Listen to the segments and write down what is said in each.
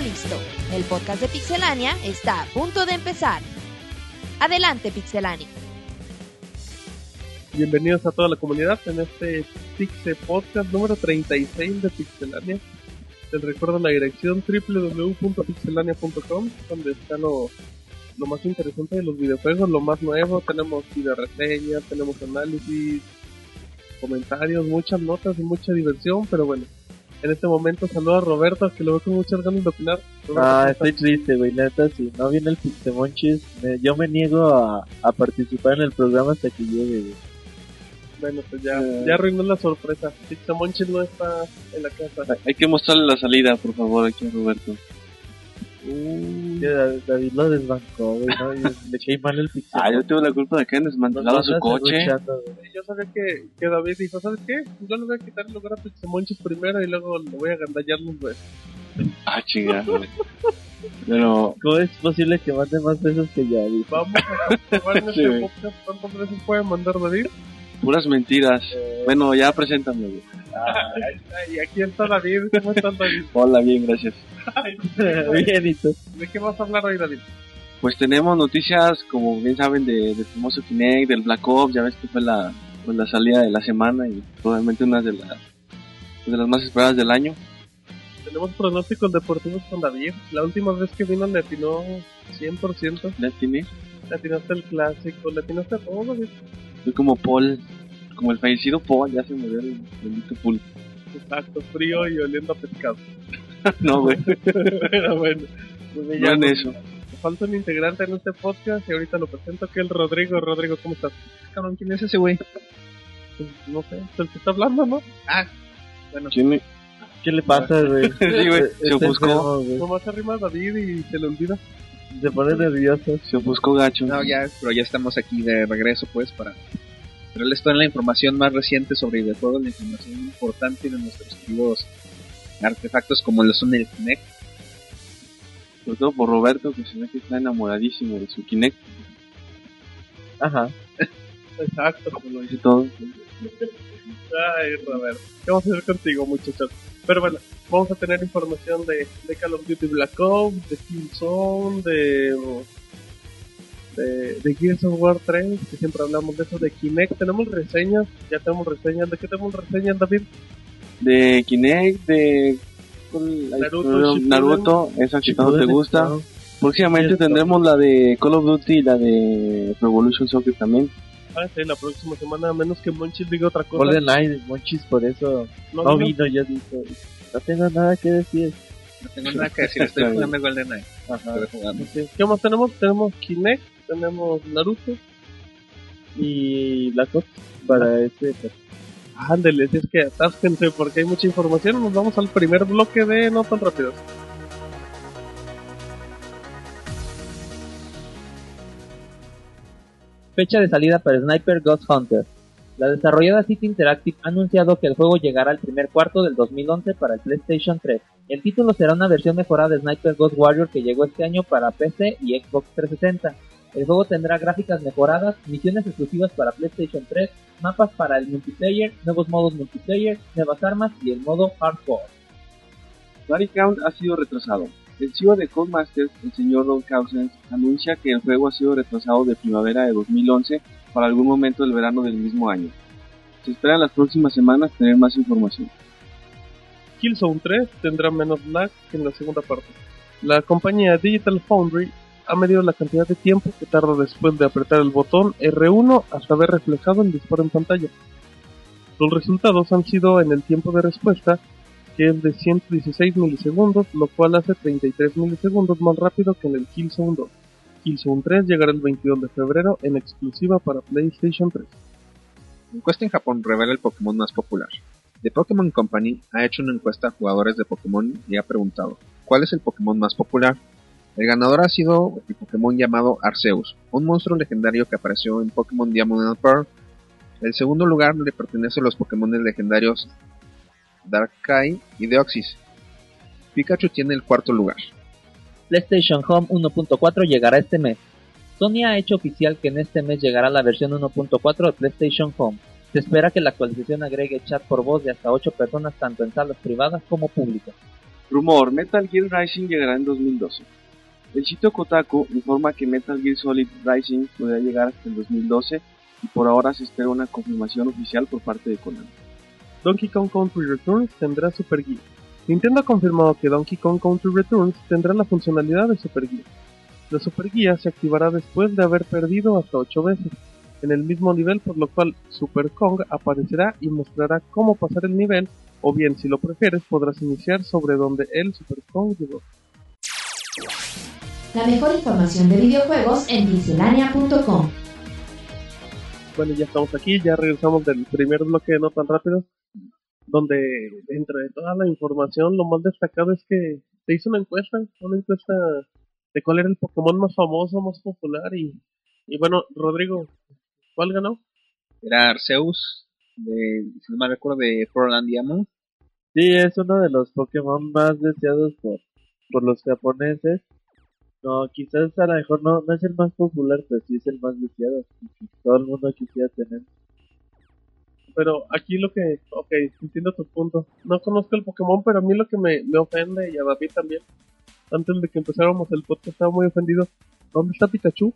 listo. El podcast de Pixelania está a punto de empezar. Adelante, Pixelania. Bienvenidos a toda la comunidad en este Pixel Podcast número 36 de Pixelania. Les recuerdo la dirección www.pixelania.com donde está lo, lo más interesante de los videojuegos, lo más nuevo. Tenemos video reseñas, tenemos análisis, comentarios, muchas notas y mucha diversión, pero bueno. En este momento saludo a Roberto, que lo veo con muchas ganas de opinar. Roberto, Ah, ¿cómo estoy triste, güey, neta, si no viene el Pixemonchis, me- yo me niego a, a participar en el programa hasta que llegue, güey. Bueno, pues ya, Eh. ya arruinó la sorpresa. Pixamonchis no está en la casa. Hay que mostrarle la salida, por favor, aquí a Roberto. Da- David lo desbancó, güey, ¿no? Y le caí mal el Pixemonchis. Ah, yo tengo la culpa de que han desmantelado su coche. Yo sabía que, que David dijo, ¿sabes qué? Yo le voy a quitar el lugar a Pixamonchis primero y luego le voy a gandallar los besos. Ah, chinga. Pero, ¿Cómo es posible que mande más besos que ya, güey? Vamos a Sí, este güey. podcast cuántas veces puede mandar David. Puras mentiras. Bueno, ya preséntame, güey. Y aquí está David. ¿Cómo estás, David? Hola, bien, gracias. Bien, y tú. ¿De qué vas a hablar hoy, David? Pues tenemos noticias, como bien saben, de, del famoso Kinect, del Black Ops. Ya ves que fue la, pues, la salida de la semana y probablemente una de, las de las más esperadas del año. Tenemos pronósticos deportivos con David. La última vez que vino le atinó 100%. Ya tiene. Le atinaste el clásico, le atinaste a todo, David. Soy como Paul, como el fallecido Paul, ya se murió el bendito Paul. Exacto, frío y oliendo a pescado. No, güey, Pero bueno, pues me no en llamo- eso. falta un integrante en este podcast y ahorita lo presento que es el Rodrigo. Rodrigo, ¿cómo estás? Cabrón, ¿quién es ese güey? Pues, no sé, es el que está hablando, ¿no? ¿Quién me- ¿Qué le pasa, güey? Sí, güey, se Está ofuscó. enfermo, güey. Nomás arrima a David y se le olvida. Se pone nervioso. Se ofuscó gacho. No, ya, pero ya estamos aquí de regreso, pues, para traerles toda la información más reciente sobre videojuegos, la información importante de nuestros queridos artefactos como lo son el Kinect. Sobre todo por Roberto, que se ve que está enamoradísimo de su Kinect. Ajá. Exacto, como lo Y todo. Ay, Roberto. ¿Qué vamos a hacer contigo, muchachos? Pero bueno, vamos a tener información de, de Call of Duty Black Ops, de Killzone, de, de, de Gears of War 3, que siempre hablamos de eso, de Kinect. Tenemos reseñas, ya tenemos reseñas. ¿De qué tenemos reseñas, David? De Kinect, de. Naruto, esa que tanto te gusta. Próximamente tendremos la de Call of Duty y la de Revolution Soccer también. Ah, sí, la próxima semana, a menos que Monchis diga otra cosa. Golden Eye, Monchis, por eso No, no no, vino, ya dijo. No tengo nada que decir. No tengo nada que decir, estoy jugando GoldenEye. Estoy jugando. Sí. ¿Qué más tenemos? Tenemos Kinect, tenemos Naruto. Y Black Ops para este. Ándale, si es que atásquense porque hay mucha información. Nos vamos al primer bloque de No tan rápidos. Fecha de salida para Sniper Ghost Hunter. La desarrolladora City Interactive ha anunciado que el juego llegará al primer cuarto del 2011 para el PlayStation 3. El título será una versión mejorada de Sniper Ghost Warrior que llegó este año para PC y Xbox 360. El juego tendrá gráficas mejoradas, misiones exclusivas para PlayStation 3, mapas para el multiplayer, nuevos modos multiplayer, nuevas armas y el modo hardcore. Count ha sido retrasado. El CEO de Codemasters, el señor Ron Cousins, anuncia que el juego ha sido retrasado de primavera de 2011 para algún momento del verano del mismo año. Se espera en las próximas semanas tener más información. Killzone 3 tendrá menos lag que en la segunda parte. La compañía Digital Foundry ha medido la cantidad de tiempo que tarda después de apretar el botón R1 hasta ver reflejado el disparo en pantalla. Los resultados han sido en el tiempo de respuesta, que es de 116 milisegundos, lo cual hace 33 milisegundos más rápido que en el Killzone 2. Killzone 3 llegará el 22 de febrero en exclusiva para PlayStation 3. Encuesta en Japón revela el Pokémon más popular. The Pokémon Company ha hecho una encuesta a jugadores de Pokémon y ha preguntado, ¿cuál es el Pokémon más popular? El ganador ha sido el Pokémon llamado Arceus, un monstruo legendario que apareció en Pokémon Diamond and Pearl. El segundo lugar le pertenece a los Pokémon legendarios Darkrai y Deoxys. Pikachu tiene el cuarto lugar. PlayStation Home 1.4 llegará este mes. Sony ha hecho oficial que en este mes llegará la versión 1.4 de PlayStation Home. Se espera que la actualización agregue chat por voz de hasta 8 personas tanto en salas privadas como públicas. Rumor, Metal Gear Rising llegará en 2012. El sitio Kotaku informa que Metal Gear Solid Rising podría llegar hasta el 2012 y por ahora se espera una confirmación oficial por parte de Konami. Donkey Kong Country Returns tendrá Super Gear. Nintendo ha confirmado que Donkey Kong Country Returns tendrá la funcionalidad de Super Gear. La Super Guía se activará después de haber perdido hasta 8 veces en el mismo nivel, por lo cual Super Kong aparecerá y mostrará cómo pasar el nivel, o bien si lo prefieres podrás iniciar sobre donde el Super Kong llegó. La mejor información de videojuegos en. Bueno, ya estamos aquí, ya regresamos del primer bloque de No Tan Rápido, donde dentro de toda la información lo más destacado es que se hizo una encuesta, una encuesta de cuál era el Pokémon más famoso, más popular y, y bueno, Rodrigo, ¿cuál ganó? Era Arceus, de, si no me recuerdo, de Pearl Diamond. Sí, es uno de los Pokémon más deseados por, por los japoneses. No, quizás a lo mejor no, no es el más popular, pero sí es el más deseado. Todo el mundo quisiera tener. Pero aquí lo que, ok, entiendo tu punto. No conozco el Pokémon, pero a mí lo que me, me ofende y a David también antes de que empezáramos el podcast estaba muy ofendido. ¿Dónde está Pikachu?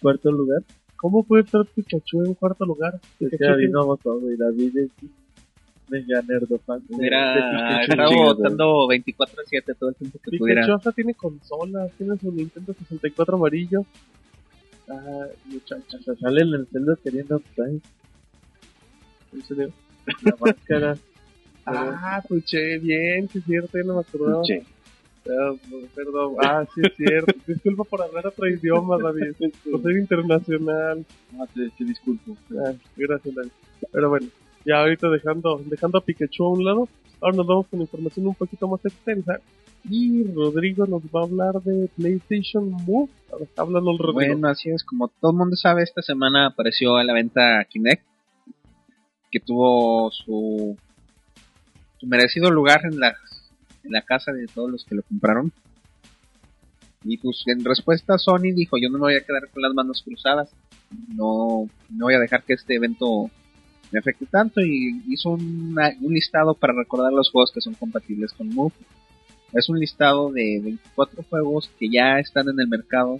Cuarto lugar. ¿Cómo puede estar Pikachu en cuarto lugar? Pikachu ya vino todo y David es mega nerdofan. Hubiera estado votando 24 a 7 todo el tiempo que Pikachu pudiera. Pikachu hasta tiene consolas, tiene su Nintendo 64 amarillo. Ah, muchachos. Sale en el Zelda queriendo. En serio. La máscara. ah, puché, bien, sí es cierto, ya no me acordaba. Puché. Ah, perdón, ah, sí es cierto. Disculpa por hablar otro idioma, David. Por ser internacional. Ah, te, te disculpo. Ah, gracias, David. Pero bueno, ya ahorita dejando, dejando a Pikachu a un lado, ahora nos vamos con información un poquito más extensa. Y Rodrigo nos va a hablar de PlayStation Move. A ver, háblanos, Rodrigo. Bueno, así es, como todo el mundo sabe, esta semana apareció a la venta Kinect, que tuvo su, su merecido lugar en la, en la casa de todos los que lo compraron. Y pues en respuesta Sony dijo, yo no me voy a quedar con las manos cruzadas, no, no voy a dejar que este evento me afecte tanto y hizo una- un listado para recordar los juegos que son compatibles con Move. Es un listado de 24 juegos que ya están en el mercado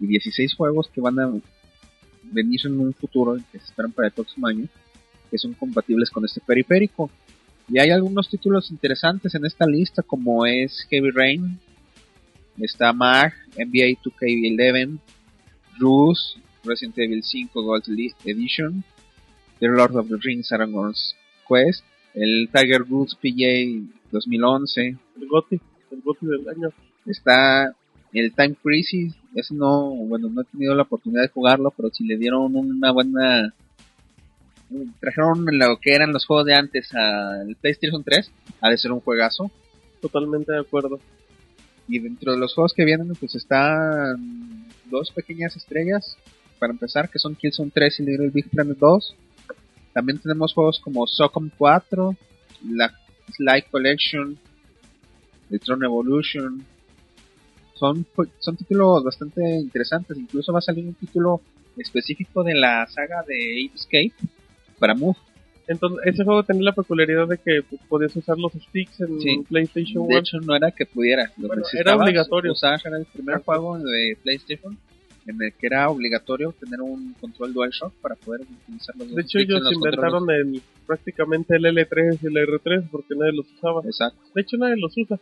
y 16 juegos que van a venir en un futuro, que se esperan para el próximo año, que son compatibles con este periférico. Y hay algunos títulos interesantes en esta lista, como es Heavy Rain, está MAG, NBA 2K11, Ruse, Resident Evil 5 Gold Edition, The Lord of the Rings Aragorn's Quest, el Tiger Woods PJ 2011, El GOTY, el GOTY del año. está el Time Crisis, ese no, bueno, no he tenido la oportunidad de jugarlo, pero si le dieron una buena trajeron lo que eran los juegos de antes al PlayStation 3, ha de ser un juegazo. Totalmente de acuerdo. Y dentro de los juegos que vienen, pues están dos pequeñas estrellas, para empezar, que son Killzone 3 y Little Big Planet 2. También tenemos juegos como Socom 4, la Sly Collection, The Tron Evolution. Son, pu- son títulos bastante interesantes, incluso va a salir un título específico de la saga de Ape Escape para Move. Entonces, ese juego tenía la peculiaridad de que pues, podías usar los sticks en Sí. PlayStation De One. hecho, no era que pudiera. Lo Bueno, era obligatorio. usar, era el primer juego de PlayStation en el que era obligatorio tener un control DualShock para poder utilizar los De hecho, ellos los inventaron el, prácticamente el L3 y el R3 porque nadie los usaba. Exacto. De hecho, nadie los usa.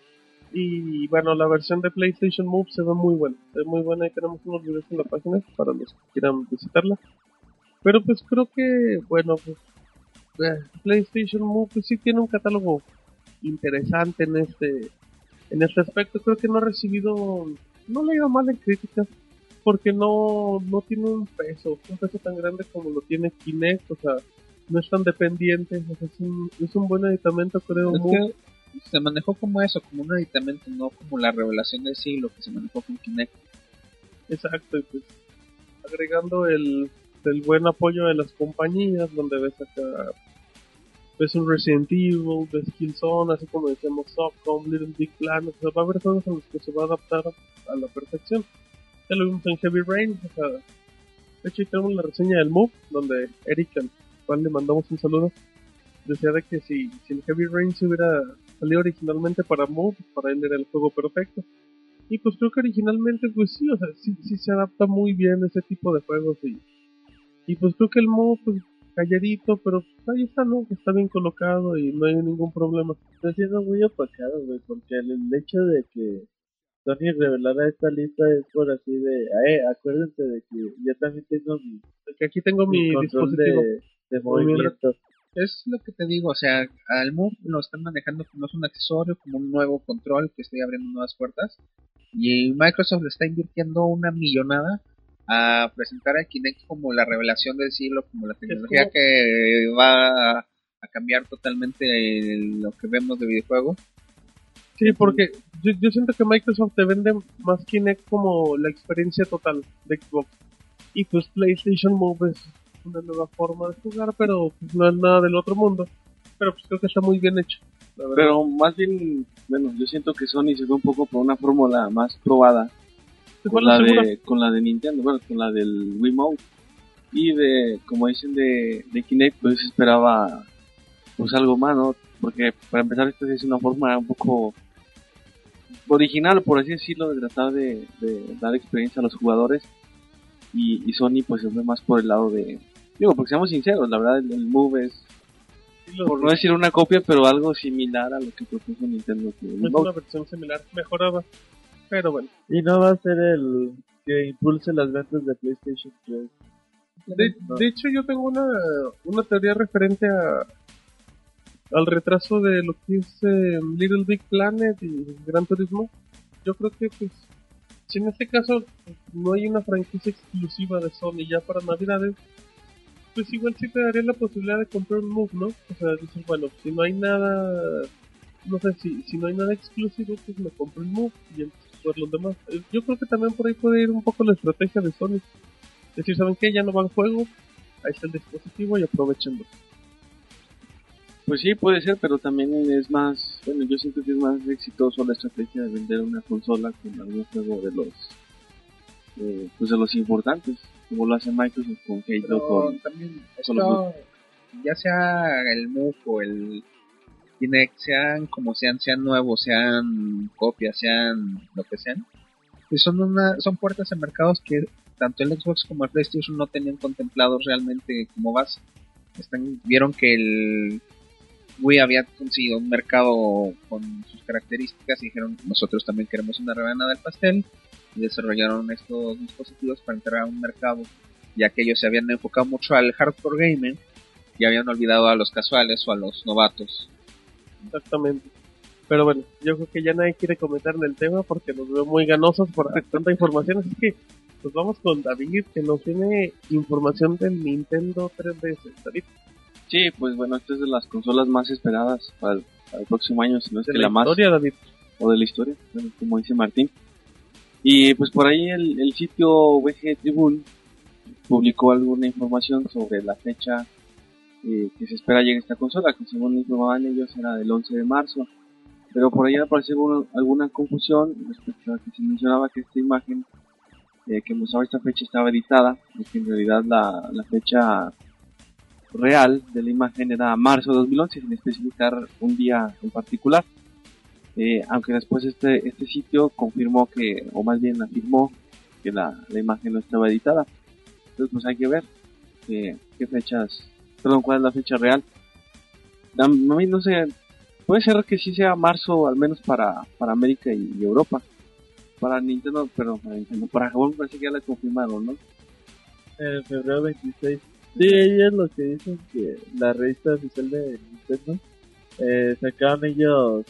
Y bueno, la versión de PlayStation Move se ve muy buena. Se ve muy buena y tenemos unos videos en la página para los que quieran visitarla. Pero pues creo que, bueno, pues eh, PlayStation Move pues, sí tiene un catálogo interesante en este en este aspecto. Creo que no ha recibido, no le ha ido mal en críticas porque no, no tiene un peso, un peso tan grande como lo tiene Kinect. O sea, no es tan dependiente. o sea, es, un, es un buen aditamento, creo. Es que se manejó como eso, como un aditamento, no como la revelación del siglo que se manejó con Kinect. Exacto, y pues agregando el, el buen apoyo de las compañías, donde ves acá, ves un Resident Evil, ves Killzone, así como decíamos, Softcom, Little Big Planet, o sea, va a haber juegos en los que se va a adaptar a la perfección. Ya lo vimos en Heavy Rain, o sea, de hecho ahí tenemos la reseña del Move, donde Eric, al cual le mandamos un saludo, decía de que si, si el Heavy Rain se hubiera salió originalmente para Move, para él era el juego perfecto. Y pues creo que originalmente, pues sí, o sea, sí, sí se adapta muy bien ese tipo de juegos. Y, y pues creo que el Move, pues calladito, pero pues, ahí está, ¿no? Está bien colocado y no hay ningún problema. Está siendo muy opacado, güey, porque el hecho de que Sony revelara esta lista es por así de, eh, acuérdense de que yo también tengo mi, Que aquí tengo mi, mi control de, dispositivo. de movimiento. Es lo que te digo, o sea, al Move lo están manejando como es un accesorio, como un nuevo control que estoy abriendo nuevas puertas. Y Microsoft le está invirtiendo una millonada a presentar a Kinect como la revelación del siglo, como la tecnología como- que va a, a cambiar totalmente el- lo que vemos de videojuegos. Sí, porque yo, yo siento que Microsoft te vende más Kinect como la experiencia total de Xbox. Y pues PlayStation Move es una nueva forma de jugar, pero pues, no es nada del otro mundo. Pero pues creo que está muy bien hecho. la verdad. Pero más bien, bueno, yo siento que Sony se fue un poco por una fórmula más probada con la de con la de Nintendo, bueno, con la del Wiimote y de como dicen de, de Kinect, pues esperaba pues algo más, ¿no? Porque para empezar esta es una forma un poco original, por así decirlo, de tratar de, de dar experiencia a los jugadores y, y Sony pues se fue más por el lado de digo, porque seamos sinceros, la verdad el, el Move es por no decir una copia, pero algo similar a lo que propuso Nintendo. que es una versión similar, mejorada. Pero bueno. Y no va a ser el que impulse las ventas de PlayStation 3. De, No. de hecho, yo tengo una, una teoría referente a al retraso de lo que es eh, Little Big Planet y Gran Turismo. Yo creo que, pues, si en este caso pues, no hay una franquicia exclusiva de Sony ya para Navidades, pues igual sí te daría la posibilidad de comprar un Move, ¿no? O sea, dices, bueno, si no hay nada, no sé, si, si no hay nada exclusivo, pues me compro el Move y entonces jugar los demás. Eh, Yo creo que también por ahí puede ir un poco la estrategia de Sony. Es decir, ¿saben qué? Ya no va el juego, ahí está el dispositivo y aprovechenlo. Pues sí, puede ser, pero también es más, bueno, yo siento que es más exitoso la estrategia de vender una consola con algún juego de los, eh, pues de los importantes, como lo hace Microsoft con Halo, con, también con esto, ya sea el Move o el Kinect, sean como sean, sean nuevos, sean copias, sean lo que sean, pues son una, son puertas a mercados que tanto el Xbox como el PlayStation no tenían contemplados realmente como base. Están, vieron que el Wii había conseguido un mercado con sus características y dijeron nosotros también queremos una rebanada del pastel y desarrollaron estos dispositivos para entrar a un mercado ya que ellos se habían enfocado mucho al hardcore gaming y habían olvidado a los casuales o a los novatos. Exactamente. Pero bueno, yo creo que ya nadie quiere comentar en el tema porque nos veo muy ganosos por tanta información. Así que, pues vamos con David, que nos tiene información del Nintendo 3DS. David, Sí, pues bueno, esta es de las consolas más esperadas para el, para el próximo año, si no es de que la la más, historia, David. o de la historia, bueno, como dice Martín. Y pues por ahí el, el sitio VG Tribune publicó alguna información sobre la fecha eh, que se espera llegue esta consola, que según informaban ellos era del 11 de marzo. Pero por ahí apareció alguna, alguna confusión respecto a que se mencionaba que esta imagen eh, que mostraba esta fecha estaba editada, y que en realidad la, la fecha real de la imagen era marzo de 2011, sin especificar un día en particular. Eh, aunque después este, este sitio confirmó que, o más bien afirmó que la, la imagen no estaba editada. Entonces pues hay que ver eh, qué fechas, perdón, cuál es la fecha real. Dam- No, no sé, puede ser que sí sea marzo al menos para, para América y, Europa. Para Nintendo, perdón, para Nintendo, para Japón parece que ya la confirmaron, ¿no? Febrero 26. Sí, ellos lo que dicen que la revista oficial de Nintendo eh, sacaron ellos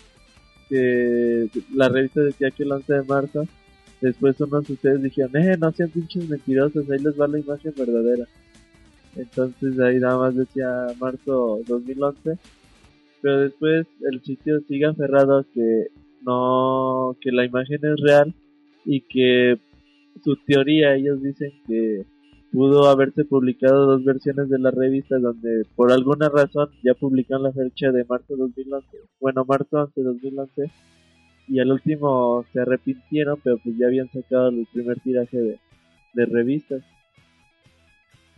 que la revista decía que el 11 de marzo. Después unos de ustedes dijeron, eh, no sean pinches mentirosos, ahí les va la imagen verdadera. Entonces ahí nada más decía marzo 2011. Pero después el sitio sigue aferrado que no, que la imagen es real y que su teoría, ellos dicen que pudo haberse publicado dos versiones de la revista donde por alguna razón ya publican la fecha de marzo 2011, bueno, marzo 11 2011 y al último se arrepintieron, pero pues ya habían sacado el primer tiraje de, de revistas.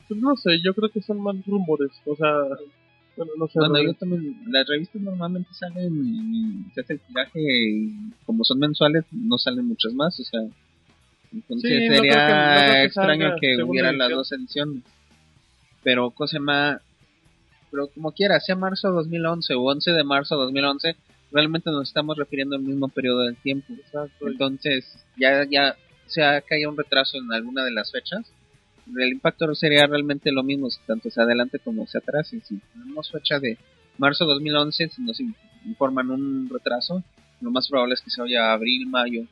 Pues no sé, yo creo que son más rumores. O sea, Bueno, no sé. Bueno, Robert. yo también, las revistas normalmente salen y se hace el tiraje y como son mensuales no salen muchas más, o sea, entonces Sí, sería que- no que extraño que segunda hubiera las dos ediciones. Pero cosa más, pero como quiera, sea marzo 2011 o 11 de marzo 2011, realmente nos estamos refiriendo al mismo periodo del tiempo. Exacto. Entonces, ya, ya sea que haya un retraso en alguna de las fechas, el impacto sería realmente lo mismo, tanto hacia adelante como hacia atrás. Y si tenemos fecha de marzo 2011, si nos in- informan un retraso, lo más probable es que se vaya a abril, mayo.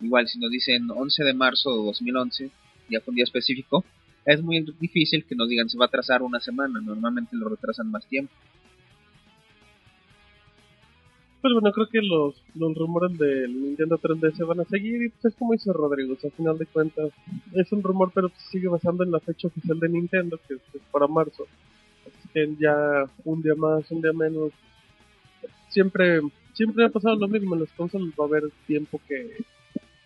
Igual, si nos dicen 11 de marzo de 2011, ya con día específico, es muy difícil que nos digan se va a atrasar una semana. Normalmente lo retrasan más tiempo. Pues bueno, creo que los, los rumores del Nintendo 3DS van a seguir y pues es como dice Rodrigo, o sea, a final de cuentas es un rumor pero pues, sigue basando en la fecha oficial de Nintendo que es, es para marzo. Así que ya un día más, un día menos, siempre siempre ha pasado lo mismo, en las consolas va a haber tiempo que,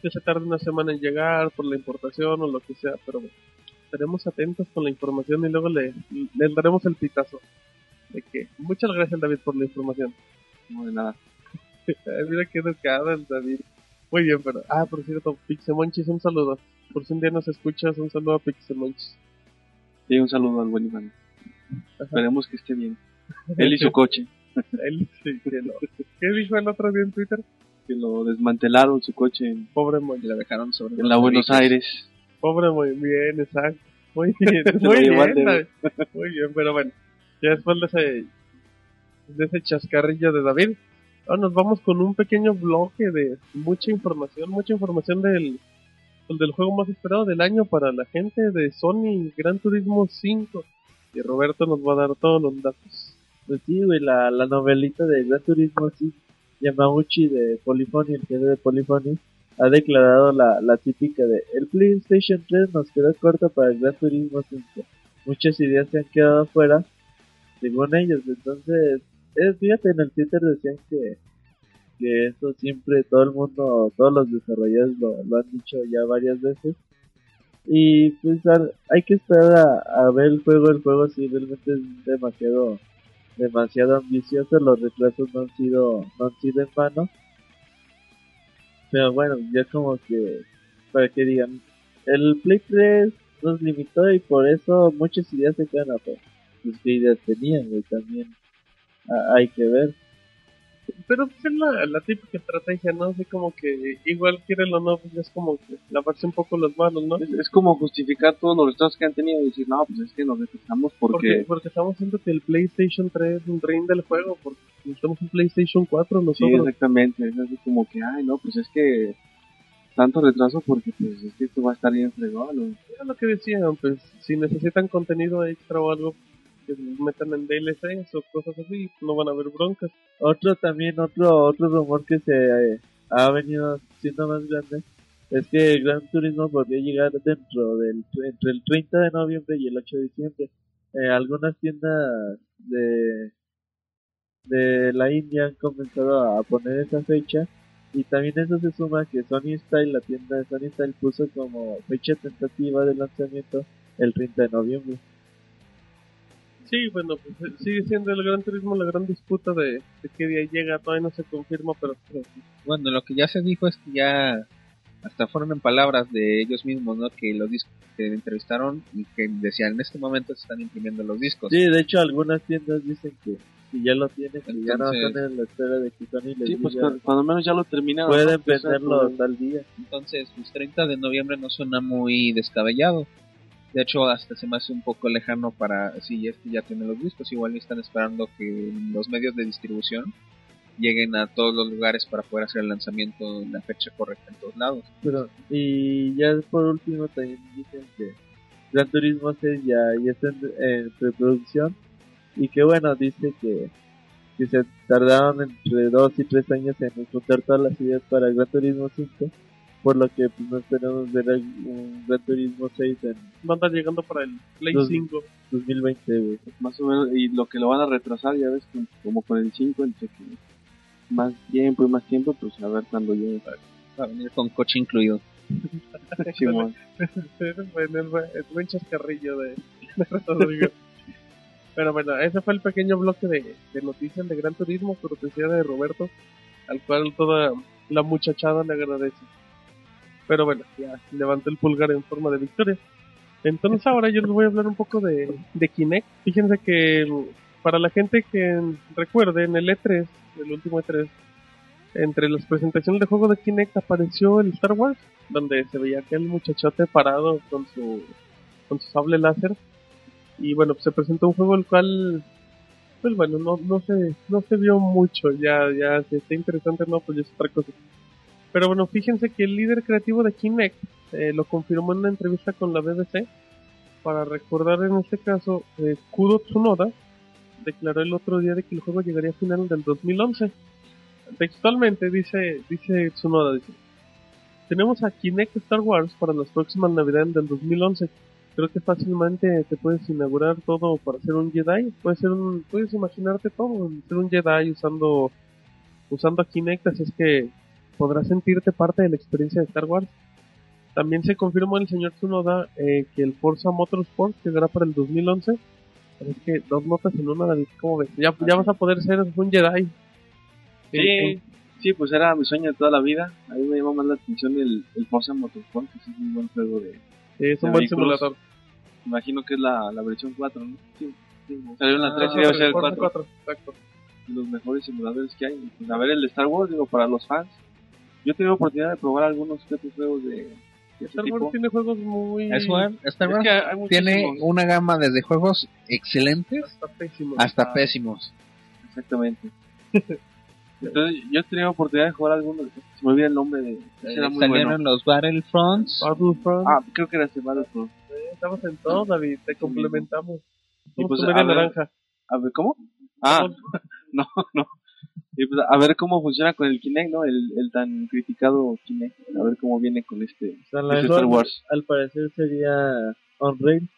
que se tarde una semana en llegar por la importación o lo que sea, pero bueno, estaremos atentos con la información y luego le, le daremos el pitazo. De que muchas gracias David por la información. No de nada. Mira qué educado el David. Muy bien, pero. Ah, por cierto, Pixemonchis, un saludo. Por si un día nos escuchas, un saludo a Pixemonchis. Y un saludo al buen Iván. Esperemos que esté bien. Él y su coche, Él sí, que no. ¿Qué dijo el otro día en Twitter? Que lo desmantelaron su coche en, Pobre Y Monchis. la dejaron sobre en la Buenos. Aires. Pobre, muy bien, exacto. Muy bien, muy bien. David. Muy bien, pero bueno. Ya después de ese, de ese chascarrillo de David, ahora nos vamos con un pequeño bloque de mucha información, mucha información del, pues, del juego más esperado del año para la gente de Sony, Gran Turismo 5. Y Roberto nos va a dar todos los datos. Pues sí, güey, la, la novelita de Gran Turismo, sí, Yamauchi de Polyphony, el jefe de Polyphony, ha declarado la, la típica de el PlayStation 3 nos quedó corto para el Gran Turismo 5. Muchas ideas se han quedado afuera, según ellos. Entonces, eh, fíjate, en el Twitter decían que, que eso siempre todo el mundo, todos los desarrolladores lo, lo han dicho ya varias veces. Y pues hay que esperar a, ver el juego. El juego sí realmente es demasiado demasiado ambicioso, los retrasos no han sido, no han sido en vano. Pero bueno, ya como que, para que digan, el Play 3 nos limitó y por eso muchas ideas se quedan afuera. Pues qué ideas tenían, güey, también ah, hay que ver. Pero pues, es la, la típica estrategia, ¿no? Así como que igual quieren o no, pues es como que lavarse un poco las manos, ¿no? Es, es como justificar todos los retrasos que han tenido y decir, no, pues es que nos retrasamos Porque, porque... porque estamos viendo que el PlayStation 3 rinde el juego, porque necesitamos un PlayStation 4 Sí, nosotros. exactamente. Es así como que, ay, no, pues es que tanto retraso porque pues es que esto va a estar bien fregado. ¿no? Era lo que decían, pues si necesitan contenido extra o algo que metan en DLCs o cosas así, no van a haber broncas. Otro también, otro otro rumor que se eh, ha venido siendo más grande es que Gran Turismo podría llegar dentro del entre el 30 de noviembre y el 8 de diciembre. Eh, algunas tiendas de de la India han comenzado a poner esa fecha y también eso se suma que Sony Style, la tienda de Sony Style puso como fecha tentativa de lanzamiento el 30 de noviembre. Sí, bueno, pues eh, sigue siendo el Gran Turismo la gran disputa de, de qué día llega, todavía no se confirma, pero. Bueno, lo que ya se dijo es que ya hasta fueron en palabras de ellos mismos, ¿no? Que los discos que entrevistaron y que decían en este momento se están imprimiendo los discos. Sí, de hecho algunas tiendas dicen que, que ya lo tienen, que ya no Entonces- están en la espera de que Sony les Sí, pues diga, cuando, cuando menos ya lo terminaron. pueden venderlo tal día. Entonces, pues 30 de noviembre no suena muy descabellado. De hecho, hasta se me hace un poco lejano para si este ya tiene los discos. Igual están esperando que los medios de distribución lleguen a todos los lugares para poder hacer el lanzamiento en la fecha correcta en todos lados. Pero, y ya por último también dicen que Gran Turismo 6 ya, ya está en, preproducción y que bueno, dice que, que se tardaron entre 2 y 3 años en juntar todas las ideas para Gran Turismo 5, por lo que pues no esperamos ver un Gran Turismo 6 en va a andar llegando para el Play Los- 5. 2020, güey. Más o menos, y lo que lo van a retrasar, ya ves, con- como con el 5, entre que más tiempo y más tiempo, pues a ver cuando llegue. Va a venir con coche incluido. Simón. bueno, el, buen- chascarrillo de, de Rodrigo. Pero bueno, ese fue el pequeño bloque de, de noticias de Gran Turismo, cortesía de Roberto, al cual toda la muchachada le agradece. Pero bueno, ya levanté el pulgar en forma de victoria. Entonces ahora yo les voy a hablar un poco de, de Kinect. Fíjense que mm, para la gente que recuerde, en el E3, el último E3, entre las presentaciones de juego de Kinect apareció el Star Wars, donde se veía aquel muchachote parado con su, con su sable láser. Y bueno, pues se presentó un juego el cual, pues bueno, no, no se, no se vio mucho, ya, ya, si está interesante no, pues ya es otra cosa. Pero bueno, fíjense que el líder creativo de Kinect eh, lo confirmó en una entrevista con la BBC. Para recordar en este caso, eh, Kudo Tsunoda declaró el otro día de que el juego llegaría a finales del 2011. Textualmente dice, dice Tsunoda, dice, tenemos a Kinect Star Wars para las próximas navidades del 2011. Creo que fácilmente te puedes inaugurar todo para ser un Jedi. Puedes ser un, puedes imaginarte todo, ser un Jedi usando, usando a Kinect, así es que podrás sentirte parte de la experiencia de Star Wars. También se confirmó el señor Tsunoda eh, que el Forza Motorsport llegará para el 2011. Es que dos notas en una, David, ¿cómo ves? Ya, ya vas a poder ser un Jedi. Sí, sí, pues era mi sueño de toda la vida. A mí me llamó más la atención el, el Forza Motorsport, que es un buen juego de... Sí, es un buen simulador. Imagino que es la, la versión 4, ¿no? Sí, sí. Salió en la 3 y debe ser el Forza 4. 4, exacto. los mejores simuladores que hay. Pues a ver el de Star Wars, digo, para los fans. Yo he tenido oportunidad de probar algunos que otros juegos de, de ese Star tipo. Wars tiene juegos muy... Es bueno, Star Es Wars que hay tiene una gama desde juegos excelentes Hasta pésimo. hasta Ah. pésimos. Exactamente. Entonces, yo he tenido oportunidad de jugar algunos. Se me olvida el nombre de. ese era Eh, muy salieron bueno. los Battlefronts. Battlefront. Ah, creo que era ese Battlefront. Estamos en todo, David. Te complementamos. Y pues, a ver, naranja. A ver, ¿cómo? Ah, no, no. Y pues, a ver cómo funciona con el Kinect, ¿no? El, el tan criticado Kinect. A ver cómo viene con este. O sea, Este Star Wars. al parecer sería Unreal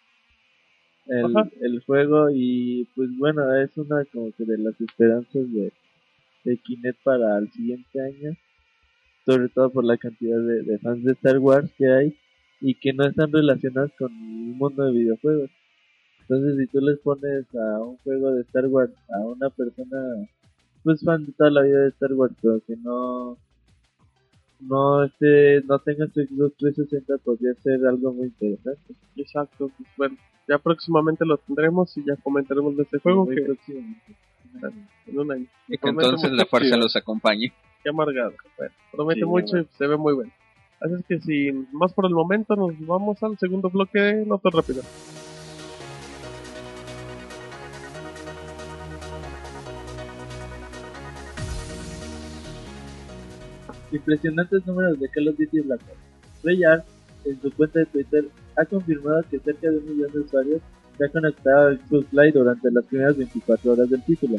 el, Ajá. el juego y pues bueno, es una como que de las esperanzas de, de Kinect para el siguiente año, sobre todo por la cantidad de, de fans de Star Wars que hay y que no están relacionados con el mundo de videojuegos. Entonces, si tú les pones a un juego de Star Wars a una persona pues fan de toda la vida de Star Wars, pero que no no este no tenga su Xbox 360 podría ser algo muy interesante. Exacto. pues, bueno, ya próximamente lo tendremos y ya comentaremos de este juego Muy que próximamente. en un año. Y que Promete entonces mucho, la fuerza chido. los acompañe. Qué amargado. Bueno, promete Sí, mucho bueno. y se ve muy bueno. Así es que sin más por el momento nos vamos al segundo bloque de Notas Rápidas. Impresionantes números de Call of Duty Black Ops. Treyarch, en su cuenta de Twitter, ha confirmado que cerca de un millón de usuarios se ha conectado al Xbox durante las primeras 24 horas del título.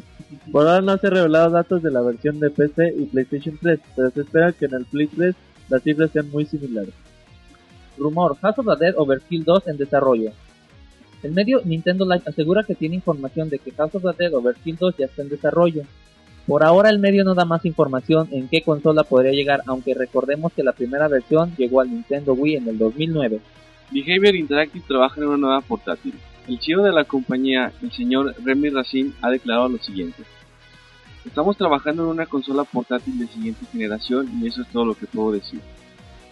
Por ahora no se han revelado datos de la versión de PC y PlayStation 3, pero se espera que en el Play 3 las cifras sean muy similares. Rumor, House of the Dead Overkill 2 en desarrollo. El medio Nintendo Live asegura que tiene información de que House of the Dead Overkill 2 ya está en desarrollo. Por ahora el medio no da más información en qué consola podría llegar, aunque recordemos que la primera versión llegó al Nintendo Wii en el 2009. Behavior Interactive trabaja en una nueva portátil. El CEO de la compañía, el señor Remy Racine, ha declarado lo siguiente. Estamos trabajando en una consola portátil de siguiente generación y eso es todo lo que puedo decir.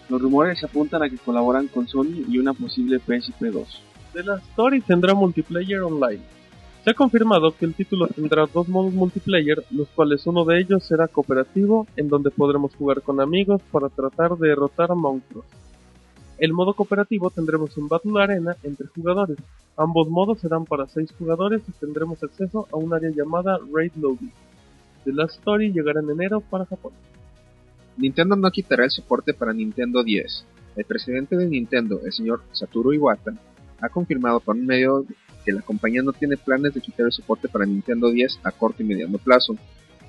Los rumores apuntan a que colaboran con Sony y una posible PSP 2. The Last Story tendrá multiplayer online. Se ha confirmado que el título tendrá dos modos multiplayer, los cuales uno de ellos será cooperativo, en donde podremos jugar con amigos para tratar de derrotar a monstruos. El modo cooperativo tendremos un Battle Arena entre jugadores. Ambos modos serán para 6 jugadores y tendremos acceso a un área llamada Raid Lobby. The Last Story llegará en enero para Japón. Nintendo no quitará el soporte para Nintendo 10. El presidente de Nintendo, el señor Satoru Iwata, ha confirmado por un medio que la compañía no tiene planes de quitar el soporte para Nintendo 10 a corto y mediano plazo.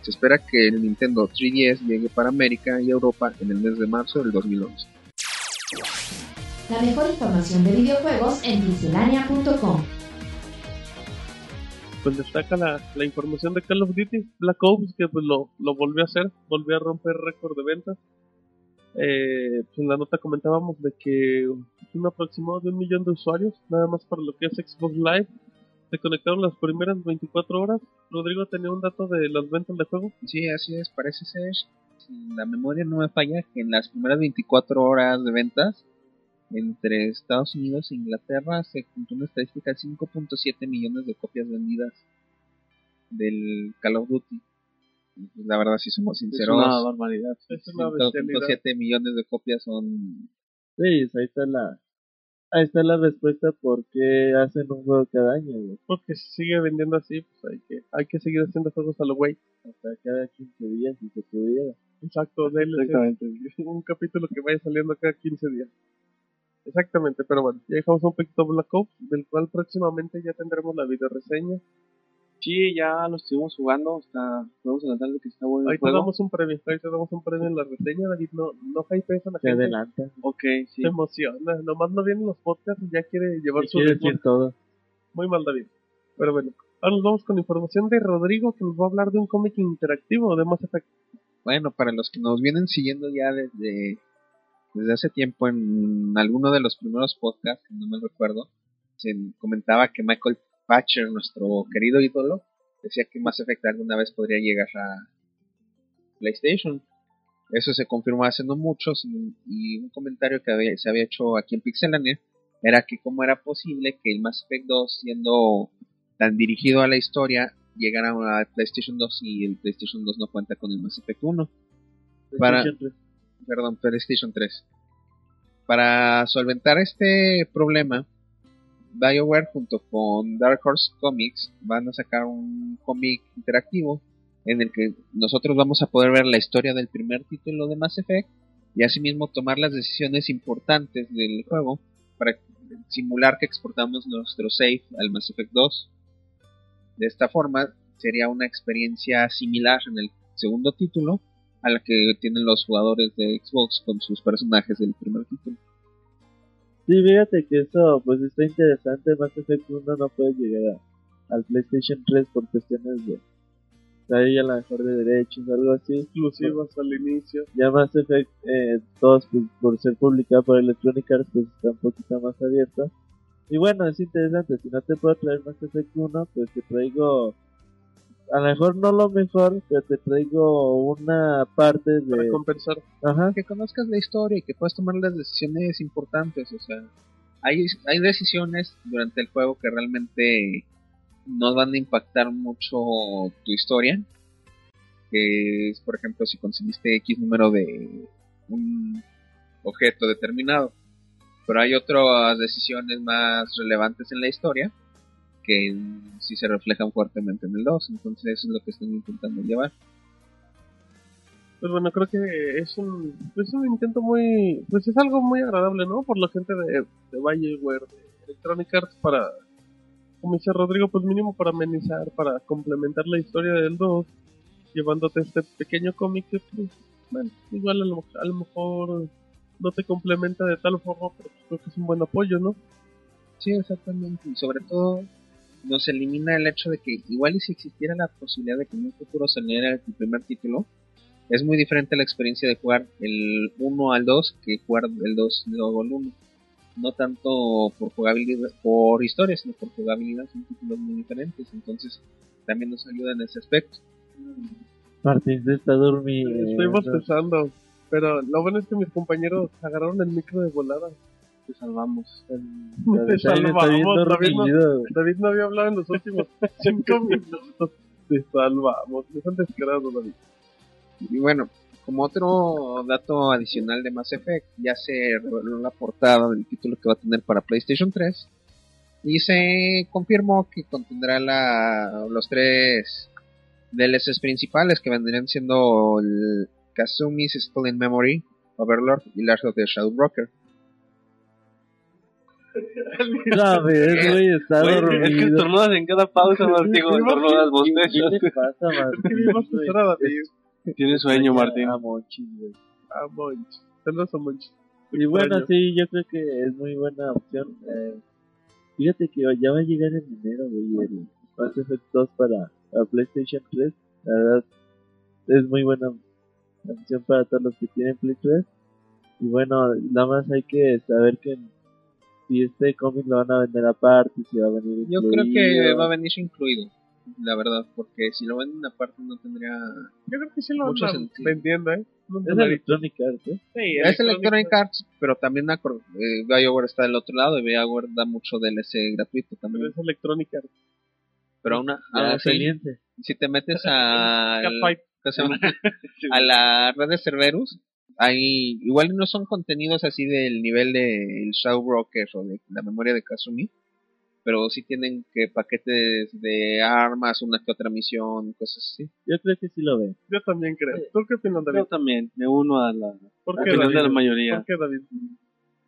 Se espera que el Nintendo 3DS llegue para América y Europa en el mes de marzo del 2011. La mejor información de videojuegos en miscelánea.com. pues destaca la, la información de Call of Duty Black Ops que pues lo, lo volvió a hacer, volvió a romper récord de ventas. Eh, pues en la nota comentábamos de que un aproximado de un millón de usuarios, nada más para lo que es Xbox Live, se conectaron las primeras 24 horas. Rodrigo tenía un dato de las ventas de juego. Sí, así es, parece ser, si la memoria no me falla, que en las primeras 24 horas de ventas entre Estados Unidos e Inglaterra se juntó una estadística de 5.7 millones de copias vendidas del Call of Duty. Pues, La verdad, si somos sinceros, Es una barbaridad. Es una bestialidad. 5.7 millones de copias son Sí, ahí está la, ahí está la respuesta por qué hacen un juego cada año, güey. Porque si sigue vendiendo así, pues hay que, hay que seguir haciendo juegos a lo güey. Hasta cada 15 días si se pudiera. Exacto, DLC. Exactamente. Un capítulo que vaya saliendo cada 15 días. Exactamente, pero bueno, ya dejamos un poquito Black Ops, del cual próximamente ya tendremos la video reseña. Sí, ya lo estuvimos jugando. Está, adelantar de que está bueno te juego. damos un premio, ahí te damos un premio en la reseña, David, no, no hypees a la Se gente, adelanta. Ok, sí. se emociona, nomás no vienen los podcasts y ya quiere llevar Y su quiere decir todo. Muy mal, David. Pero bueno, ahora nos vamos con información de Rodrigo, que nos va a hablar de un cómic interactivo de Mass Effect. Bueno, para los que nos vienen siguiendo ya desde, desde hace tiempo en alguno de los primeros podcasts, que no me recuerdo, se comentaba que Michael Nuestro querido ídolo, decía que Mass Effect alguna vez podría llegar a PlayStation. Eso se confirmó hace no mucho y un comentario que había- se había hecho aquí en Pixelania era que cómo era posible que el Mass Effect 2 siendo tan dirigido a la historia llegara a PlayStation 2 y el PlayStation 2 no cuenta con el Mass Effect 1 Para- PlayStation 3. perdón, PlayStation 3. Para solventar este problema, BioWare junto con Dark Horse Comics van a sacar un cómic interactivo en el que nosotros vamos a poder ver la historia del primer título de Mass Effect y asimismo tomar las decisiones importantes del juego para simular que exportamos nuestro save al Mass Effect 2. De esta forma sería una experiencia similar en el segundo título a la que tienen los jugadores de Xbox con sus personajes del primer título. Sí, fíjate que eso pues está interesante. Mass Effect 1 no puede llegar a- al PlayStation 3 por cuestiones de ahí a lo mejor de derechos algo así. Exclusivas al inicio. Ya Mass Effect eh, 2 pues, por ser publicado por Electronic Arts pues está un poquito más abierto. Y bueno, es interesante. Si no te puedo traer Mass Effect 1 pues te traigo a lo mejor no lo mejor, pero te traigo una parte Para de... compensar. Ajá, Que conozcas la historia y que puedas tomar las decisiones importantes. O sea, hay, hay decisiones durante el juego que realmente no van a impactar mucho tu historia. Que es, por ejemplo, si conseguiste X número de un objeto determinado. Pero hay otras decisiones más relevantes en la historia que sí se reflejan fuertemente en el 2. Entonces, eso es lo que están intentando llevar. Pues bueno, creo que es un, pues un intento muy, pues es algo muy agradable, ¿no? Por la gente de, de Bioware, de Electronic Arts, para, como dice Rodrigo, pues mínimo para amenizar, para complementar la historia del 2, llevándote este pequeño cómic que, pues, bueno, igual a lo, a lo mejor no te complementa de tal forma, pero creo que es un buen apoyo, ¿no? Sí, exactamente. Y sobre todo nos elimina el hecho de que igual y si existiera la posibilidad de que en un futuro saliera el primer título, es muy diferente la experiencia de jugar el 1 al 2 que jugar el 2 luego el 1. No tanto por jugabilidad, por historia, sino por jugabilidad, son títulos muy diferentes. Entonces también nos ayuda en ese aspecto. Martín se está durmiendo. Estoy bostezando, pero lo bueno es que mis compañeros agarraron el micro de volada. Te salvamos. Te está bien salvamos, David, no- dormido. David no había hablado en los últimos cinco minutos. Te salvamos. Sean descarados, David. Y bueno, como otro dato adicional de Mass Effect, ya se reveló la portada del título que va a tener para PlayStation 3 y se confirmó que contendrá la, los tres DLCs principales que vendrían siendo el Kazumi's Stolen Memory, Overlord y Last of the Shadow Broker. No, ves, güey, está dormido. es que estornudas en cada pausa, Martín. Estornudas, ¿Qué le pasa, Martín? Tienes sueño, Martín. A Monchis, güey. A Monch. Saludos a Monch. Y bueno, sí, yo creo que es muy buena opción. Eh, fíjate que ya va a llegar en enero, güey, el Mass Effect 2 para, para PlayStation 3. La verdad, es muy buena opción para todos los que tienen Play 3. Y bueno, nada más hay que saber que si este cómic lo van a vender aparte, si va a venir Yo creo que va a venir incluido, la verdad, porque si lo venden aparte no tendría... Yo creo que sí lo Mucho sentido. vendiendo, ¿eh? No Es. Electronic Arts, ¿eh? Sí, Es Electronic Arts, pero también eh, BioWare está del otro lado y BioWare da mucho DLC gratuito Pero también. es Electronic Arts. Pero aún, así, si te metes a, a la red de Cerberus, hay, igual no son contenidos así del nivel de el Shadow Broker o de la memoria de Kazumi, pero sí tienen que paquetes de armas, una que otra misión, cosas así. Yo creo que sí lo ve. Yo también creo. ¿Tú qué opinas, David? Yo también me uno a la ¿Por a qué, la opinión David? de la mayoría. ¿Por qué, David?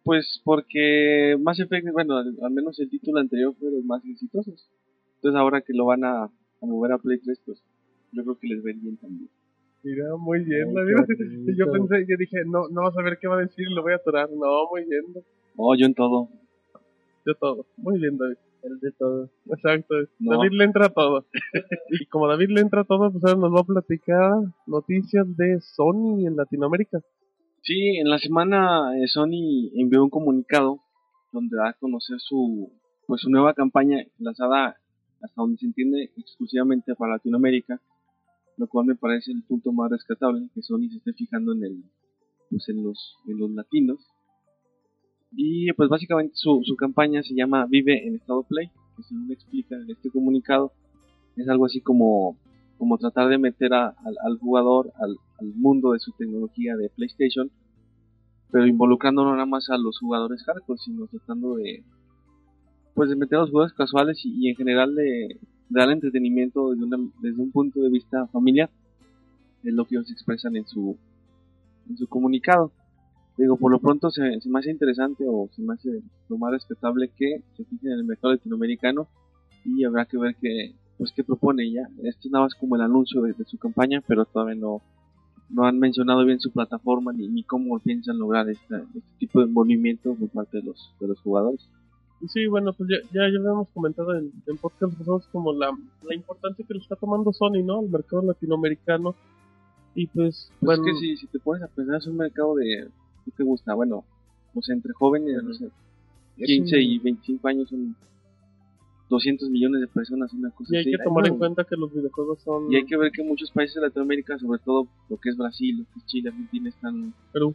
Pues porque Mass Effect, bueno, al, al menos el título anterior fue de los más exitosos. Entonces ahora que lo van a, a mover a Play 3, pues yo creo que les ven bien también. Mira, muy bien, Ay, David. qué bonito. Yo pensé, yo dije, no, no vas a ver qué va a decir lo voy a atorar. No, muy bien. Oh, yo en todo. Yo todo. Muy bien, David. El de todo. Exacto. No. David le entra a todo. y como David le entra a todo, pues ahora nos va a platicar noticias de Sony en Latinoamérica. Sí, en la semana eh, Sony envió un comunicado donde da a conocer su pues su nueva campaña lanzada hasta donde se entiende exclusivamente para Latinoamérica, lo cual me parece el punto más rescatable que Sony se esté fijando en el pues en los en los latinos. Y pues básicamente su, su campaña se llama Vive en estado Play, que según explica en este comunicado es algo así como como tratar de meter a- al, jugador al, mundo de su tecnología de PlayStation, pero involucrando no nada más a los jugadores hardcore, sino tratando de pues de meter a los jugadores casuales y, y en general de dar entretenimiento desde, una- desde un punto de vista familiar, es lo que ellos expresan en su en su comunicado. Digo, por lo pronto se, se me hace interesante o se me hace lo más respetable que se fijen en el mercado latinoamericano y habrá que ver qué, pues qué propone ya. Esto es nada más como el anuncio de, de su campaña, pero todavía no, no han mencionado bien su plataforma ni, ni cómo piensan lograr esta- este tipo de movimiento por parte de los, de los jugadores. Sí, bueno, pues ya, ya, ya habíamos comentado en, en podcast pasados como la, la importancia que le está tomando Sony, ¿no? Al mercado latinoamericano. Y pues, Pues bueno, es que si, si te pones a pensar, es un mercado de, ¿qué te gusta? Bueno, pues entre jóvenes, no sé, Es 15 un- y 25 años son 200 millones de personas, una cosa y hay así. que tomar en No, cuenta que los videojuegos son Y hay que ver que muchos países de Latinoamérica, sobre todo lo que es Brasil, lo que es Chile, Argentina, están... Perú.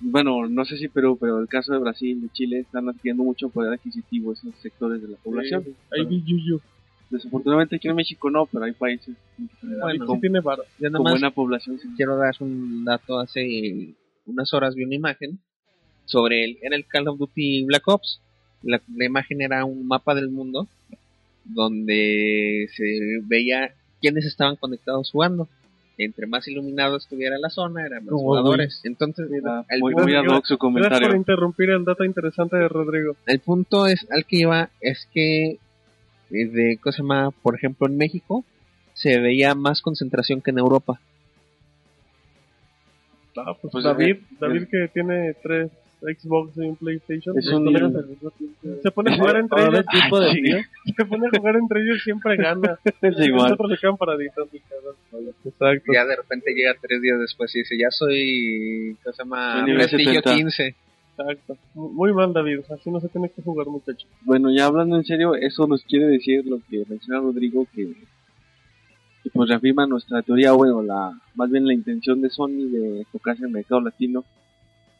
Bueno, no sé si Perú, pero el caso de Brasil y Chile están adquiriendo mucho poder adquisitivo esos sectores de la población. Eh, ahí vi Yuyu. Desafortunadamente aquí en México no, pero hay países Bueno, con, sí tiene varo. Yo nada con más buena población. sí. quiero dar un dato. Hace unas horas vi una imagen sobre el, era el Call of Duty Black Ops. La, la imagen era un mapa del mundo donde se veía quiénes estaban conectados jugando. Entre más iluminado estuviera la zona, eran Como jugadores. Entonces, Ah, el, muy, punto, muy ad hoc su Gracias por comentario. interrumpir el dato interesante de Rodrigo. el punto es al que iba es que eh, de cosa se llama, por ejemplo, en México se veía más concentración que en Europa. Ah, pues, Pues, David, eh, David que tiene tres Xbox y un PlayStation, Es un- se pone a jugar entre ellos, el tipo de Sí. tío. se pone a jugar entre ellos siempre gana. Es igual. Nosotros le quedan paraditos. y cada- Exacto. Ya de repente llega tres días después y dice, ya soy, ¿qué se llama? Prestigio 70. 15. Exacto. Mu- Muy mal, David. Así no se tiene que jugar, muchacho. Bueno, ya hablando en serio, eso nos quiere decir lo que menciona Rodrigo, que, que pues reafirma nuestra teoría, bueno, la más bien la intención de Sony de enfocarse en el mercado latino,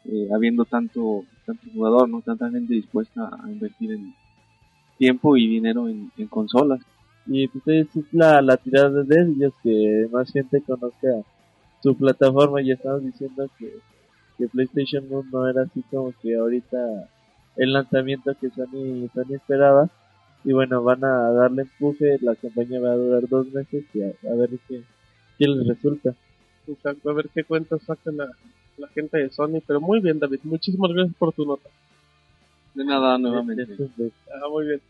eh, habiendo tanto tanto jugador, no tanta gente dispuesta a invertir en tiempo y dinero en, en consolas. Y pues es es la, la tirada de ellos, que más gente conozca su plataforma. Y estamos diciendo que, que PlayStation 1 no era así como que ahorita el lanzamiento que Sony, Sony esperaba. Y bueno, van a darle empuje, la campaña va a durar dos meses y a, a ver qué, qué les resulta. Exacto. A ver qué cuentas saca la, la gente de Sony. Pero muy bien, David. Muchísimas gracias por tu nota. De nada, nuevamente. Entonces, Ah, muy bien.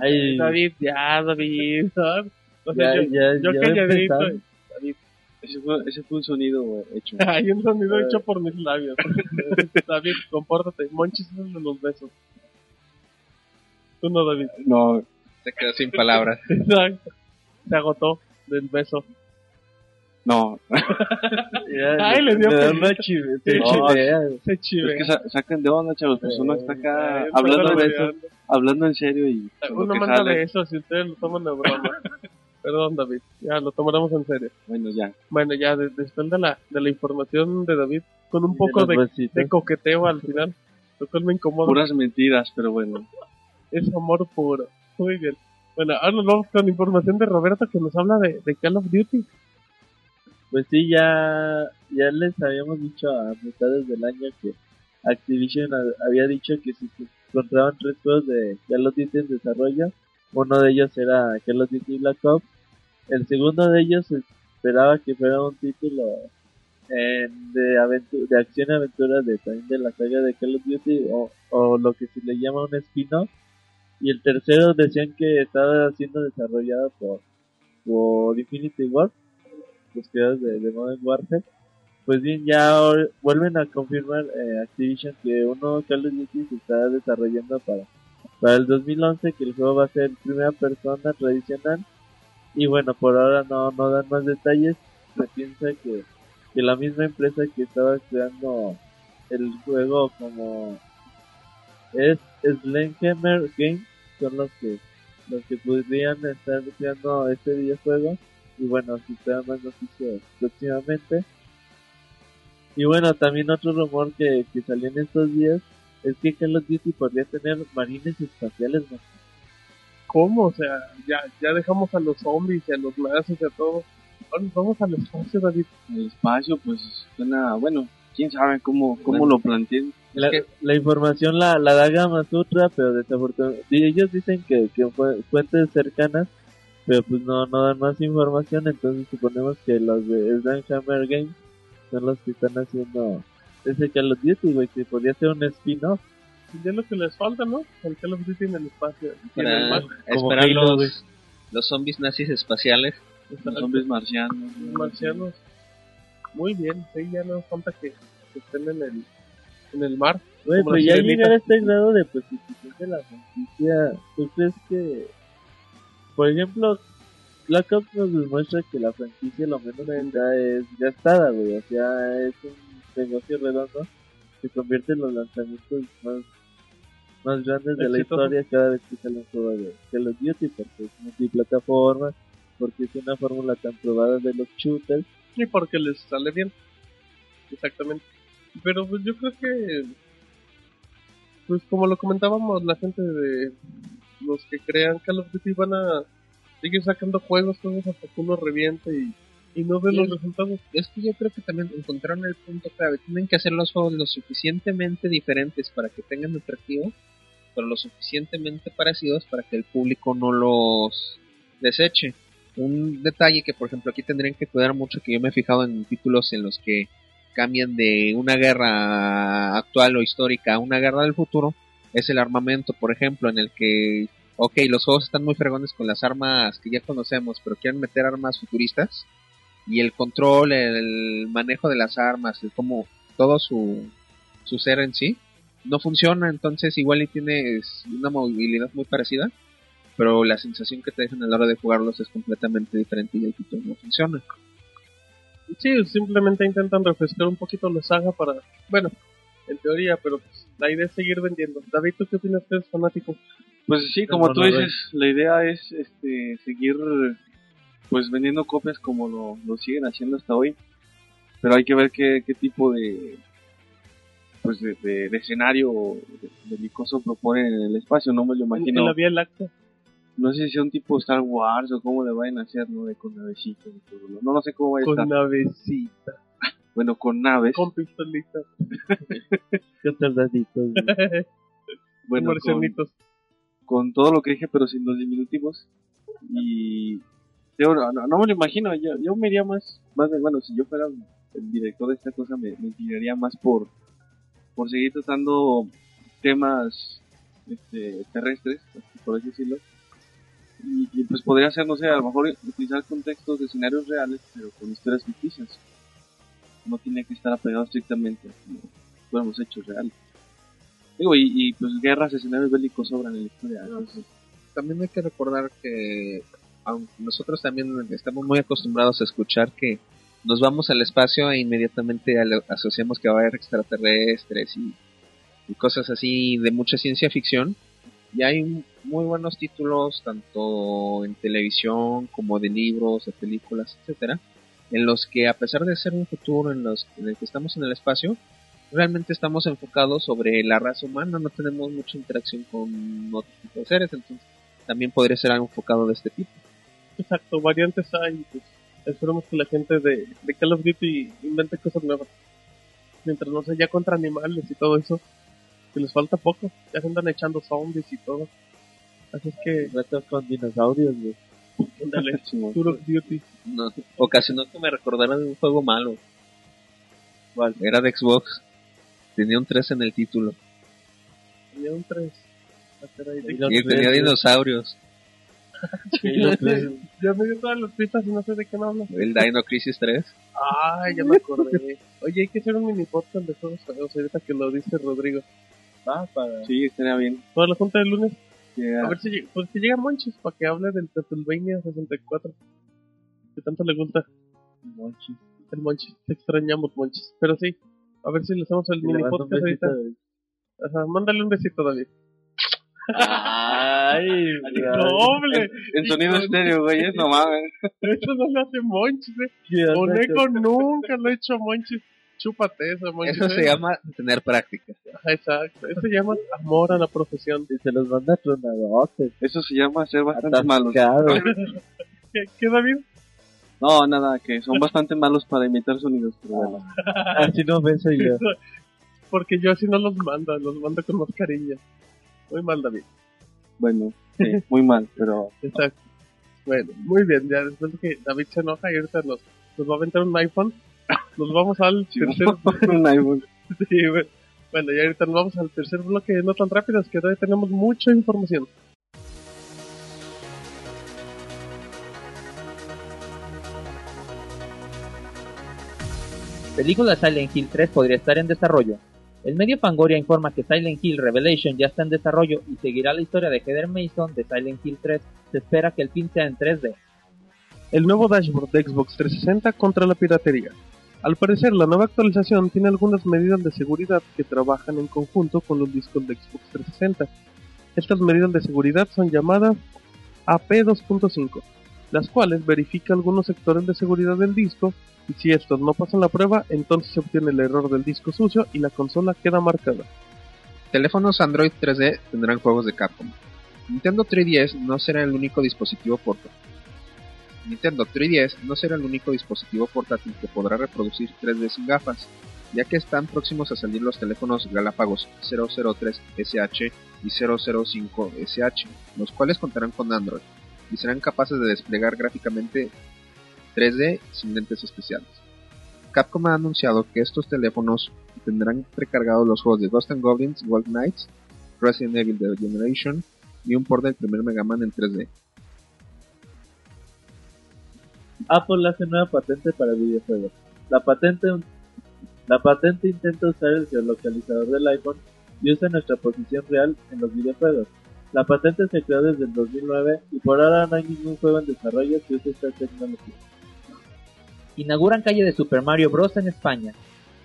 ay, David, ya, David. ¿ah? O sea, ya, yo, ya, yo ya calladito. David. Ese fue, ese fue un sonido eh, hecho. Hay un sonido hecho por mis labios. David, compórtate. Monchis es de los besos. Tú no, David. No, Se quedó sin palabras. Exacto. Se agotó del beso. No, Ya, Ay, le dio me da penita. una chive- se No, chivea. Se es chive. que sa- sacan de onda, chavos. Pues uno está acá Ay, hablando, de eso, hablando en serio y Uno de eso si ustedes lo toman de broma. Perdón, David. Ya, lo tomaremos en serio. Bueno, ya. Bueno, ya, de- después de la, de la información de David, con un Y poco de, coqueteo al final, lo cual me incomoda. Puras mentiras, pero bueno. Es amor puro. Muy bien. Bueno, ahora nos vamos con información de Roberto que nos habla de, de Call of Duty. Pues sí, ya, ya les habíamos dicho a mitades del año que Activision ha- había dicho que si se encontraban tres juegos de Call of Duty en desarrollo, uno de ellos era Call of Duty Black Ops, el segundo de ellos esperaba que fuera un título eh, de, aventu- de acción y aventura de, también de la saga de Call of Duty o, o lo que se le llama un spin-off, y el tercero decían que estaba siendo desarrollado por, por Infinity War los creadores de, de Modern Warfare. Pues bien, ya vuelven a confirmar eh, Activision que uno Call of Duty se está desarrollando para, para el 2011, que el juego va a ser primera persona tradicional. Y bueno, por ahora no, no dan más detalles. Se piensa que, que la misma empresa que estaba creando el juego como es Sledgehammer Games son los que los que podrían estar creando este videojuego y bueno, si te dan más noticias próximamente. Y bueno, también otro rumor que, que salió en estos días es que Call of Duty podría tener marines espaciales. ¿no? ¿Cómo? O sea, ya, ya dejamos a los zombies y a los nazis y a todo. Ahora vamos al espacio, David. El espacio, pues suena, bueno, quién sabe cómo, cómo lo planteen. La, información la, la da Gama Sutra, pero desafortunadamente ellos dicen que, que fue fuentes cercanas, pero pues no, no dan más información, entonces suponemos que los de Sledgehammer Games son los que están haciendo ese Call of Duty, güey, que podría ser un spin-off. Ya lo que les falta, ¿no? El Call of Duty en el espacio. Y en el Para mar. Esperar los, los zombies nazis espaciales. Los zombies marcianos. Los marcianos. Muy bien, sí, ya no falta que, que estén en el, en el mar. Güey, pues ya llegar a este grado de prostitución de la franquicia, ¿tú crees que, por ejemplo, Black Ops nos demuestra que la franquicia lo menos ya es gastada, güey, o sea, es un negocio redondo, se convierte en los lanzamientos más más grandes de la historia cada vez que sale un juego de Call of Duty, porque es multiplataforma, porque es una fórmula tan probada de los shooters, Y porque les sale bien. Exactamente. Pero pues yo creo que, pues como lo comentábamos, la gente de los que crean Call of Duty van a seguir sacando juegos, juegos hasta que uno reviente y, y no ve Sí. los resultados. Es que yo creo que también encontraron el punto clave. Tienen que hacer los juegos lo suficientemente diferentes para que tengan atractivo, pero lo suficientemente parecidos para que el público no los deseche. Un detalle que, por ejemplo, aquí tendrían que cuidar mucho, que yo me he fijado en títulos en los que cambian de una guerra actual o histórica a una guerra del futuro, es el armamento, por ejemplo, en el que, ok, los juegos están muy fregones con las armas que ya conocemos, pero quieren meter armas futuristas y el control, el manejo de las armas, el como todo su, su ser en sí, no funciona, entonces igual y tienes una movilidad muy parecida, pero la sensación que te dejan a la hora de jugarlos es completamente diferente y el título no funciona. Sí, simplemente intentan refrescar un poquito la saga para, bueno, en teoría, pero pues, la idea es seguir vendiendo. David, ¿tú qué opinas que eres fanático? Pues sí, como tú dices, la idea es este seguir pues vendiendo copias como lo, lo siguen haciendo hasta hoy. Pero hay que ver qué, qué tipo de pues de, de- de escenario belicoso proponen en el espacio, no me lo En imagino. la Vía Láctea. No sé si sea un tipo Star Wars o cómo le vayan a hacer, ¿no? De con lo- No, no sé cómo va a Con estar. navecita, Bueno, con naves. con pistolitas, con soldaditos, güey. bueno, con con, todo lo que dije, pero sin los diminutivos. Y yo no, no, no me lo imagino, yo, yo me iría más, más de, bueno, si yo fuera el director de esta cosa, me, me inclinaría más por, por seguir tratando temas este, terrestres, por así decirlo. Y, y, pues podría ser, no sé, a lo mejor utilizar contextos de escenarios reales, pero con historias ficticias. No tiene que estar apegado estrictamente a como fuéramos hechos reales. Digo, y, y pues guerras, escenarios bélicos sobran en la historia. entonces, También hay que recordar que aunque nosotros también estamos muy acostumbrados a escuchar que nos vamos al espacio e inmediatamente asociamos que va a haber extraterrestres y, y cosas así de mucha ciencia ficción. Y hay muy buenos títulos, tanto en televisión como de libros, de películas, etcétera, en los que a pesar de ser un futuro en, los, en el que estamos en el espacio, realmente estamos enfocados sobre la raza humana, no tenemos mucha interacción con otro tipo de seres, entonces también podría ser algo enfocado de este tipo. Exacto, variantes hay. Pues, esperemos que la gente de, de Call of Duty invente cosas nuevas. Mientras no sea ya contra animales y todo eso, que les falta poco. Ya se andan echando zombies y todo. Así es que, Retos con dinosaurios, güey. of Duty. No, ocasionó que me recordara de un juego malo. ¿Cuál? Era de Xbox. Tenía un 3 en el título. Tenía un 3. Y los Y tenía tres, dinosaurios. y los tres. Ya me dio todas las pistas y no sé de qué me hablas. El Dino Crisis 3. Ay, ya me acordé. Oye, hay que hacer un mini podcast de juegos feos ahorita que lo dice Rodrigo. Va para. Sí, estaría bien. Toda la junta del lunes. Que- A ver si llega, pues que llega Monchis para que hable del Castlevania 64. Que tanto le gusta Monchis. el Monchis. Te extrañamos, Monchis. Pero sí, a ver si le hacemos el mini podcast ahorita. Ajá, mándale un besito, David. Ay. ¡Doble! El sonido estéreo, güey, es no mames. Eso no lo hace Monchis, eh. ¿Qué onda, Oneco cabrón? nunca lo ha hecho Monchis. Chúpate eso, se eh. llama tener práctica. Exacto. Eso se llama amor a la profesión. Y se los manda tronadotes. Eso se llama ser bastante malos. ¿Qué, qué David? No, nada, que son bastante malos para imitar sonidos, pero bueno. Así no beso yo. Porque yo así no los mando, los mando con más cariño. Muy mal, David. Bueno, sí, muy mal, pero Exacto. Bueno, muy bien. Ya después de que David se enoja y ahorita nos, nos va a aventar un iPhone, nos vamos al tercer... un iPhone. Sí, bueno. Bueno, y ahorita nos vamos al tercer bloque de no tan rápidas, que todavía tenemos mucha información. Película Silent Hill 3 podría estar en desarrollo. El medio Fangoria informa que Silent Hill Revelation ya está en desarrollo y seguirá la historia de Heather Mason de Silent Hill 3. Se espera que el fin sea en 3D. El nuevo dashboard de Xbox 360 contra la piratería. Al parecer, la nueva actualización tiene algunas medidas de seguridad que trabajan en conjunto con los discos de Xbox 360. Estas medidas de seguridad son llamadas AP 2.5, las cuales verifican algunos sectores de seguridad del disco y si estos no pasan la prueba, entonces se obtiene el error del disco sucio y la consola queda marcada. Teléfonos Android 3D tendrán juegos de Capcom. Nintendo 3DS no será el único dispositivo portátil. Nintendo 3DS no será el único dispositivo portátil que podrá reproducir 3D sin gafas, ya que están próximos a salir los teléfonos Galápagos 003 SH y 005 SH, los cuales contarán con Android y serán capaces de desplegar gráficamente 3D sin lentes especiales. Capcom ha anunciado que estos teléfonos tendrán precargados los juegos de Ghost and Goblins, Gold Knights, Resident Evil The Generation y un port del primer Mega Man en 3D. Apple hace nueva patente para videojuegos. La patente, la patente intenta usar el geolocalizador del iPhone y usa nuestra posición real en los videojuegos. La patente se creó desde el 2009 y por ahora no hay ningún juego en desarrollo que use esta tecnología. Inauguran calle de Super Mario Bros. en España.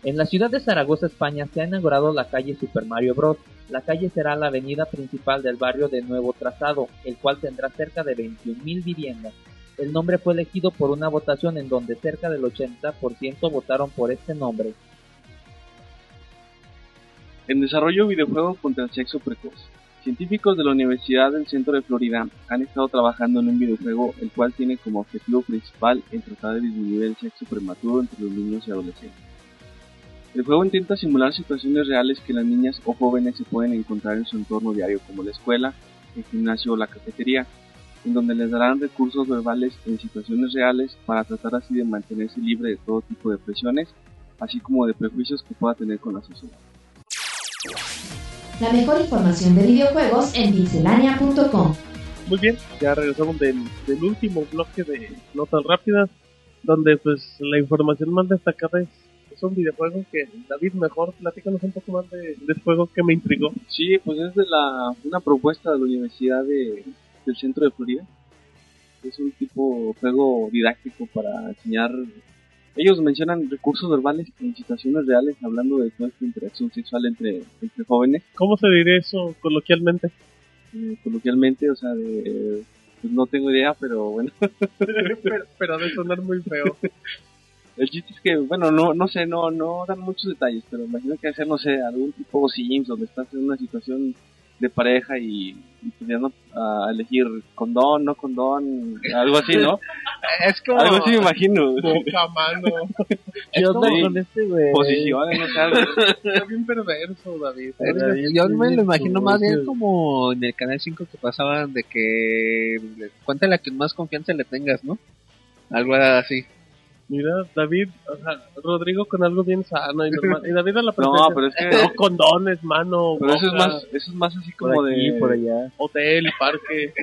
En la ciudad de Zaragoza, España, se ha inaugurado la calle Super Mario Bros. La calle será la avenida principal del barrio de Nuevo Trazado, el cual tendrá cerca de 21.000 viviendas. El nombre fue elegido por una votación en donde cerca del 80% votaron por este nombre. En desarrollo videojuego contra el sexo precoz. Científicos de la Universidad del Centro de Florida han estado trabajando en un videojuego el cual tiene como objetivo principal el tratar de disminuir el sexo prematuro entre los niños y adolescentes. El juego intenta simular situaciones reales que las niñas o jóvenes se pueden encontrar en su entorno diario como la escuela, el gimnasio o la cafetería, en donde les darán recursos verbales en situaciones reales para tratar así de mantenerse libre de todo tipo de presiones, así como de prejuicios que pueda tener con la sociedad. La mejor información de videojuegos en pixelania.com. Muy bien, ya regresamos del, del último bloque de Notas Rápidas, donde pues la información más destacada es, es un videojuego que David mejor platícanos un poco más de, del juego que me intrigó. Sí, pues es de la, una propuesta de la Universidad de, del Centro de Florida. Es un tipo juego didáctico para enseñar Ellos mencionan recursos verbales en situaciones reales, hablando de toda esta interacción sexual entre, entre jóvenes, ¿Cómo se diría eso coloquialmente? eh, coloquialmente, o sea, de, eh, pues no tengo idea, pero bueno. pero, pero ha de sonar muy feo. El chiste es que, bueno, no, no sé, no, no dan muchos detalles, pero imagino que hacer, no sé, algún tipo Sims donde estás en una situación de pareja y, y te dan a, elegir condón, no condón, algo así, ¿no? Es como... Algo así me imagino. Poca mano. ¿Qué onda con este güey? Posiciones, no. Está bien perverso, David. Es- Yo me lo imagino más bien como en el Canal 5 que pasaban de que cuéntale a quien más confianza le tengas, ¿no? Algo así. Mira, David, o sea, Rodrigo con algo bien sano y normal. Y David a la No, presencia. pero es que, No, condones, mano. pero eso es boca, más, eso es más así Por como aquí, de, por allá. Hotel, parque.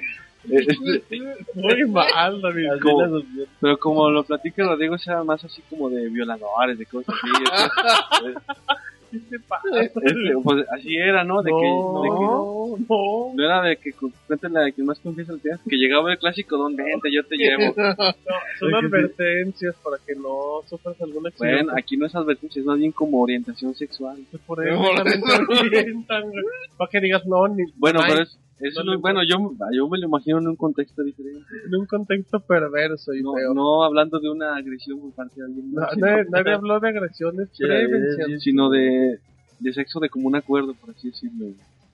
Muy mal, David. Como- pero como lo platica Rodrigo, sea más así como de violadores, de cosas así. Entonces, ¿Qué te pasa? este, pues así era, ¿no? De que, no, de que no, no. No era de que cu- cuéntale a quien más confianza le tengas, que llegaba el clásico don vente, yo te llevo. Son advertencias para que no sufras algún accidente. Bueno, aquí no es advertencia, es más bien como orientación sexual. por eso te orientan. Para que digas no, ni Bueno, ay, pero es, eso no bueno, yo, yo me lo imagino en un contexto diferente. en un contexto perverso y No, feo. no hablando de una agresión por parte de alguien No, más, nadie, sino, nadie habló de agresiones, Sí, prevención. sino de, de sexo de común acuerdo, por así decirlo.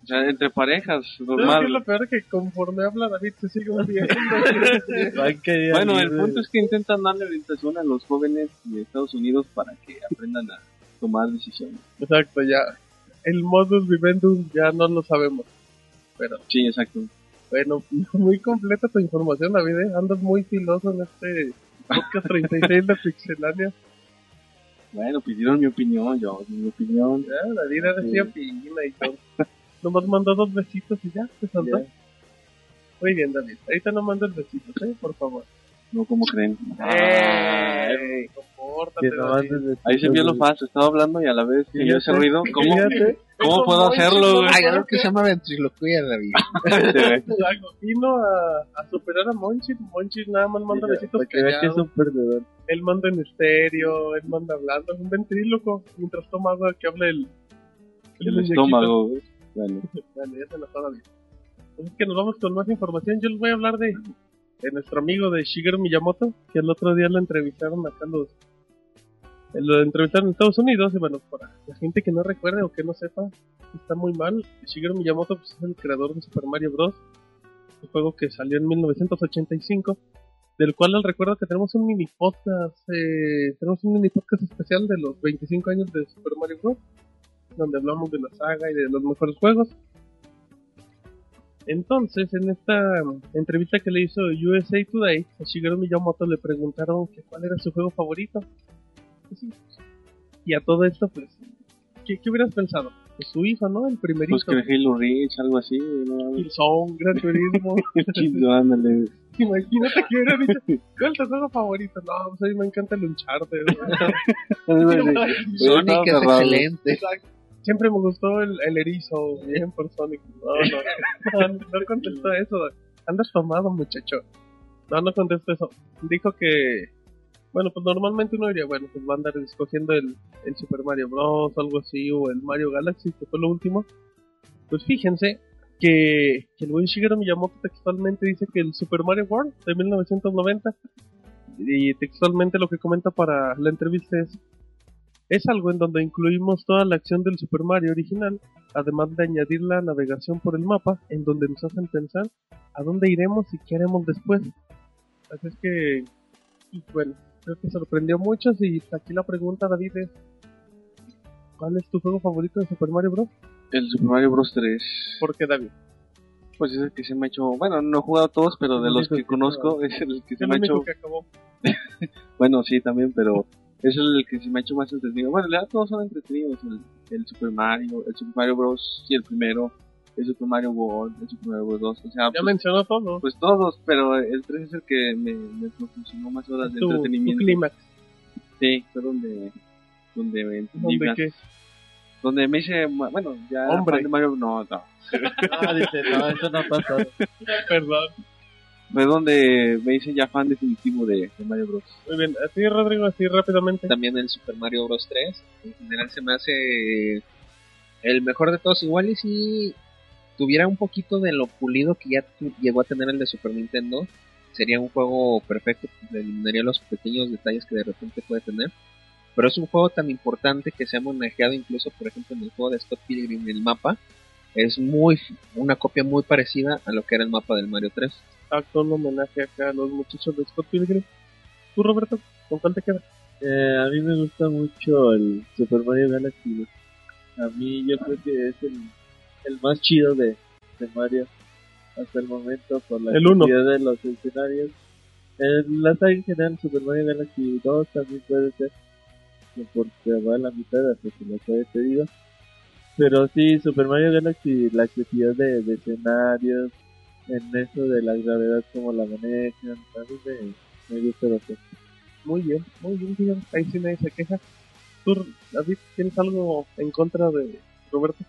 O sea, entre parejas, ¿Sabes qué es normal. lo peor? Que conforme habla David se sigue hundiendo. Bueno, el punto es que intentan darle orientación a los jóvenes de Estados Unidos para que aprendan a tomar decisiones. Exacto, ya. El modus vivendum ya no lo sabemos. Pero Sí, exacto. bueno, muy completa tu información, David. ¿eh? Andas muy filoso en este podcast 36 de Pixelania. Bueno, pidieron mi opinión, yo, mi opinión. Ya, David ya decía pina y todo. Nomás mandó dos besitos y ya, se soltó. Ya. Muy bien, David. Ahorita no mandes besitos, ¿eh? Por favor. No como creen. De- Ahí se vio lo falso, estaba hablando y a la vez que yo ese ruido. ¿Cómo. ¿cómo puedo hacerlo, güey? Hay algo que se llama ventriloquía, David. Vino a, a superar a Monchis. Monchis nada más manda besitos que es un perdedor. Él manda en estéreo, él manda hablando. Es un ventríloco. Mientras toma agua que hable el, El estómago, güey. Bueno, Vale, ya se lo estaba bien. Pues es que nos vamos con más información. Yo les voy a hablar de, de nuestro amigo de Shigeru Miyamoto, que el otro día lo entrevistaron acá los... eh, Lo entrevistaron en Estados Unidos y bueno, para la gente que no recuerde o que no sepa, está muy mal. Shigeru Miyamoto pues, es el creador de Super Mario Bros. Un juego que salió en 1985, del cual les recuerdo que tenemos un mini podcast, eh, tenemos un mini podcast especial de los 25 años de Super Mario Bros donde hablamos de la saga y de los mejores juegos. Entonces, en esta um, entrevista que le hizo USA Today, a Shigeru Miyamoto le preguntaron que cuál era su juego favorito. Pues sí. Y a todo esto, pues, ¿qué, qué hubieras pensado? Pues su hijo, ¿no? El primerito. pues que Halo Reach, algo así, güey. No, Killzone, Gran Turismo. ándale. Imagínate que hubiera dicho, ¿cuál es tu juego favorito? No, pues a mí me encanta el Uncharted. Sonic es excelente. Exacto. Siempre me gustó el, el erizo, bien por Sonic. No, no, no, no contestó eso. Andas tomado, muchacho. No, no contestó eso. Dijo que, bueno, pues normalmente uno diría, bueno, pues va a andar escogiendo el, el Super Mario Bros. algo así, o el Mario Galaxy, que fue lo último. Pues fíjense que, que el buen Shigeru Miyamoto textualmente dice que el Super Mario World de 1990, y textualmente lo que comenta para la entrevista es es algo en donde incluimos toda la acción del Super Mario original, además de añadir la navegación por el mapa, en donde nos hacen pensar a dónde iremos y qué haremos después. Así es que, y bueno, creo que sorprendió a muchos y aquí la pregunta, David, es ¿cuál es tu juego favorito de Super Mario Bros? El Super Mario Bros. 3. ¿Por qué, David? Pues es el que se me ha hecho. Bueno, no he jugado todos, pero de los que que conozco es el que se me ha hecho. que acabó. Bueno, sí, también, pero es el que se me ha hecho más entretenido. Bueno, en realidad todos son entretenidos. El, el Super Mario, el Super Mario Bros. y el primero, el Super Mario World, el Super Mario Bros. 2. O sea, Ya pues, mencionó todo. pues todos, pero el 3 es el que me, me proporcionó más horas de tu, tu entretenimiento. clímax. Sí, fue donde, donde me entendí ¿Dónde más. qué? Donde me hice, bueno, ya Hombre. fan de Mario, no, no. Ah, dice, no, eso no pasó. Perdón. Fue donde me hice ya fan definitivo de, de Mario Bros. Muy bien, así Rodrigo, así rápidamente. También el Super Mario Bros. 3. En general se me hace el mejor de todos. Igual y si tuviera un poquito de lo pulido que ya llegó a tener el de Super Nintendo, sería un juego perfecto. Eliminaría los pequeños detalles que de repente puede tener. Pero es un juego tan importante que se ha homenajeado incluso, por ejemplo, en el juego de Scott Pilgrim, el mapa. Es muy una copia muy parecida a lo que era el mapa del Mario 3. Acto un homenaje acá a los muchachos de Scott Pilgrim. ¿Tú, Roberto? ¿Con cuál te queda? Eh, a mí me gusta mucho el Super Mario Galaxy. A mí yo creo que es el, el más chido de, de Mario hasta el momento por la El uno. cantidad de los escenarios. En la saga en general, Super Mario Galaxy 2 también puede ser, que porque va a la mitad hasta que lo he pedido. Pero sí, Super Mario Galaxy, la cantidad de, de escenarios, en eso de la gravedad, como la manejan, a mí me, gusta bastante. Muy bien, muy bien, fíjate. Ahí sí nadie se queja. ¿Tú, David, tienes algo en contra de Roberto?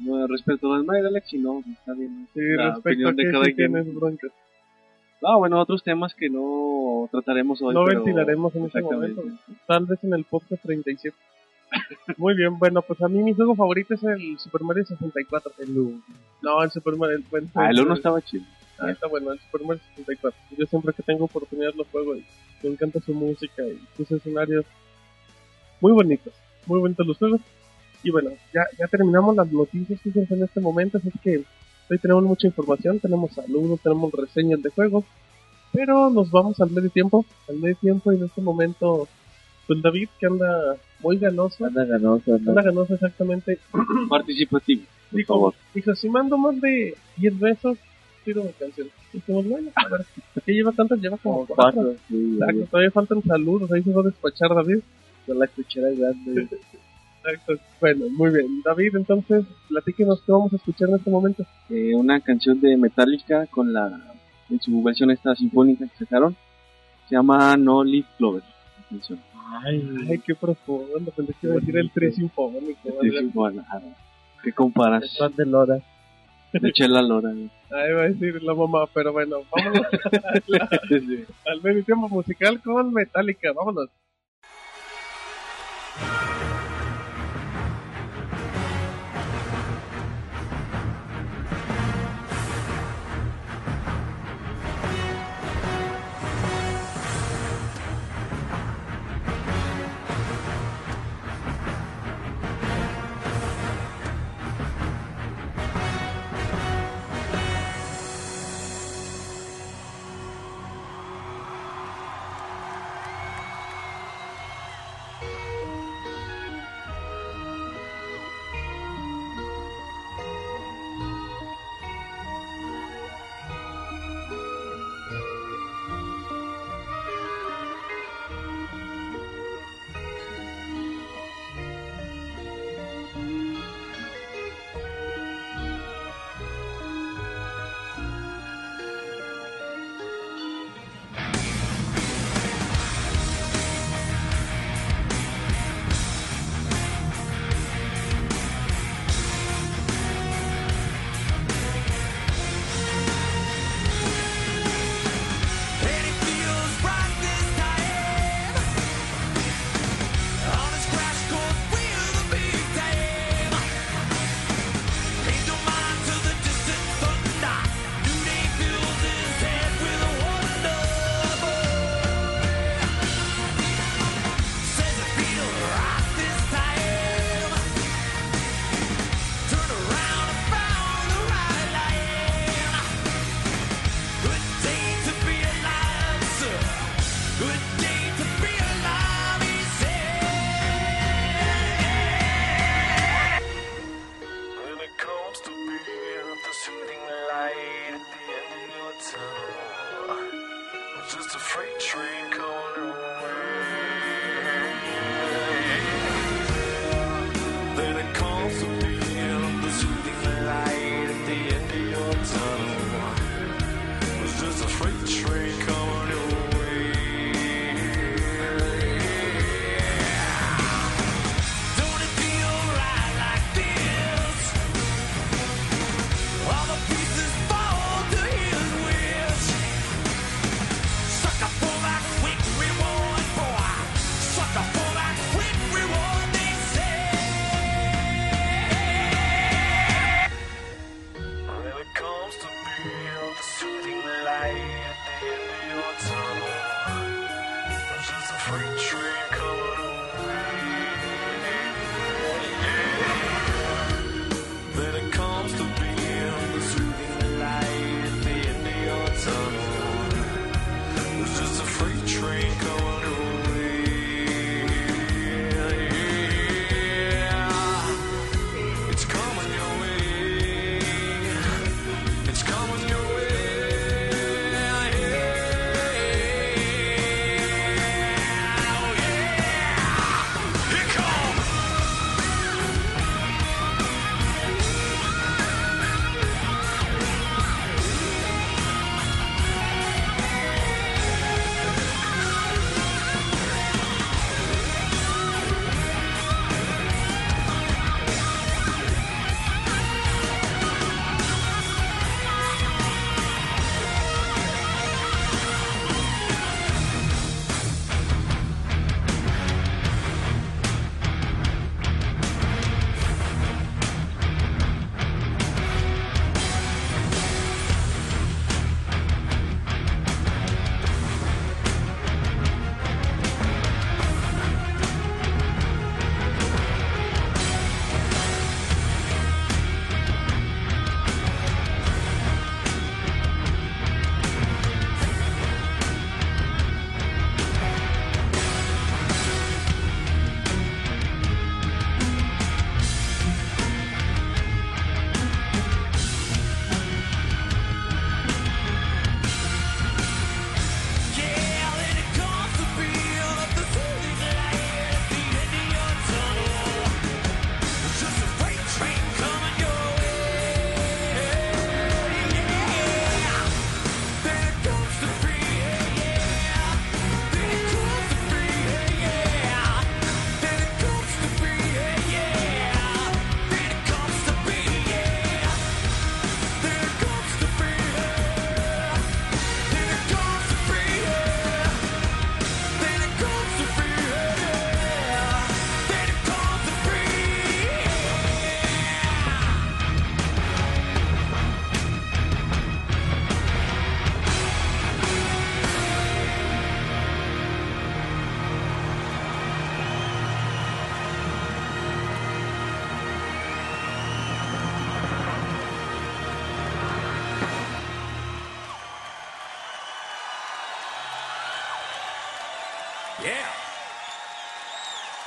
No, respecto al Mario Galaxy, no, está bien. Sí, La respecto opinión a de cada sí quien. tienes broncas. Ah, bueno, otros temas que no trataremos hoy. No pero- ventilaremos en este momento. Tal vez en el podcast 37. Muy bien, bueno, pues a mí mi juego favorito es el Super Mario 64. El uno. No, el Super Mario. El, bueno, Ah, el 1 estaba chido. Ah, está bueno, el Super Mario 64. Yo siempre que tengo oportunidad lo juego y me encanta su música y sus escenarios. Muy bonitos, muy bonitos los juegos. Y bueno, ya, ya terminamos las noticias fíjense en este momento, así que hoy tenemos mucha información, tenemos saludos, tenemos reseñas de juegos, pero nos vamos al medio tiempo, al medio tiempo y en este momento, pues David que anda muy ganoso, Anda ganoso, anda. anda ganoso exactamente, Participativo, dijo, favor. dijo, si mando más de 10 besos, pido una canción. Y dijimos, bueno, a ver, ¿qué lleva tantas? Lleva como Como cuatro. cuatro, sí, Exacto, todavía faltan saludos, ahí se va a despachar David. con la cuchara grande. Exacto. Bueno, muy bien. David, entonces, platíquenos qué vamos a escuchar en este momento. Eh, una canción de Metallica con la en su versión esta sinfónica que sacaron. Se llama No Leaf Clover. la canción. Ay, qué profundo. Pensé que iba a decir el tres sinfónico. Es igual, ah, ¿Qué comparas? Es fan de Lora. De Chela Lora. ¿no? Ahí va a decir la mamá, pero bueno, vámonos al medio tiempo musical con Metallica. Vámonos.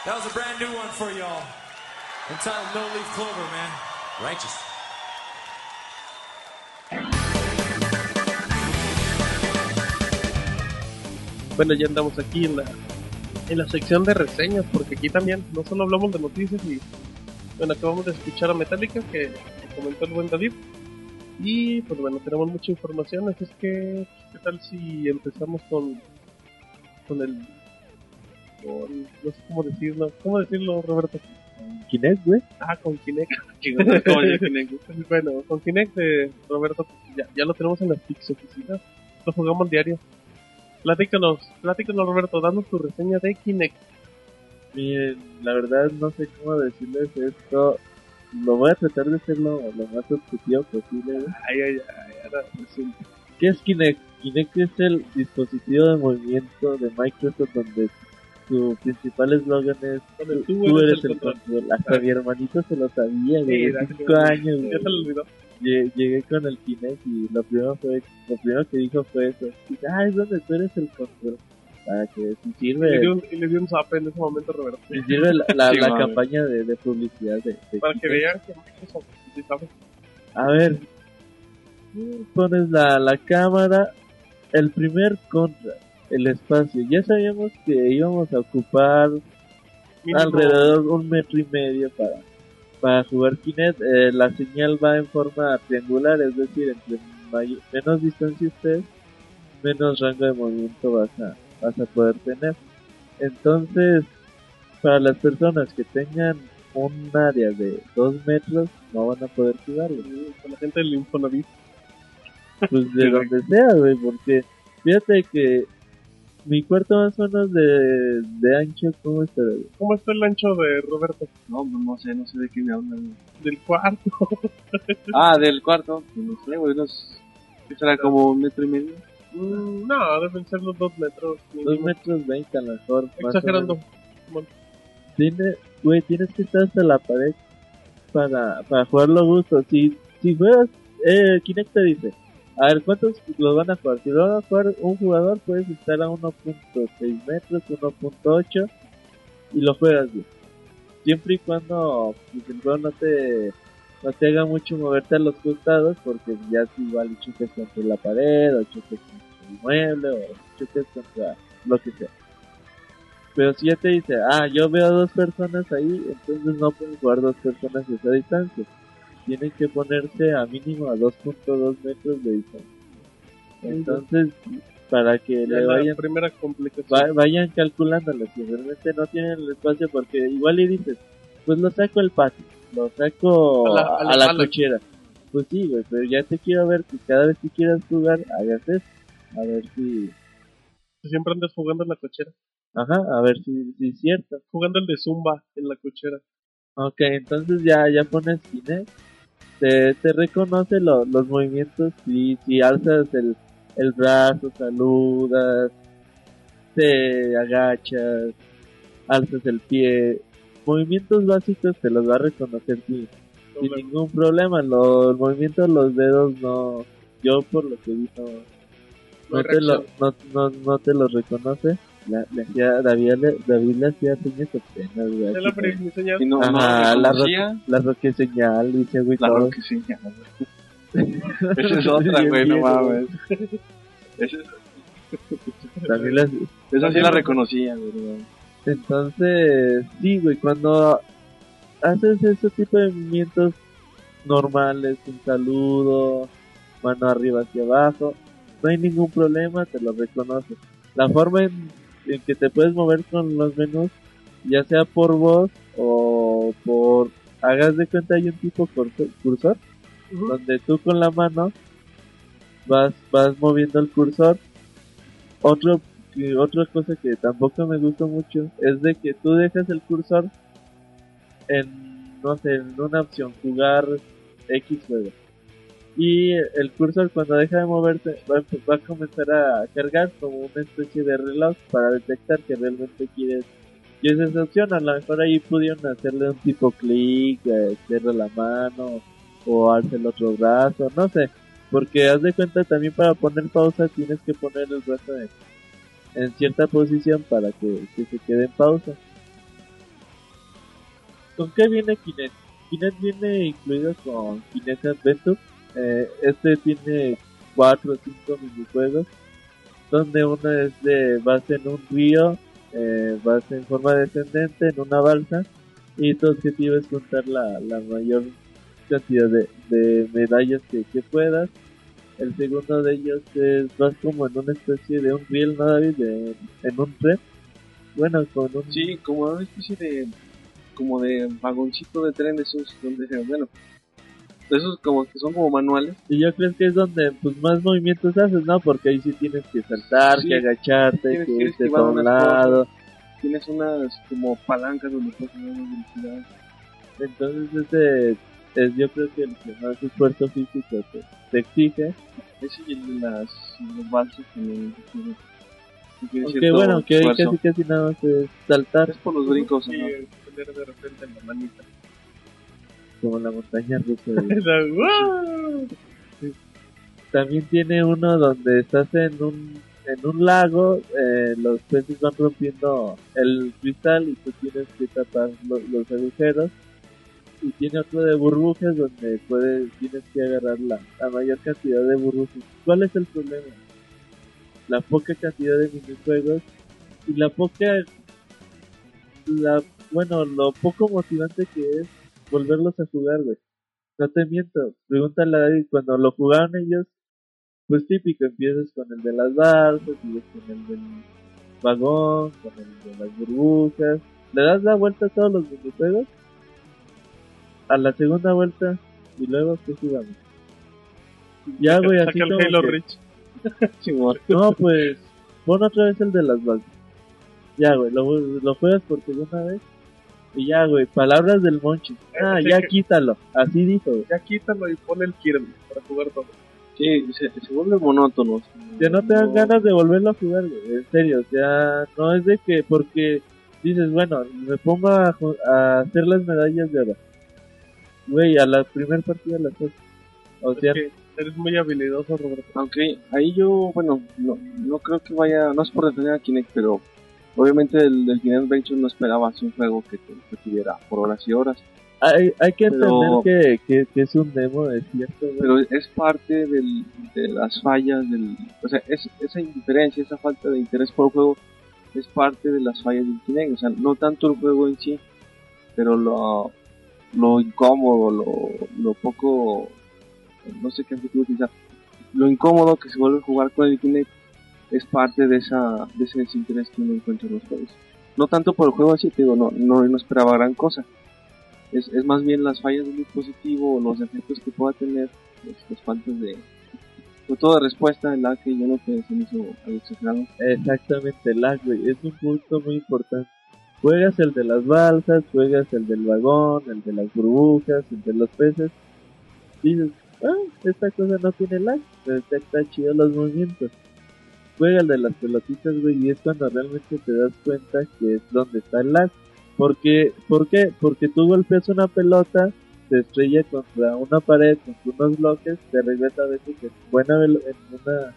That was a brand new one for y'all. Entitled No Leaf Clover, man. Righteous. Bueno, ya andamos aquí en la, en la sección de reseñas, porque aquí también no solo hablamos de noticias y bueno, acabamos de escuchar a Metallica que, que comentó el buen David. Y pues bueno, tenemos mucha información, así es que ¿qué tal si empezamos con con el con, no sé cómo decirlo, ¿cómo decirlo Roberto? Kinect, güey. Ah, con Kinect. Bueno, con Kinect de Roberto ya, ya lo tenemos en las Pix oficinas, lo jugamos diario. Platícanos, platícanos Roberto, danos tu reseña de Kinect. Miren, la verdad no sé cómo decirles esto. Lo voy a tratar de hacerlo lo más objetivo posible. Ay, ay, ay, ahora resulta. ¿Qué es Kinect? Kinect es el dispositivo de movimiento de Microsoft donde su principal eslogan es tú, eres el control". control. Hasta mi hermanito se lo sabía, güey. Sí, de gracias, 5 años, Ya se lo olvidó. Lle- Llegué con el Kinect y lo primero fue, lo primero que dijo fue eso. Ah, es donde tú eres el control. Para que si Y le sirve, dio un, y le dio un zap en ese momento Roberto. si sirve la, la, Sí, campaña de, de publicidad de, de Para que vean que Microsoft sí. A ver, pones la, la cámara, el primer contra, el espacio. Ya sabíamos que íbamos a ocupar Mínimo- alrededor un metro y medio para, para jugar Kinect. Eh, la señal va en forma triangular, es decir, entre menos distancia estés, menos rango de movimiento vas a, vas a poder tener. Entonces, para las personas que tengan un área de 2 metros, no van a poder jugarlo. Con la gente del Infonavit. Pues de donde sea, güey, porque fíjate que mi cuarto más o menos de, de ancho, ¿cómo está? ¿Cómo está el ancho de Roberto? No, pues no sé, no sé de qué me hablan. Del cuarto. Ah, del cuarto. Pues no sé, güey, unos... ¿Qué será como un metro y medio? Mm, no, deben ser los dos metros. Dos metros veinte a lo mejor. Exagerando. menos. Tiene, güey, tienes que estar hasta la pared para, para jugarlo a gusto. Si, si juegas, eh, Kinect te dice, a ver, ¿cuántos los van a jugar? Si lo van a jugar un jugador, puedes estar a 1.6 metros, 1.8 y lo juegas bien. Siempre y cuando pues, el juego no te, no te haga mucho moverte a los costados, porque ya si igual choques contra la pared, o choques contra el mueble, o choques contra lo que sea. Pero si ya te dice, ah, yo veo a dos personas ahí, entonces no pueden jugar dos personas a esa distancia. Tienen que ponerse a mínimo a 2.2 metros de distancia. Entonces, para que Ya le la vayan primera complicación. va- vayan calculándolo si realmente no tienen el espacio porque igual y dices pues lo saco al patio lo saco A la- a a la, la sala. cochera pues sí güey pero ya te quiero ver que cada vez que quieras jugar hagas eso a ver si Siempre andas jugando en la cochera. ajá a ver si, si es cierto Jugando el de Zumba en la cochera. ok entonces ya ya pones Kinect te, te reconoce lo- los movimientos si si alzas el el brazo saludas te agachas alzas el pie. Movimientos básicos te los va a reconocer sin, sin ningún problema. Los movimientos de los dedos no. Yo por lo que vi no No no te, lo, no, no, no te lo reconoce la, le hacía, David, le, David le hacía señas obscenas güey, Es la señal. Y no, Ajá, la, ro- la roque señal dice güey La todo. roque señal. Esa es otra, güey, no mames. Esa, También la- esa sí la reconocía, güey. Entonces, sí, güey, cuando haces ese tipo de movimientos normales, un saludo, mano arriba hacia abajo, no hay ningún problema, te lo reconoce. La forma en, en que te puedes mover con los menús, ya sea por voz o por, hagas de cuenta hay un tipo cursor, donde tú con la mano vas vas moviendo el cursor. Otro que otra cosa que tampoco me gusta mucho es de que tú dejas el cursor en no sé en una opción jugar X juego y el cursor cuando deja de moverse va, a comenzar a cargar como una especie de reloj para detectar que realmente quieres quieres esa opción a lo mejor ahí pudieron hacerle un tipo clic eh, cierra la mano o alza el otro brazo no sé porque haz de cuenta también para poner pausa tienes que poner el brazo en, en cierta posición para que, que se quede en pausa. ¿Con qué viene Kinect? Kinect viene incluido con Kinect Adventure. Eh, este tiene cuatro o cinco minijuegos, donde uno es de base en un río, eh, base en forma descendente, en una balsa, y tu objetivo es juntar la, la mayor cantidad de, de medallas que, que puedas. El segundo de ellos es vas como en una especie de un riel, ¿no, David? En un tren. Bueno, con un... Sí, como una especie de como de vagoncito de tren esos donde bueno esos como que son como manuales Y yo creo que es donde pues más movimientos haces, ¿no? Porque ahí sí tienes que saltar, Sí, que agacharte, tienes que irte a un lado. tienes unas como palancas donde puedes tener velocidad Entonces ese es yo creo que el que más esfuerzo físico te, te exige. ese y el de las los balsas también Aunque bueno, que casi casi nada más es saltar es por los brincos Y ajá. tener de repente en la manita. Como la montaña rusa. de-. También tiene uno donde estás en un en un lago, eh, los peces van rompiendo el cristal y tú tienes que tapar lo- los agujeros. Y tiene otro de burbujas donde puedes, tienes que agarrar la, la mayor cantidad de burbujas. ¿Cuál es el problema? La poca cantidad de minijuegos y la poca, la, bueno, lo poco motivante que es volverlos a jugar, güey. No te miento, pregúntale a David, cuando lo jugaron ellos, pues típico, empiezas con el de las balsas, sigues con el del vagón, con el de las burbujas, le das la vuelta a todos los minijuegos, a la segunda vuelta, y luego, ¿qué jugamos? Ya, güey, así el como Halo que-. Simón. no, pues, pon otra vez el de las balsas. Ya, güey, lo, lo juegas por segunda vez. Y ya, güey, palabras del Monchi. Ah, ya quítalo. Así dijo, güey. Ya quítalo y pon el Kirby para jugar todo. sí se, se vuelve monótono Que no te dan ganas de volverlo a jugar, güey. En serio, o sea, no es de que porque dices, bueno, me pongo a, hacer las medallas de oro. Güey, a la primer partida las haces. O sea, que eres muy habilidoso, Roberto. Aunque ahí yo, bueno, no, no creo que vaya, no es por defender a Kinect, pero obviamente el, del Kinect Adventure no esperaba así un juego que te que tuviera por horas y horas, hay, hay que entender que, que, que es un demo, es cierto, pero es parte del, de las fallas del, o sea, es, esa indiferencia, esa falta de interés por el juego es parte de las fallas del Kinect, o sea, no tanto el juego en sí, pero lo, lo incómodo, lo, lo poco, no sé qué adjetivo utilizar, lo incómodo que se vuelve a jugar con el Kinect es parte de esa de ese desinterés que uno encuentra en los juegos. No tanto por el juego así, te digo, no, no, no esperaba gran cosa. Es, es más bien las fallas del dispositivo o los efectos que pueda tener, los faltas de, sobre todo de respuesta en la que yo no que se me hizo exagerado. Exactamente, lag, güey. Es un punto muy importante. Juegas el de las balsas, juegas el del vagón, el de las burbujas, el de los peces. Dices, ah, esta cosa no tiene lag, pero está chido los movimientos. Juega el de las pelotitas, güey, y es cuando realmente te das cuenta que es donde está el lag. Porque, ¿Por qué? Porque tú golpeas una pelota, se estrella contra una pared, contra unos bloques, te regresa a veces en buena, en una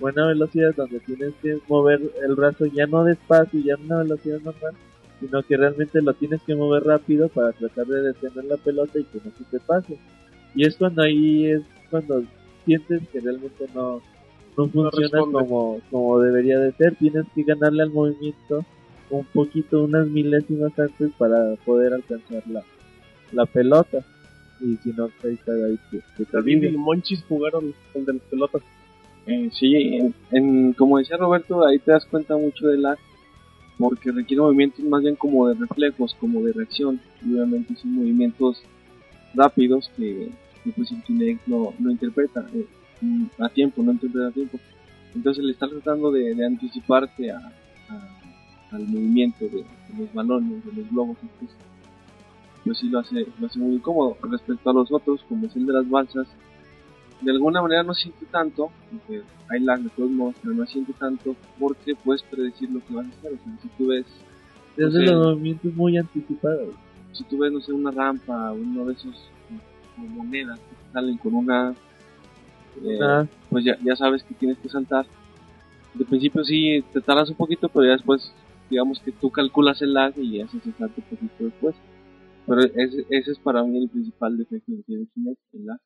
buena velocidad donde tienes que mover el brazo ya no despacio, ya en una velocidad normal, sino que realmente lo tienes que mover rápido para tratar de detener la pelota y que no te pase. Y es cuando ahí es cuando sientes que realmente no, no funciona como, como debería de ser. Tienes que ganarle al movimiento un poquito, unas milésimas antes para poder alcanzar la, la pelota. Y si no, ahí está ahí que, y Monchis jugaron el de las pelotas. Eh, sí, en, en- como decía Roberto, ahí te das cuenta mucho de lag, porque requiere movimientos más bien como de reflejos, como de reacción, y obviamente son movimientos rápidos que, que pues el Kinect no, no interpreta eh, a tiempo, no interpreta a tiempo. Entonces le estás tratando de, de anticiparte a, a- al movimiento de, de los balones, de los globos, estos, pues sí lo hace, lo hace muy incómodo. Respecto a los otros, como es el de las balsas, de alguna manera no siente tanto, porque hay lag de todos modos, pero no siente tanto porque puedes predecir lo que vas a hacer. O sea, si tú ves, Es de Sí. los movimientos muy anticipados. si tú ves, no sé, una rampa, uno de esos como monedas que salen con una, eh, Ah, pues ya, ya sabes que tienes que saltar De principio sí te tardas un poquito, pero ya después, digamos que tú calculas el lag y haces el salto un poquito después. Pero ese, ese es para mí el principal defecto que tiene Kinect, el lag.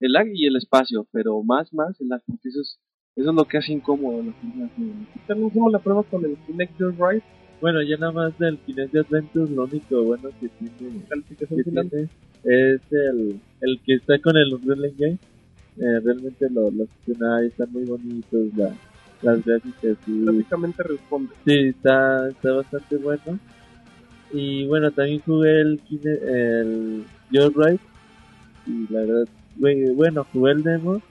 El lag y el espacio, pero más, más el lag, porque eso es, eso es lo que hace incómodo la. También hicimos la prueba con el Kinect Your Ride, Bueno, ya nada más del Kinect Adventure, lo único bueno que tiene, que tiene es el, el que está con el Unreal Engine. Eh, realmente lo- los escenarios están muy bonitos, la, las gráficas y Prácticamente responde. Sí, está, está bastante bueno. Y bueno, también jugué el, el Your Ride. Y la verdad, bueno, jugué el demo.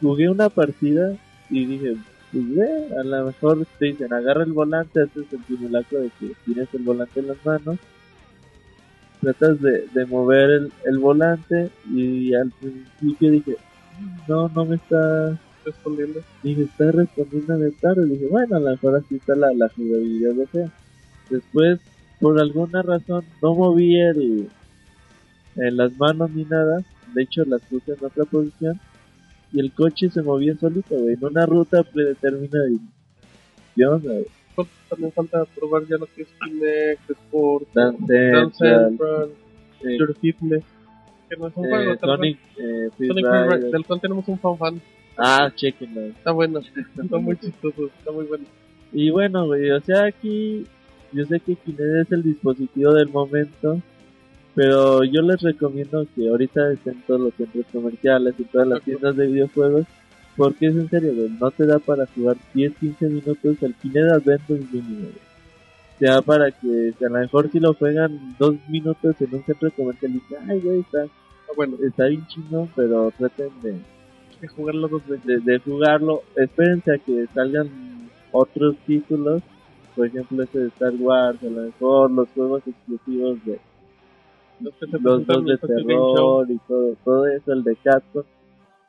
Jugué una partida y dije, pues güey, a lo mejor te dicen, agarra el volante, haces el simulacro de que tienes el volante en las manos. Tratas de, de mover el, el volante y al principio dije, no, no me está Respondiendo. y me está respondiendo de tarde. Dije, bueno, a lo mejor así está la, la jugabilidad de fea. Después, por alguna razón, no moví el, en las manos ni nada. De hecho, las puse en otra posición. Y el coche se movía solito, en una ruta predeterminada. Y, ¿Qué onda? Pues, También falta probar ya lo que es Kinect, Sport, Dance Dance Central, eh, Your Fitness. Que no es un eh, juego, Sonic, eh, Sonic. Ride, del cual tenemos un fan fan. Ah, chequenlo. Está bueno, está muy chistoso, está muy bueno. Y bueno, güey, o sea, aquí yo sé que Kinect es el dispositivo del momento, pero yo les recomiendo que ahorita estén todos los centros comerciales y todas las tiendas de videojuegos, porque es en serio, no te da para jugar 10, 15 minutos el Kinect Adventure mínimo. Te da para que, a lo mejor si lo juegan dos minutos en un centro comercial y dicen, ay, güey, está, Está bueno, está bien chingón, pero traten de, jugarlo dos veces. de, de jugarlo. Espérense a que salgan otros títulos, por ejemplo este de Star Wars, a lo mejor los juegos exclusivos de Los que se los presentan dos de terror y todo, todo eso, el de Capcom.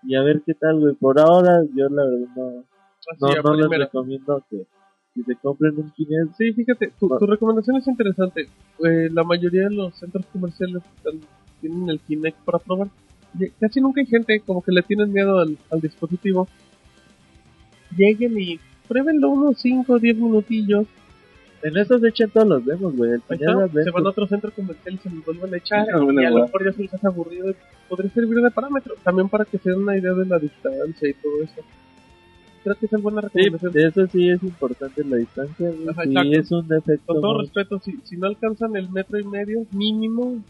Y a ver qué tal, güey. Por ahora yo la verdad no, Así, no, no les recomiendo que, que se compren un Kinect. Sí, fíjate, tu, No. tu recomendación es interesante. Eh, la mayoría de los centros comerciales están- tienen el Kinect para probar. Y casi nunca hay gente como que le tienen miedo al, al dispositivo. Lleguen y pruébenlo unos 5 o 10 minutillos. En esos echen todos los demos, güey. El está, se van a otro centro comercial y se los vuelven a echar. Ah, bueno, y a lo mejor ya se les hace aburrido. Podría servir de parámetro. También para que se den una idea de la distancia y todo eso. Creo que es buena Sí, recomendación. eso sí es importante la distancia, güey. Ajá, Sí, es un defecto Con todo muy- respeto, si, si no alcanzan el metro y medio mínimo,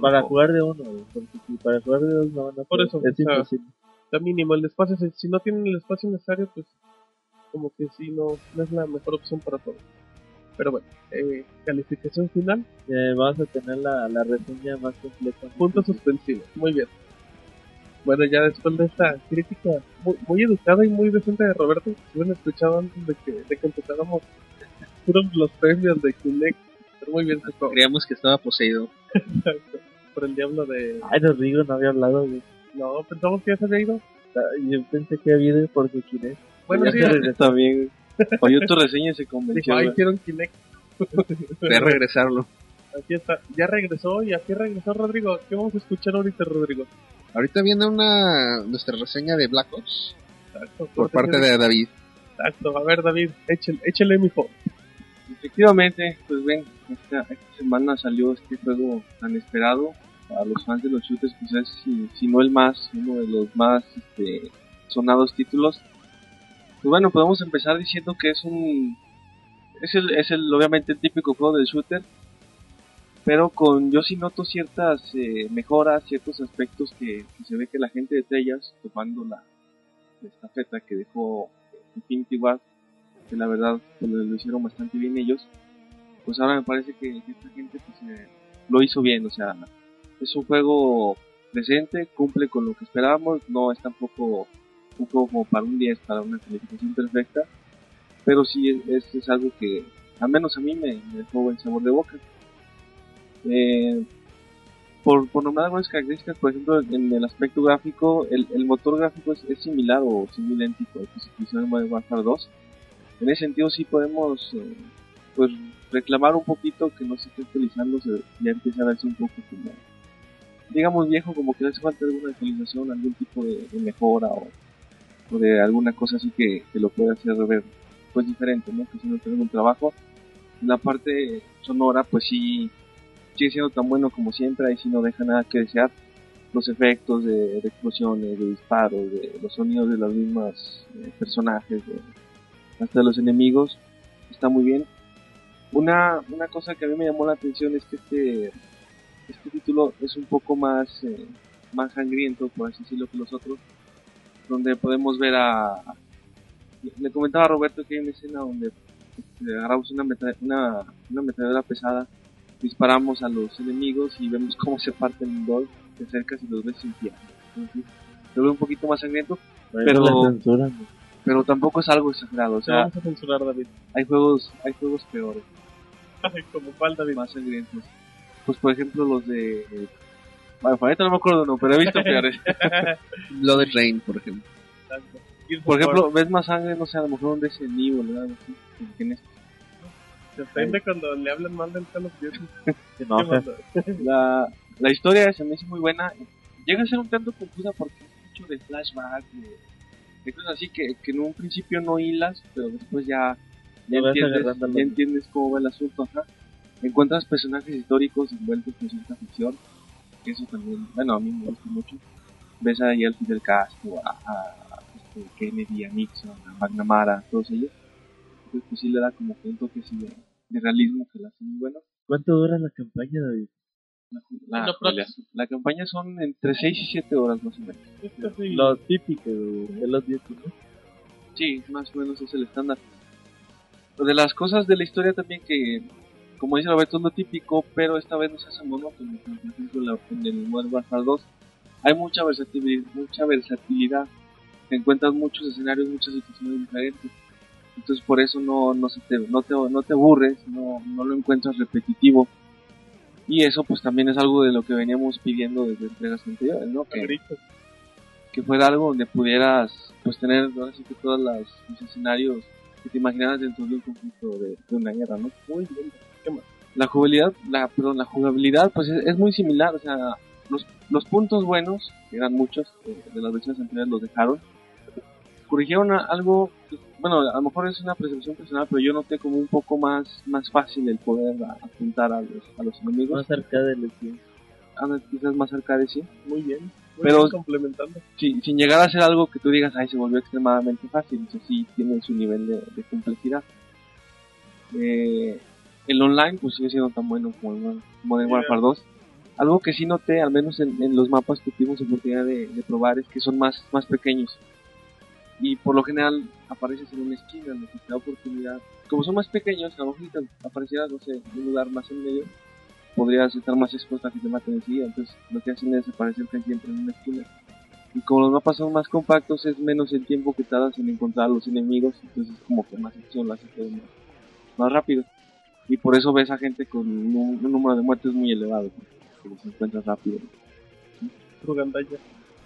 para jugar de uno, güey. Porque si para jugar de dos no van a Por eso, es o sea, imposible. está mínimo el espacio. Si, si no tienen el espacio necesario, pues como que sí, no, no es la mejor opción para todos. Pero bueno, eh, calificación final, Eh, vamos a tener la, la reseña más completa. puntos suspensivos. Muy bien. Bueno, ya después de esta crítica muy, muy educada y muy decente de Roberto, escuchado antes de que, de que empezáramos puros los premios de Kinect, pero muy bien, Jacob, Creíamos que estaba poseído. por el diablo de... Ay, Rodrigo no había hablado, güey. No, pensamos que ya se había ido. Ah, Yo pensé que había ido porque Kinect. Bueno, Ya sí. También oyó tu reseña y se convenció. dijo, un Kinect. A regresarlo. Aquí está, ya regresó y aquí regresó Rodrigo. ¿Qué vamos a escuchar ahorita, Rodrigo? Ahorita viene una nuestra reseña de Black Ops Exacto, por parte de David. Exacto, a ver, David, échale, échale mi foto. Efectivamente, pues ven, esta, esta semana salió este juego tan esperado para los fans de los shooters, pues es, si, si no el más, uno de los más este, sonados títulos. Pues bueno, podemos empezar diciendo que es un, es el, es el obviamente el típico juego del shooter, pero con, yo sí noto ciertas eh, mejoras, ciertos aspectos que, se ve que la gente de Tellas, tomando la estafeta que dejó Infinity Ward, que la verdad lo hicieron bastante bien ellos, pues ahora me parece que esta gente pues, eh, lo hizo bien, o sea, es un juego decente, cumple con lo que esperábamos, no es tampoco un juego como para un 10, para una calificación perfecta, pero sí es, es, algo que al menos a mí me, me dejó buen sabor de boca. Eh, por, por nombrar algunas características, por ejemplo, en el aspecto gráfico, el, el motor gráfico es, es similar o idéntico al que se utilizó en Modern Warfare 2. En ese sentido sí podemos eh, pues reclamar un poquito que no se esté actualizando, se, ya empieza a verse un poco como, digamos viejo, como que le hace falta alguna actualización, algún tipo de, de mejora o, de alguna cosa así que, que lo puede hacer ver pues diferente, ¿no? Que si no tenemos un trabajo, la parte sonora pues sí sigue siendo tan bueno como siempre, ahí sí no deja nada que desear. Los efectos de, explosiones, de disparos, de los sonidos de los mismos eh, personajes, de- hasta los enemigos, está muy bien. Una, una cosa que a mí me llamó la atención es que este, este título es un poco más, eh, más sangriento, por así decirlo, que los otros, donde podemos ver a... Le comentaba a Roberto que hay una escena donde agarramos una, una, una metralladora pesada, disparamos a los enemigos y vemos cómo se parten en dos, te acercas y los ves sin pie. Entonces, Se ve un poquito más sangriento, Pero- pero tampoco es algo exagerado. O sea, vamos a censurar, David. hay juegos, hay juegos peores. Como cuál, David. más sangrientos. Pues por ejemplo los de... Bueno, ahorita no me acuerdo, no, pero he visto peores. Blood Rain, por ejemplo. Exacto. Por ejemplo, ves más sangre, no sé, a lo mejor un Evil, ¿verdad? Algo así, como que en este. Se ofende cuando le hablan mal del Call of Duty. Se ¿Qué enoja. manda? La, la historia se me hizo muy buena. Llega a ser un tanto confusa porque es mucho de flashback, de, de cosas así que, que en un principio no hilas, pero después ya, ya, entiendes, ya entiendes cómo va el asunto. Ajá. Encuentras personajes históricos envueltos en cierta ficción, que eso también, bueno, a mí me gusta mucho. Ves ahí al Fidel Castro, a, a, este, Kennedy, a Nixon, a McNamara, todos ellos. Entonces, pues sí le da como un toque así de, de realismo que la hace muy bueno. ¿Cuánto dura la campaña, David? La, Lo la, la campaña son entre 6 y 7 horas más o menos. Sí. Lo típico, de los 10 ¿no? Sí, más o menos es el estándar. Lo de las cosas de la historia también que, como dice Roberto, es lo típico, pero esta vez no se hace monótono. como Por ejemplo, la- en el Modern Warfare 2 hay mucha versatilidad, mucha versatilidad. Te encuentras muchos escenarios, muchas situaciones diferentes. Entonces por eso no, no, se te, no, te, no te aburres, no, no lo encuentras repetitivo. Y eso pues también es algo de lo que veníamos pidiendo desde entregas anteriores, ¿no? Que, que fuera algo donde pudieras pues tener ahora sí que todos los escenarios que te imaginaras dentro de un conflicto de, de una guerra, ¿no? Muy bien. La jugabilidad, la, perdón, la jugabilidad pues es, es muy similar, o sea, los, los puntos buenos, que eran muchos eh, de las versiones anteriores los dejaron, corrigieron a- algo, bueno, a lo mejor es una percepción personal, pero yo noté como un poco más, más fácil el poder a- apuntar a los, a los enemigos, Más arcade les digo. Ah, quizás más arcade sí, Muy bien. Pero- complementando. sin, sin llegar a ser algo que tú digas, ay, se volvió extremadamente fácil, eso sí tiene su nivel de, de complejidad. Eh, el online pues sigue siendo tan bueno como el Modern Sí, Warfare 2. Algo que sí noté, al menos en, en los mapas que tuvimos oportunidad de, de probar, es que son más, más pequeños. Y por lo general apareces en una esquina, lo que te da oportunidad. Como son más pequeños, a lo mejor aparecieras, no sé, en un lugar más en medio, podrías estar más expuesto a que te maten enseguida. Entonces lo que hacen es aparecer casi siempre en una esquina. Y como los mapas son más compactos, es menos el tiempo que tardas en encontrar a los enemigos, entonces es como que más acción lo hace todo más, más rápido. Y por eso ves a gente con un, un número de muertes muy elevado, porque los encuentras rápido. Rugandaya.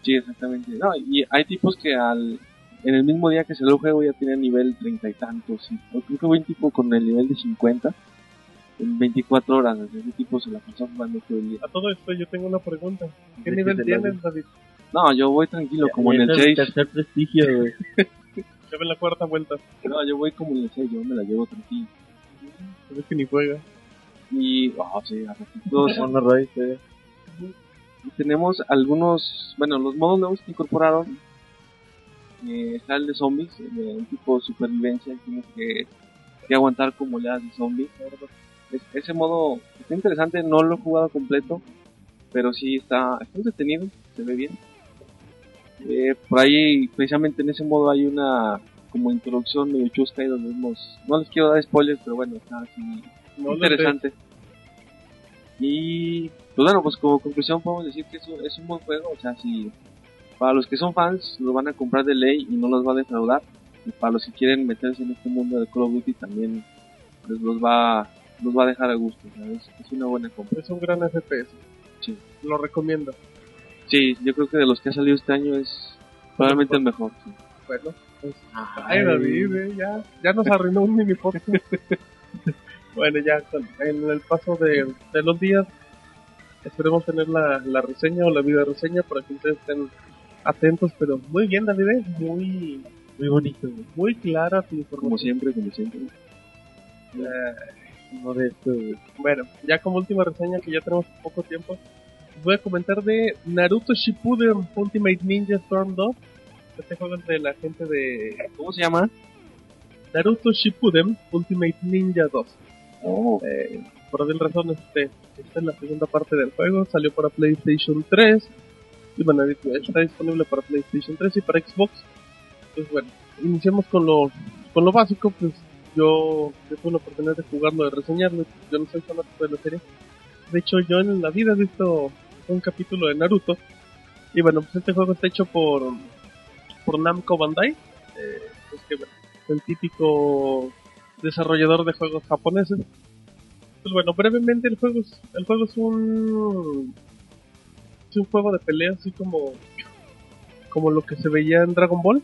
Sí, exactamente. No, y hay tipos que al en el mismo día que salió el juego ya tienen nivel treinta y tantos. y- o creo que hubo un tipo con el nivel de 50 en 24 horas. Ese tipo se la pasó jugando todo el día. A todo esto yo tengo una pregunta. ¿Qué ¿De nivel tienes, David? No, yo voy tranquilo, como en el Es 6. tercer prestigio, güey. Ya ve la cuarta vuelta. No, yo voy como en el 6, yo me la llevo tranquilo. Es que ni juega. Y, oh, sí, Ray, sí. Y tenemos algunos, bueno, los modos nuevos que incorporaron. Eh, está el de zombies, de un tipo de supervivencia, tienes que, que aguantar como oleadas de zombies. Es- ese modo está interesante, no lo he jugado completo, pero sí está, está entretenido, se ve bien. Eh, por ahí, precisamente en ese modo hay una como introducción medio chusca y donde vemos, no les quiero dar spoilers, pero bueno, está así No interesante. Y pues bueno, pues como conclusión podemos decir que es un, es un buen juego, o sea, si para los que son fans lo van a comprar de ley y no los va a defraudar, y para los que quieren meterse en este mundo de Call of Duty también pues, los va los va a dejar a gusto, o sea, es, es una buena compra. Es un gran FPS. Sí. Lo recomiendo. Sí, yo creo que de los que ha salido este año es probablemente el mejor. sí. Bueno, pues, ay, David, eh, ya, ya nos arruinó un mini podcast. bueno, ya en el paso de, de los días esperemos tener la, la reseña o la video reseña para que ustedes estén atentos, pero muy bien, David, ¿eh? muy, Muy bonito, muy clara tu Como información. siempre, como siempre. Eh, Modesto, güey. bueno, ya como última reseña, que ya tenemos poco tiempo, voy a comentar de Naruto Shippuden Ultimate Ninja Storm 2. Este juego es de la gente de ¿Cómo se llama? Naruto Shippuden Ultimate Ninja 2. Oh, Eh, por alguna razón, este, esta es la segunda parte del juego. Salió para PlayStation 3. Y bueno, está disponible para PlayStation 3 y para Xbox. Pues bueno, iniciamos con lo, con lo básico. Pues yo, yo tuve la oportunidad de jugarlo, de reseñarlo. Yo no soy fanático de la serie. De hecho, yo en la vida he visto un capítulo de Naruto. Y bueno, pues este juego está hecho por, por Namco Bandai. Eh, pues que el típico desarrollador de juegos japoneses. Pues bueno, brevemente el juego es, el juego es un es un juego de pelea así como como lo que se veía en Dragon Ball,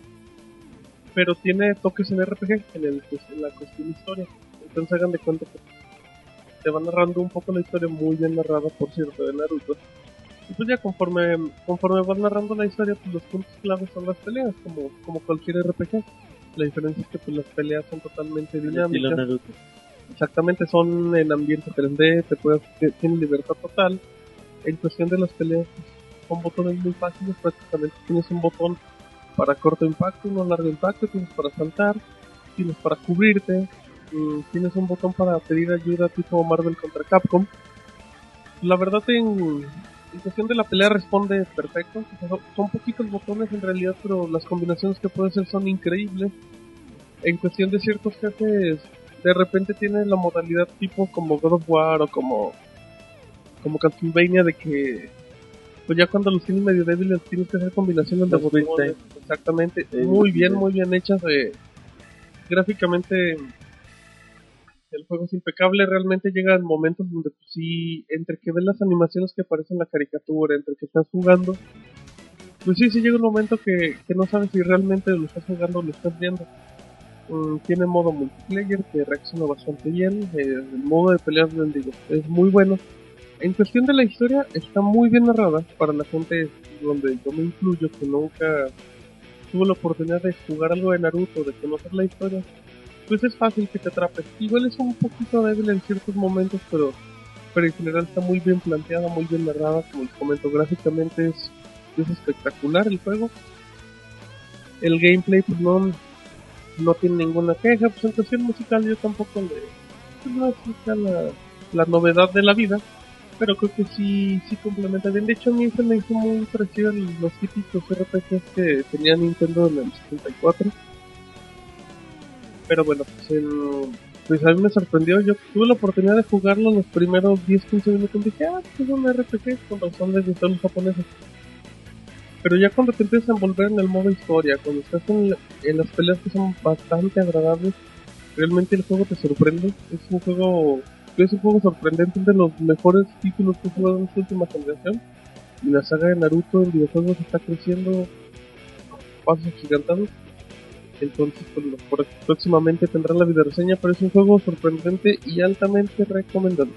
pero tiene toques en RPG en, el, en la cuestión historia. Entonces hagan de cuenta que te va narrando un poco la historia muy bien narrada, por cierto, de Naruto. Y pues ya conforme conforme vas narrando la historia, pues los puntos claves son las peleas, como como cualquier RPG. La diferencia es que pues las peleas son totalmente dinámicas. Exactamente, son en ambiente 3D, te puedes, tienen libertad total. En cuestión de las peleas, pues, son botones muy fáciles, prácticamente tienes un botón para corto impacto, uno largo impacto, tienes para saltar, tienes para cubrirte, mm, tienes un botón para pedir ayuda tipo Marvel contra Capcom. La verdad en, en cuestión de la pelea responde perfecto, o sea, son- poquitos botones en realidad, pero las combinaciones que puede hacer son increíbles. En cuestión de ciertos jefes de repente tiene la modalidad tipo como God of War o como como Castlevania de que pues ya cuando los tienes medio débiles tienes que hacer combinaciones de Los botones exactamente Sí, muy sí, bien sí. muy bien hechas eh, gráficamente el juego es impecable realmente llegan momentos donde pues, sí entre que ves las animaciones que aparecen en la caricatura entre que estás jugando pues sí sí llega un momento que, que no sabes si realmente lo estás jugando o lo estás viendo Mm, tiene modo multiplayer que reacciona bastante bien. eh, el modo de peleas del digo es muy bueno. En cuestión de la historia, está muy bien narrada para la gente donde yo me incluyo, que nunca tuvo la oportunidad de jugar algo de Naruto, de conocer la historia. Pues es fácil que te atrape. Igual es un poquito débil en ciertos momentos, pero, pero en general está muy bien planteada, muy bien narrada. Como les comento, gráficamente es, es espectacular el juego. El gameplay, pues no, no tiene ninguna queja, en cuestión musical yo tampoco le... pues no quizá la, la novedad de la vida, pero creo que sí, sí complementa bien. De hecho a mí se me hizo muy parecido a los típicos RPGs que tenía Nintendo en el 64. Pero bueno, pues, el- pues a mí me sorprendió, yo tuve la oportunidad de jugarlo los primeros 10-15 minutos y dije, ah, pues es un RPG, con razón les gustan los japoneses. Pero ya cuando te empiezas a envolver en el modo historia, cuando estás en, las peleas que son bastante agradables, realmente el juego te sorprende. Es un juego, es un juego sorprendente, es de los mejores títulos que he jugado en esta última generación. Y la saga de Naruto en videojuegos está creciendo a pasos agigantados. Entonces, pues, lo- por- próximamente tendrá la video reseña, pero es un juego sorprendente y altamente recomendable.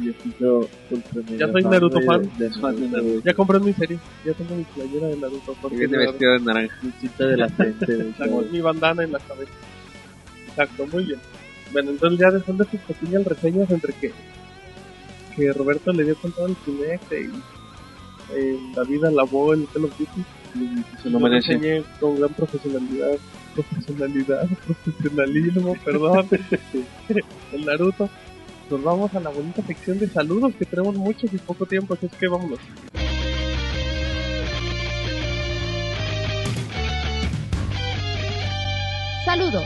Y así yo Ya soy Naruto fan. de Fan de Naruto, Naruto. güey. Ya compré mi serie, ya tengo mi playera de Naruto. Viene vestido de naranja. Lucita de la frente, mi bandana en la cabeza. Exacto, muy bien. Bueno, entonces ya después de sus pequeñas reseñas entre que, que Roberto le dio con todo el Kinect y eh, David alabó el Call of Duty, se lo merece. reseñé con gran profesionalidad, profesionalidad, profesionalismo, perdón, el Naruto. Nos vamos a la bonita sección de saludos que tenemos muchos y poco tiempo, así es que vámonos. Saludos.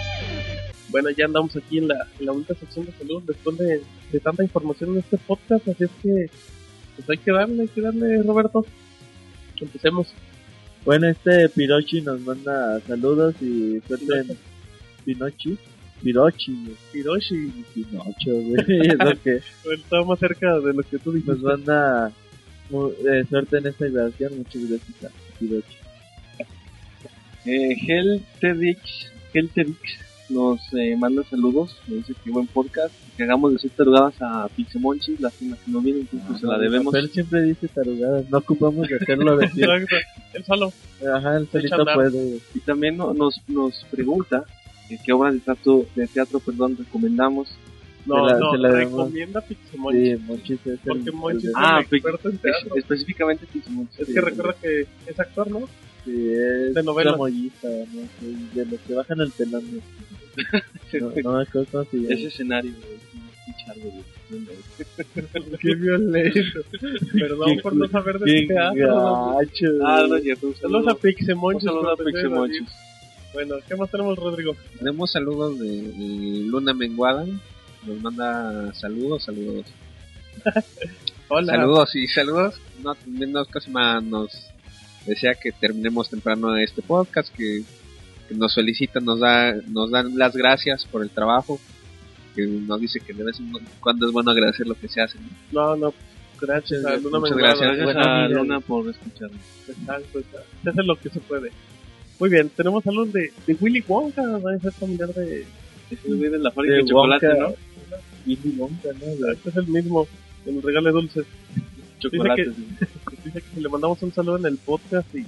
Bueno, ya andamos aquí en la, en la bonita sección de salud después de, de tanta información en este podcast, así es que pues hay que darle, hay que darle, Roberto. Empecemos. Bueno, este Pirochi nos manda saludos y suerte en Pinochi. Pirochi. Hiroshi, Pinocho, güey. Es lo que está más cerca de lo que tú nos dijiste. manda mu- eh, suerte en esta grabación. Muchas gracias a Pirochi. Eh, Heltedix, Heltedix nos eh, manda saludos, nos dice que buen podcast, que hagamos de siete tarugadas a Pixemonchis, lástima que no vienen, entonces pues, se la debemos. Él siempre dice tarugadas, no ocupamos de hacerlo decir. Él solo. Ajá, el solito puede. Y también no- nos, nos pregunta que qué obras de teatro, de teatro perdón, recomendamos. No, Se la- no, recomienda Pixemonchis. Sí, es el. Porque es Ah, el experto en teatro. Es- específicamente Pixemonchis. Es que recuerda que es actor, ¿no? Sí, es de novela. no de los que bajan el telón. No, no me acuerdo cómo se llama. Ese escenario, güey. Qué violento. Perdón por no saber de Bien teatro. gacho, Ah, no, ya, un Saludos saludo a Pixemonchis. un saludo a. Bueno, ¿qué más tenemos, Rodrigo? Tenemos saludos de, de Luna Menguada. Nos manda saludos, saludos. Hola. Saludos y saludos. No, también nos, Cosima nos desea que terminemos temprano este podcast, que nos felicitan, nos da, nos dan las gracias por el trabajo, que nos dice que de vez en cuando es bueno agradecer lo que se hace. ¿no? No, no, gracias a Luna Muchas gracias. A. Luna por escucharnos. Exacto, exacto. Se hace lo que se puede. Muy bien, tenemos saludos de, de Willy Wonka, va a ser familiar de... De la fábrica De de chocolate, Wonka. ¿no? Willy Wonka, ¿no? Este es el mismo, que nos regale dulces. Chocolate. que- Dice que si le mandamos un saludo en el podcast y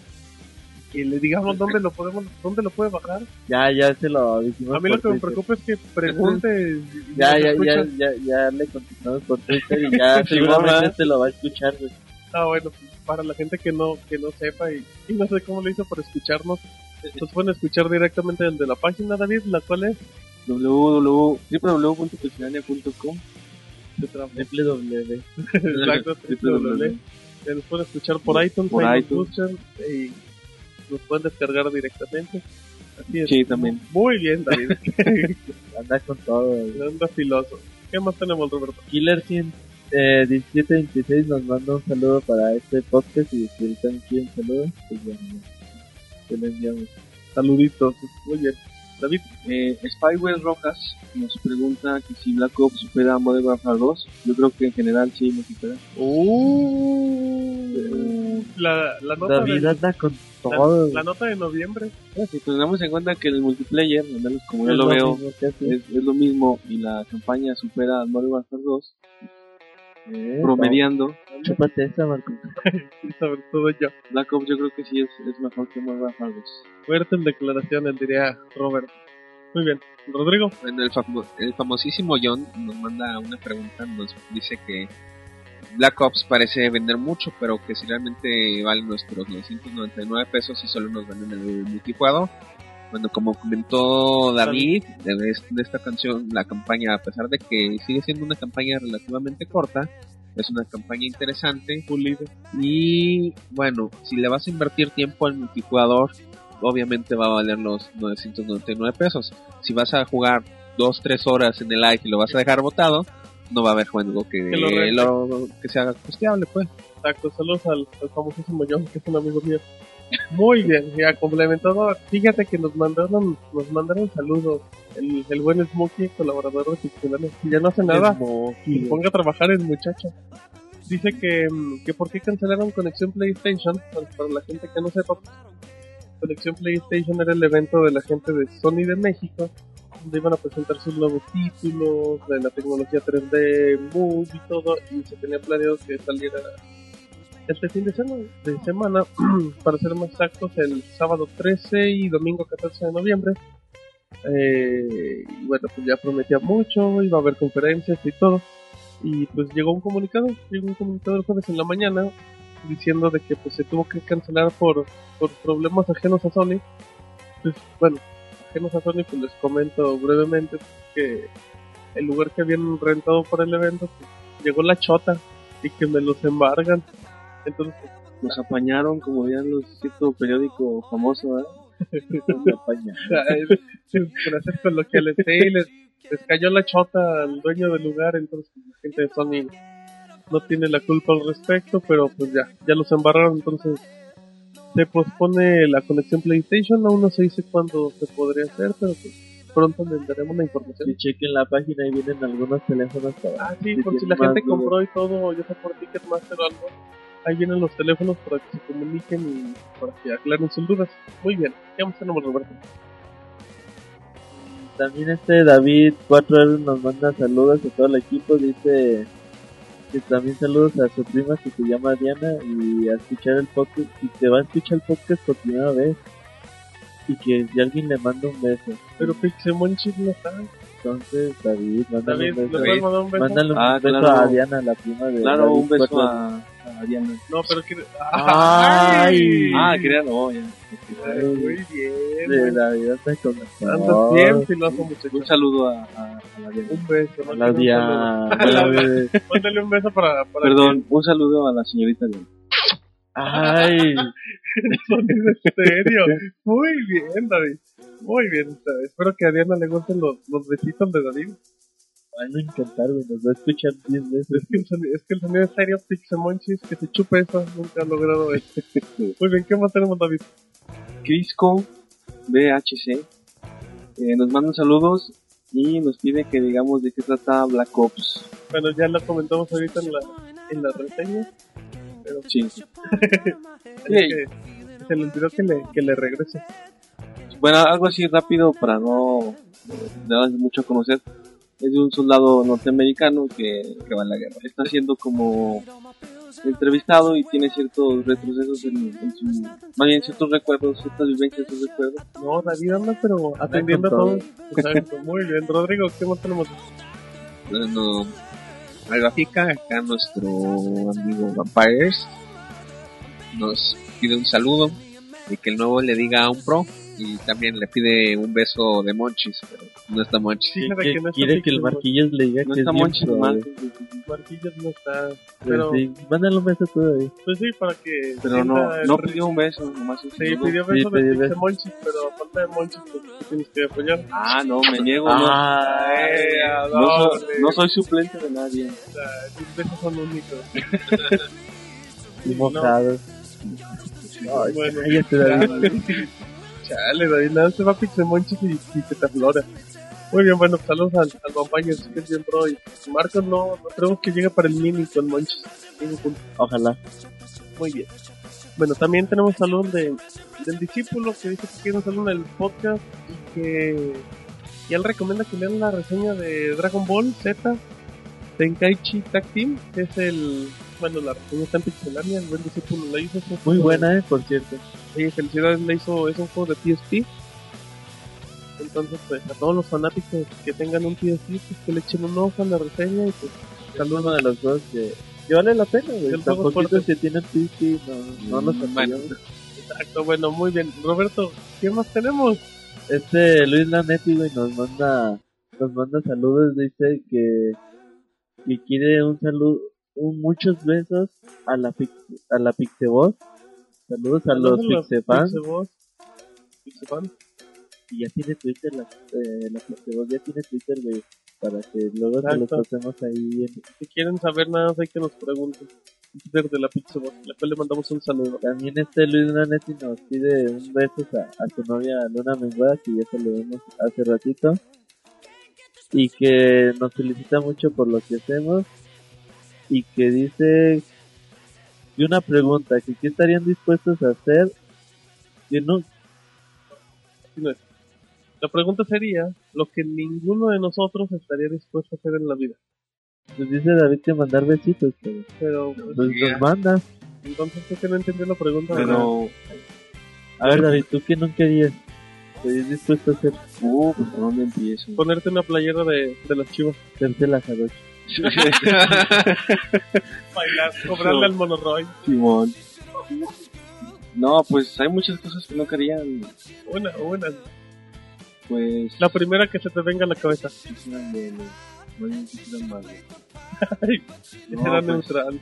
que le digamos dónde lo podemos, dónde lo puede bajar. Ya, ya se lo dijimos. A mí lo que me preocupa es que pregunte. Ya, ya, ya, ya, ya le contestamos por Twitter y ya seguramente se lo va a escuchar. Ah, bueno, pues, para la gente que no que no sepa y, y no sé cómo lo hizo por escucharnos, nos pueden escuchar directamente desde la página, David, la cual es www- www.pixelania.com se traba. www. Exacto, www. Nos pueden escuchar por iTunes, Por y nos pueden descargar directamente. Así es. Sí, también. Muy bien, David. Anda con todo. Anda filoso. ¿Qué más tenemos, Roberto? Killer 100, eh, 1726 nos manda un saludo para este podcast y si él también quiere un saludo, pues ya, te lo enviamos. Saluditos. Muy bien. David, Eh, Spywell Rojas nos pregunta que si Black Ops supera a Modern Warfare 2. Yo creo que en general sí lo supera. Uh, la, la nota David de, anda con la, todo. la nota de noviembre. Si tenemos en cuenta que el multiplayer, al menos como yo lo veo, es, es lo mismo y la campaña supera a Modern Warfare 2, Eh, promediando. Chúpate esa, Marco. Sobre todo yo. Black Ops yo creo que sí es, es mejor que Modern Warfare 2. Fuerte en declaraciones, diría Robert. Muy bien. Rodrigo, Bueno, el, famo- el famosísimo John nos manda una pregunta, nos dice que Black Ops parece vender mucho, pero que si realmente vale nuestros 999 pesos y solo nos venden el multijugador. Bueno, como comentó David, de, es- de esta canción, la campaña, a pesar de que sigue siendo una campaña relativamente corta, es una campaña interesante, pulido. y bueno, si le vas a invertir tiempo al multijugador, obviamente va a valer los 999 pesos. Si vas a jugar 2-3 horas en el live y lo vas a dejar botado, no va a haber juego que, Que lo lo- que sea costeable, pues. Exacto, saludos al, al famosísimo John, que es un amigo mío. Muy bien, ya complementado. Fíjate que nos mandaron, nos mandaron saludos. El, el buen Smokey, colaborador de Pixelania, que ya no hace nada. Y se ponga a trabajar el muchacho. Dice que, mm, que por qué cancelaron Conexión PlayStation. Bueno, para la gente que no sepa, Conexión PlayStation era el evento de la gente de Sony de México, donde iban a presentar sus nuevos títulos, de la tecnología 3D, Move y todo, y se tenía planeado que saliera este fin de semana, de semana para ser más exactos, el sábado 13 y domingo 14 de noviembre. Eh, bueno, pues ya prometía mucho, iba a haber conferencias y todo. Y pues llegó un comunicado, llegó un comunicado el jueves en la mañana diciendo de que pues se tuvo que cancelar por, por problemas ajenos a Sony. Pues bueno, ajenos a Sony pues les comento brevemente que el lugar que habían rentado para el evento pues, llegó la chota y que me los embargan. Entonces Nos apañaron, como dirían los cierto periódico famoso, ¿eh? frases coloquiales, sí, les, les cayó la chota al dueño del lugar, entonces pues, la gente de Sony no tiene la culpa al respecto, pero pues ya, ya los embarraron, entonces se pospone la conexión PlayStation, aún no se dice cuándo se podría hacer, pero pues pronto les daremos la información. Si chequen la página y vienen algunos teléfonos para Ah, sí, si por si la gente dudas. compró y todo, ya sea por Ticketmaster o algo, ahí vienen los teléfonos para que se comuniquen y para que aclaren sus dudas. Muy bien, ya más tenemos Roberto. también este David 4R nos manda saludos a todo el equipo. Dice que también saludos a su prima que se llama Diana y a escuchar el podcast. Y que va a escuchar el podcast por primera vez. Y que si alguien le manda un beso. Pero Pixemonchis no está. Entonces, David, mándale David, un ¿le beso. un? Mándale un Ah, beso claro. a Diana, la prima de Claro, David un beso 4R. a, a Diana. No, pero quiere... Ay. Ah, quería no, ya. Ay, muy bien. De Navidad está con Andas bien filoso, muchacho. Un saludo a, a, a la Diana. Un beso. A la un Diana. Mándale un beso para... para Perdón, un saludo a la señorita Diana. Ay, Eso es en serio. Muy bien, David. Muy bien. Espero que a Diana le gusten los, los besitos de David. Van a encantar, güey. Nos va a escuchar 10 veces. Es que el sonido, es, que el sonido es serio, que se chupe eso. Nunca ha logrado eso. Muy bien, ¿qué más tenemos, David? Crisco BHC eh, nos manda saludos y nos pide que digamos de qué trata Black Ops. Bueno, ya lo comentamos ahorita en la, en la reseña. Pero Sí. que se le olvidó que le, que le regrese. Bueno, algo así rápido para no eh, dar mucho a conocer. Es de un soldado norteamericano que, que va a la guerra. Está siendo como entrevistado y tiene ciertos retrocesos en, en su... Más bien ciertos recuerdos, ciertas vivencias, ciertos recuerdos. No, David anda, pero atendiendo a todos. Exacto, muy bien. Rodrigo, ¿qué más tenemos? Bueno, al gráfica, acá nuestro amigo Vampires nos pide un saludo y que el nuevo le diga a un pro y también le pide un beso de Monchis, pero no está Monchis. Sí, Que- de no está quiere que el. Marquillos le diga No que está es Monchis nomás. güey. Marquillos no está. Pues Pero, sí, mándale un beso tú, David. pues sí, para que. Pero no, el no pidió un beso, nomás un Sí, pidió Sí, beso pidió de beso. Pixemonchis, pero a falta de Monchis, pues tú tienes que apoyar. Ah, no, me niego. Ah, Ay, no, no, soy, no soy suplente de nadie. O sea, tus besos son únicos. y mojados. Ay, Bueno, cállate, David. Chale, David, nada, se va Pixemonchis y, y se te aflora. Muy bien, bueno, saludos al, al Vampire, que es bien pro. Y Marcos no, no que llegue para el mini con Monchis. Ojalá. Muy bien. Bueno, también tenemos saludos de, del discípulo que dice que quiere un saludo en el podcast y que y él recomienda que lean la reseña de Dragon Ball Z Tenkaichi Tag Team, que es el, bueno, la reseña está en Pixelania, el buen discípulo la hizo. es Muy buena, eh, por cierto. Sí, felicidades, le hizo, es un juego de PSP. Entonces, pues, a todos los fanáticos que tengan un PSP, pues que le echen un ojo a la reseña y pues, Es uno de los dos que, que vale la pena, güey. Poquitos fuerte. que tienen PC, no, no los Mm, bueno. exacto, bueno, muy bien. Roberto, ¿qué más tenemos? Este Luis Lanetti, güey, nos manda, nos manda saludos, dice que, que quiere un saludo, muchos besos a la Pix, a la Pixeboss. Saludos a los Pixefans. Y ya tiene Twitter, la, eh, la ya tiene Twitter, güey, para que luego se los pasemos ahí. en- Si quieren saber nada, más hay que nos pregunten. Desde la Pixeboss, a la cual le mandamos un saludo. También este Luis Lanetti nos pide un beso a, a su novia Luna Menguada, que ya se lo vimos hace ratito. Y que nos felicita mucho por lo que hacemos. Y que dice, y una pregunta, que qué estarían dispuestos a hacer que no, es. La pregunta sería lo que ninguno de nosotros estaría dispuesto a hacer en la vida. pues dice David que mandar besitos, pero Pero, pues, pues nos manda. entonces creo que no entendió la pregunta. ¿verdad? Pero, A ver David, ¿tú qué no querías? ¿Estarías dispuesto a hacer, uh, pues, ¿por dónde empiezo? Ponerte una playera de, de las chivas. hacerte la jarocha? Bailar, cobrarle al monorroy. Simón. No, pues hay muchas cosas que no querían, Una, una. pues... La primera que se te venga a la cabeza. quisieran de- no hay- quisieran más, era pues, neutral.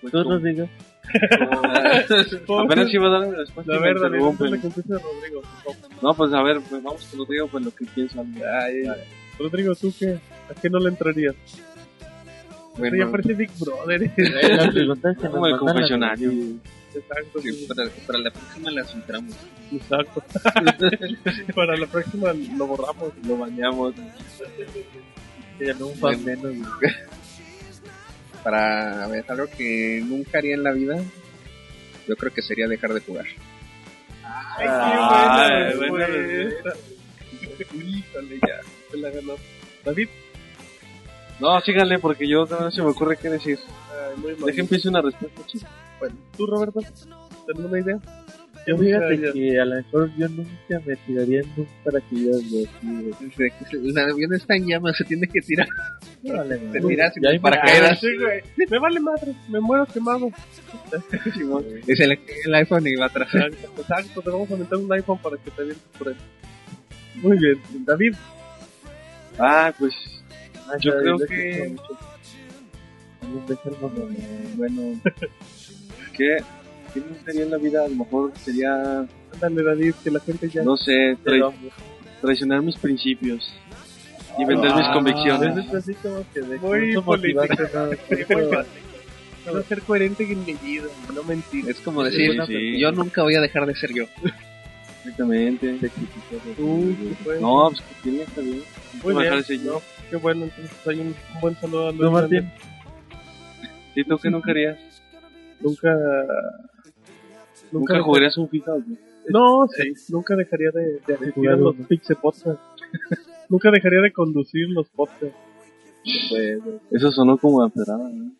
pues, Tú nos digas. Apenas iba a dar mi respuesta. Que empiece Rodrigo. No, pues a ver, pues vamos con Rodrigo, pues lo que pienso. Ay, Rodrigo, ¿tú qué? ¿A qué no le entrarías? Bueno, ya parece Big Brother. Las preguntas que nos Como el mandan las- confesionario. Exacto, sí, para, para la próxima las entramos. exacto. Para la próxima lo borramos. Lo bañamos. que ganó un fan Bueno. menos. Para ver, algo que nunca haría en la vida, yo creo que sería dejar de jugar. Ay, Ay, qué buena buena respuesta. Dale, ya, se la ganó. David, No, síganle porque yo no se me ocurre qué decir. ay, muy mal. Empiece una respuesta. Bueno, ¿tú, Roberto? ¿Tienes una idea? Yo nunca fíjate que a lo mejor yo nunca me tiraría en un paracaídas de así, güey. Dice que El avión está en llamas, se tiene que tirar. No vale, Te tiras. Ah, sí, güey. Me vale madre, me muero quemado. Es el, el iPhone y va atrás. Exacto, exacto, te vamos a meter un iPhone para que te avientes por él. Muy bien, David, Ah, pues Ah, yo creo que- bueno, ¿qué, ¿qué me gustaría en la vida? A lo mejor sería, ándale David, que la gente ya... no sé, tra- traicionar mis principios y vender mis Ah, convicciones. es así como que de Muy ¿no? político. Quiero ser coherente en mi vida, no mentir. Es como decir, sí. yo nunca voy a dejar de ser yo. Exactamente. Qué bueno. No, pues que tiene está bien. Muy Voy a bien. dejar ese yo. No, qué bueno, entonces hay un, un buen saludo a Luis ¿Tú, Martín? ¿Y tú qué nunca harías? Nunca... ¿Nunca jugarías un FIFA? No, sí, nunca dejaría de, de asistir a jugar los. Pixel Podcast. nunca dejaría de conducir los podcasts. Pues, Eso sonó como aferrada, ¿no?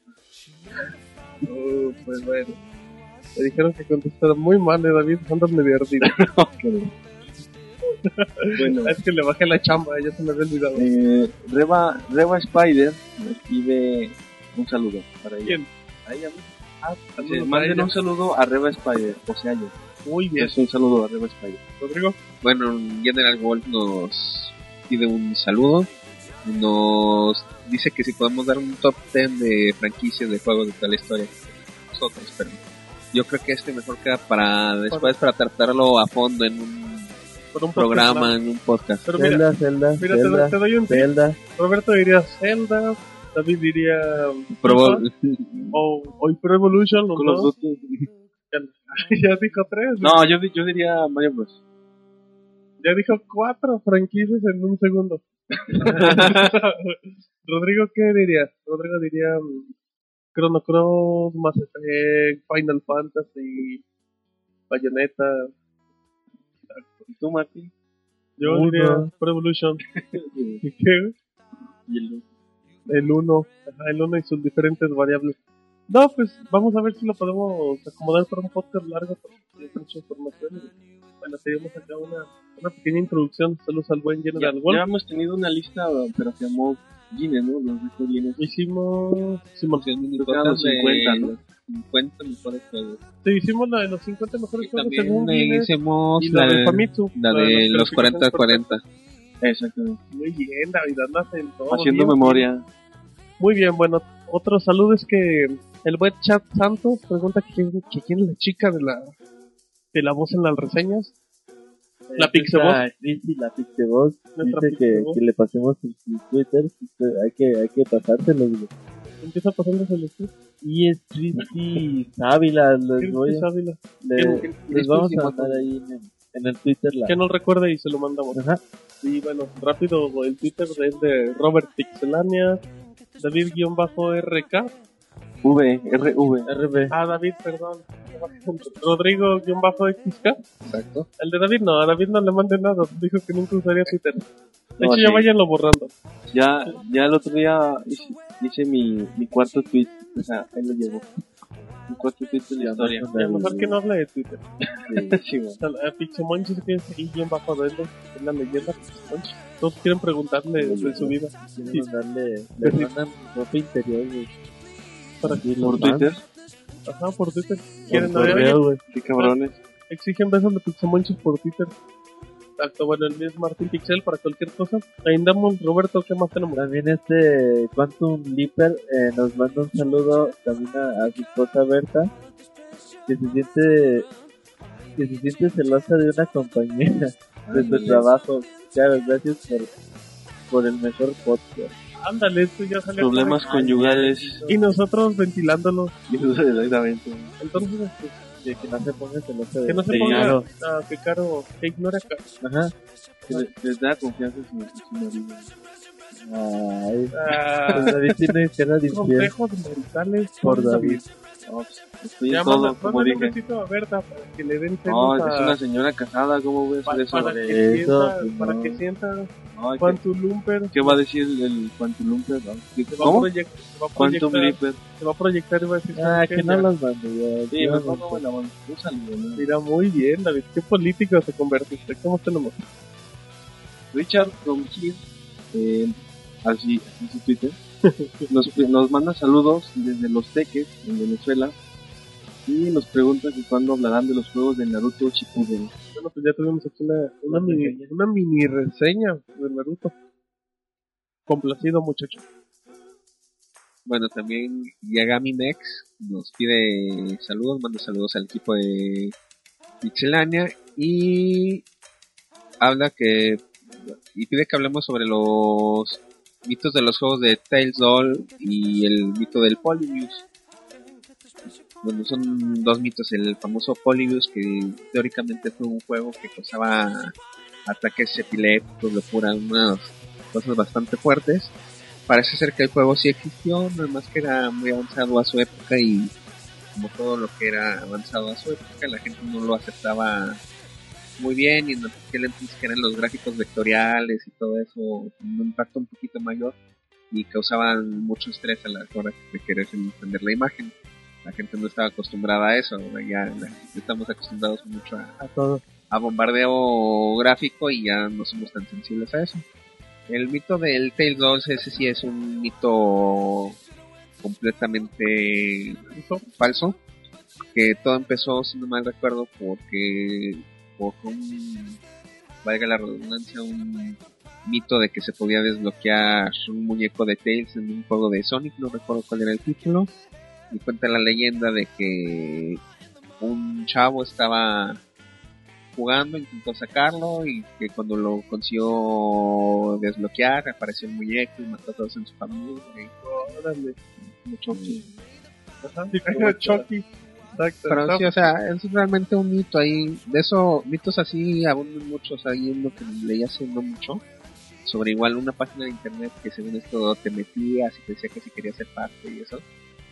Uh, pues bueno. Me dijeron que contestara muy mal, eh, David. Andas medio ardido. Bueno, es que le bajé la chamba, ya se me había olvidado. eh, Reba, Reba Spider nos pide un saludo para ella. ¿Quién? A ella misma. Ah, Sí, manden un saludo a Reba Spider, o sea yo. Muy bien. Es un saludo a Reba Spider. Rodrigo, Bueno, General Wolf nos pide un saludo. Nos dice que si podemos dar un top 10 de franquicias de juegos de tal historia. Nosotros, pero yo creo que este mejor queda para después para tratarlo a fondo en un por un programa, en un podcast. Pero mira, Zelda, Zelda, mira te, doy- Zelda, te doy un tip. Zelda. Roberto diría Zelda, David diría Probo- FIFA, o, o Pro Evolution, los Call of dos. Duty. ya dijo tres. No, yo, yo diría Mario Bros. Ya dijo cuatro franquicias en un segundo. Rodrigo, ¿qué diría? Rodrigo diría um, Chrono Cross, Mass Effect, Final Fantasy, Bayonetta. ¿Y tú, Martín? Yo Uno. diría Pro Evolution. ¿Y qué? Y el- El 1. El 1 y sus diferentes variables. No, pues vamos a ver si lo podemos acomodar para un podcast largo porque hay mucha información. Bueno, seguimos acá una, una pequeña introducción. Saludos al buen Ya, General Wolf. ya hemos tenido una lista, pero se llamó Guinness, ¿no? Los récords Guinness. Hicimos, hicimos, los 50, ¿no? 50 mejores juegos. sí, hicimos la de los 50 mejores juegos también según eh, Guinness, hicimos y la, la, de Famitsu. la de los clasificaciones 40-40. Exactamente. Muy bien, David, andas en todo. Haciendo bien. memoria. Muy bien, bueno, otro saludo es que el buen Chat Santos pregunta que, quién- que quién es la chica de la de la voz en las reseñas. La Chrissy, la Nuestra dice que, que le pasemos sus Twitter. Hay que, hay que pasárselos. güey. Empieza pasándose el estudio. Y es Chrissy Ávila. Les, voy a- le- ¿Quién- quién- les vamos a mandar ahí en, el- en el Twitter la. Que nos recuerde y se lo mandamos. Ajá. Y bueno, rápido, el Twitter es de Robert Pixelania, David-RK. V, RV. RB. Ah, David, perdón. Rodrigo-XK. Exacto. El de David no, a David no le mande nada. Dijo que nunca usaría Twitter. De No, hecho, ya sí. váyanlo borrando. Ya, ya el otro día hice, hice mi, mi cuarto tweet. O sea, ahí lo llevo. Mi cuarto tweet de la historia. A lo mejor que no hable de Twitter. Sí, a Pixemonchis que es ahí bien bajo de él, es la leyenda. Todos quieren preguntarle de su vida. Quieren Sí. mandarle. Le Sí. mandan ropa interior, güey. Para Por. Twitter. Ajá, por Twitter. Por Quieren oye, correo, güey. Qué cabrones. exigen besos de por Twitter. Exacto, bueno, el es Martín Pixel para cualquier cosa. Ahí andamos, Roberto, ¿qué más tenemos? También este Quantum Leaper eh, nos manda un saludo también a, a su esposa Berta, que se siente que se siente celosa de una compañera de su trabajo. Claro, gracias por, por el mejor podcast. Ándale, esto ya salió. Problemas conyugales. Y nosotros ventilándolo. Exactamente. Entonces, este, Que, que no se ponga celosa de que no se de ponga Caro. a que caro, que ignore acá. Ajá. Que le- les da confianza en su, marido. Ay, Ah, pues David tiene cara de infiel. consejos mentales Por por David. No, pues, estoy en Ya todo, manda- como mándale un dije. besito a Berta para que le den No, es a- una señora casada, ¿cómo a pa- eso? para, que Eso, sienta, pues, para no. que sienta No, ¿qué, Quantum Lumper. qué va a decir el, Quantum Lumper? No, ¿qué- Se va, a ¿Cómo? se va a Quantum proyectar, Leaper. se va a proyectar y va a decir Ah, ¿sabes que no Ya. los mando ya. Sí, no mando. Un saludo, ¿no? Mira, muy bien, David. Qué político se convertiste. ¿Cómo te lo muestras? Richard from Here, eh, así, así su Twitter, nos, nos manda saludos desde Los Teques, en Venezuela, y nos pregunta que cuándo hablarán de los juegos de Naruto Shippuden. Bueno, pues ya tuvimos aquí una, una, mini, una mini reseña de Naruto. Complacido, muchacho. Bueno, también Yagami Nex nos pide saludos, manda saludos al equipo de Pixelania y habla que y pide que hablemos sobre los mitos de los juegos de Tales Doll y el mito del Polybius. Bueno, son dos mitos, el famoso Polybius que teóricamente fue un juego que causaba ataques epilépticos, locura, unas cosas bastante fuertes parece ser que el juego sí existió, nada más que era muy avanzado a su época y como todo lo que era avanzado a su época, la gente no lo aceptaba muy bien y en aquel entonces que eran los gráficos vectoriales y todo eso, un impacto un poquito mayor y causaban mucho estrés a la hora de querer entender la imagen. La gente no estaba acostumbrada a eso, ahora ya la- estamos acostumbrados mucho a, A todos. a bombardeo gráfico y ya no somos tan sensibles a eso. El mito del Tales 2, ese sí es un mito completamente falso. Que todo empezó, si no mal recuerdo, porque un, valga la redundancia, un mito de que se podía desbloquear un muñeco de Tails en un juego de Sonic, no recuerdo cuál era el título. Y cuenta la leyenda de que un chavo estaba jugando, intentó sacarlo y que cuando lo consiguió desbloquear apareció el muñeco y mató a todos en su familia. y Órale. Chucky. Ajá. Chucky. Exacto. Pero sí, o sea, es realmente un mito ahí. De eso, mitos así abundan muchos. Hay uno que leí hace no mucho. Sobre igual una página de internet que según esto te metías y te decía que si querías ser parte y eso.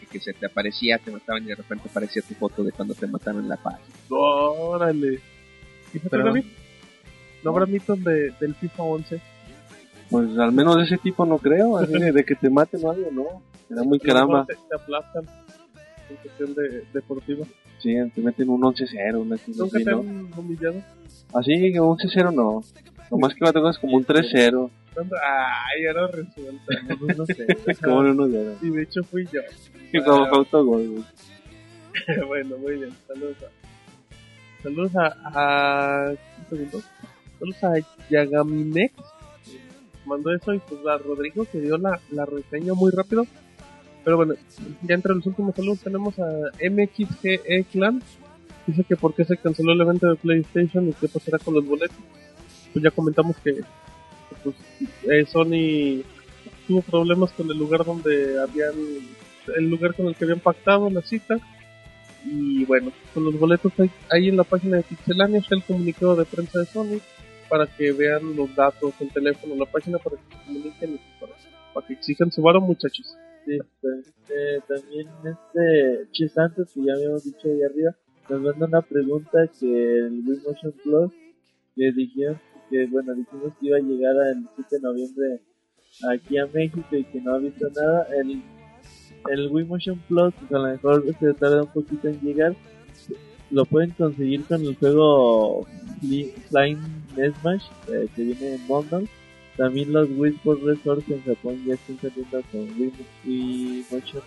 Y que se te aparecía, te mataban y de repente aparecía tu foto de cuando te mataron en la página. Órale. Fíjate, Pero-. ¿No habrá mitos de, del FIFA 11? Pues al menos de ese tipo no creo, así de, de que te maten o algo, no. Era muy caramba. Te, te aplastan en cuestión de, deportiva. Sí, te meten un 11-0, una cosa ¿Nunca te han humillado? Así que un 11-0 no. Nomás que va a tocar como un 3-0. ¿Cuándo? Ay, ya lo resuelta. No sé. Como no nos dieron. Y de hecho fui yo. Que como fue autogol, bueno, muy bien. Saludos a. Saludos a. a un segundo. Saludos a Yagaminex. Mandó eso y pues a Rodrigo que dio la, la reseña muy rápido. Pero bueno, ya entre los últimos saludos tenemos a MXGE Clan. Dice que por qué se canceló el evento de PlayStation y qué pasará con los boletos. Pues ya comentamos que, pues, eh, Sony tuvo problemas con el lugar donde habían el lugar con el que habían pactado la cita y bueno con los boletos ahí, ahí en la página de Pixelania está el comunicado de prensa de Sony para que vean los datos el teléfono la página para que se comuniquen y para, que exijan su varo muchachos este, también este Chis antes que ya habíamos dicho ahí arriba nos manda una pregunta que el Wii Motion Plus que dijeron que bueno dijimos que iba a llegar el 7 de noviembre aquí a México y que no ha visto nada. El el Wii Motion Plus pues a lo mejor se tarda un poquito en llegar. Lo pueden conseguir con el juego Fly- Flying Smash eh, que viene en bundle también los Wii Sports Resort en Japón ya están saliendo con Wii, Wii Motion,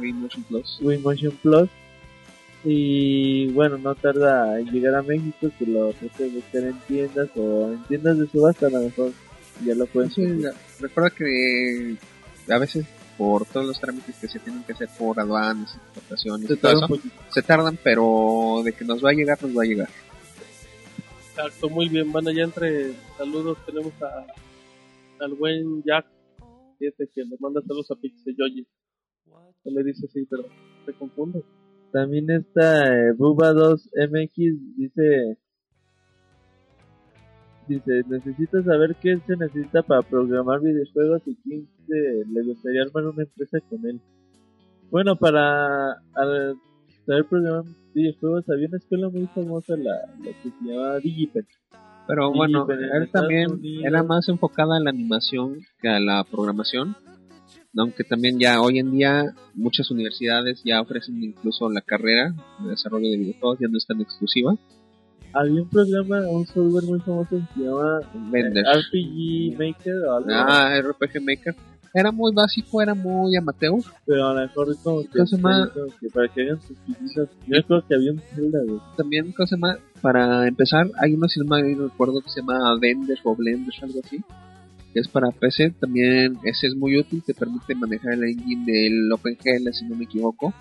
Wii Motion Plus. Wii Motion Plus. Y bueno, no tarda en llegar a México, que lo puedes buscar en tiendas o en tiendas de subasta a lo mejor. Ya lo pueden Sí, recuerda que a veces por todos los trámites que se tienen que hacer por aduanas, exportaciones Se y todo tarda eso, un poquito. se tardan, pero de que nos va a llegar, nos va a llegar. Exacto muy bien van allá entre saludos tenemos a al buen Jack fíjate que le manda saludos a Pixel Yoyi no le dice así pero se confunde También está eh, Buba 2 MX, dice Dice, necesito saber qué se necesita para programar videojuegos y quién se- le gustaría armar una empresa con él. Bueno, para al saber programar videojuegos había una escuela muy famosa, la, la que se llamaba Digipen. Pero bueno, él también Unidos- era más enfocada en la animación que a la programación. Aunque también ya hoy en día muchas universidades ya ofrecen incluso la carrera de desarrollo de videojuegos, ya no es tan exclusiva. Había un programa, un software muy famoso que se llama Blender. eh, RPG Maker o algo Ah, RPG Maker. Era muy básico, era muy amateur. pero a lo mejor como que, que para que hagan sus visitas. Yo creo que había un güey. También, cosa más, para empezar, hay uno, si no me recuerdo, que se llama Blender o Blender, algo así. Que es para PC. También ese es muy útil, te permite manejar el engine del OpenGL, si no me equivoco.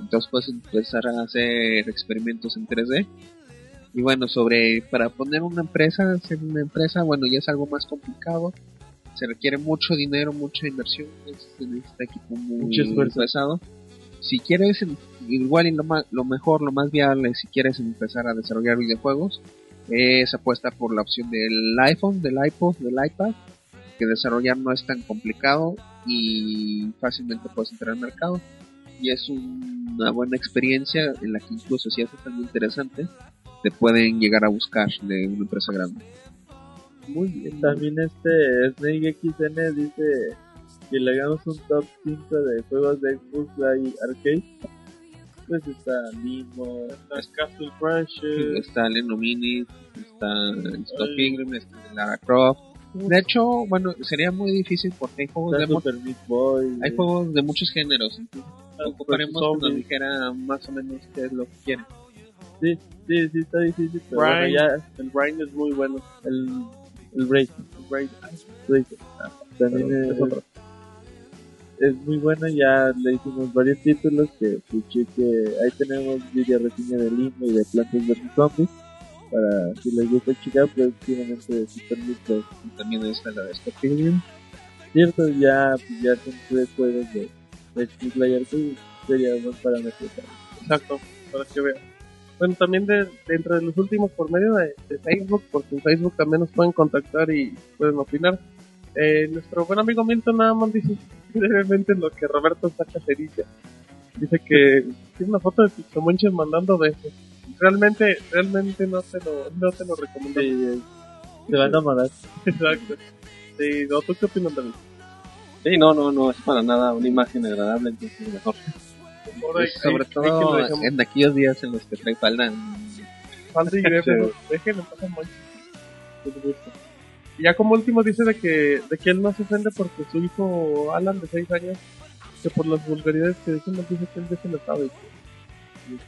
Entonces puedes empezar a hacer experimentos en 3D. Y bueno, sobre para poner una empresa, hacer una empresa, bueno, ya es algo más complicado. Se requiere mucho dinero, mucha inversión, se necesita equipo muy Mucho esfuerzo. pesado. Si quieres, em- igual y lo, ma- lo mejor, lo más viable, si quieres empezar a desarrollar videojuegos, es apuesta por la opción del iPhone, del iPod, del iPad, que desarrollar no es tan complicado y fácilmente puedes entrar al mercado. Y es un- una buena experiencia en la que incluso si haces algo interesante, te pueden llegar a buscar de una empresa grande. Muy. También este Snake XN dice que le hagamos un top 5 de juegos de Xbox Live Arcade. Pues está Limo, Las Castle Crashes. Está Leno Mini, está Scott. Pilgrim, está Lara Croft. De hecho, bueno, sería muy difícil porque hay juegos está de, mu- Super Meat Boy. hay juegos de muchos géneros. Entonces, ocuparemos que nos dijera más o menos qué es lo que quieren. Sí, sí, sí está difícil, pero bueno, ya El Grind es muy bueno. el, el Break. Break. Ah, también Pero es, es otro. es muy bueno, ya le hicimos varios títulos que escuché que ahí tenemos video reseña de Limo y de Plantas vs Zombies. Para si les gusta checar, próximamente de Super Meat también está la de Scott Pilgrim. Cierto, ya, pues, ya son tres juegos de, de Xbox Live Arcade, sería parámetro. para- Exacto, para que vean. Bueno, también de, dentro de los últimos por medio de, de Facebook, porque en Facebook también nos pueden contactar y pueden opinar. Eh, nuestro buen amigo Milton nada más dice brevemente lo que Roberto saca cerilla. Dice que tiene una foto de Pixamonches mandando besos. Realmente, realmente no te lo, no te lo recomiendo. Sí, se van a amarrar. Exacto. Sí, ¿no? ¿tú qué opinas David? Sí, no, no, no es para nada una imagen agradable, entonces mejor. Sobre todo en aquellos días en los que trae falda. Falta y déjenlo pasar Monchis. Que les gusta. Y ya como último dice de que, de que él no se ofende porque su hijo Alan de 6 años, que por las vulgaridades que decimos dice que él ya se lo sabe.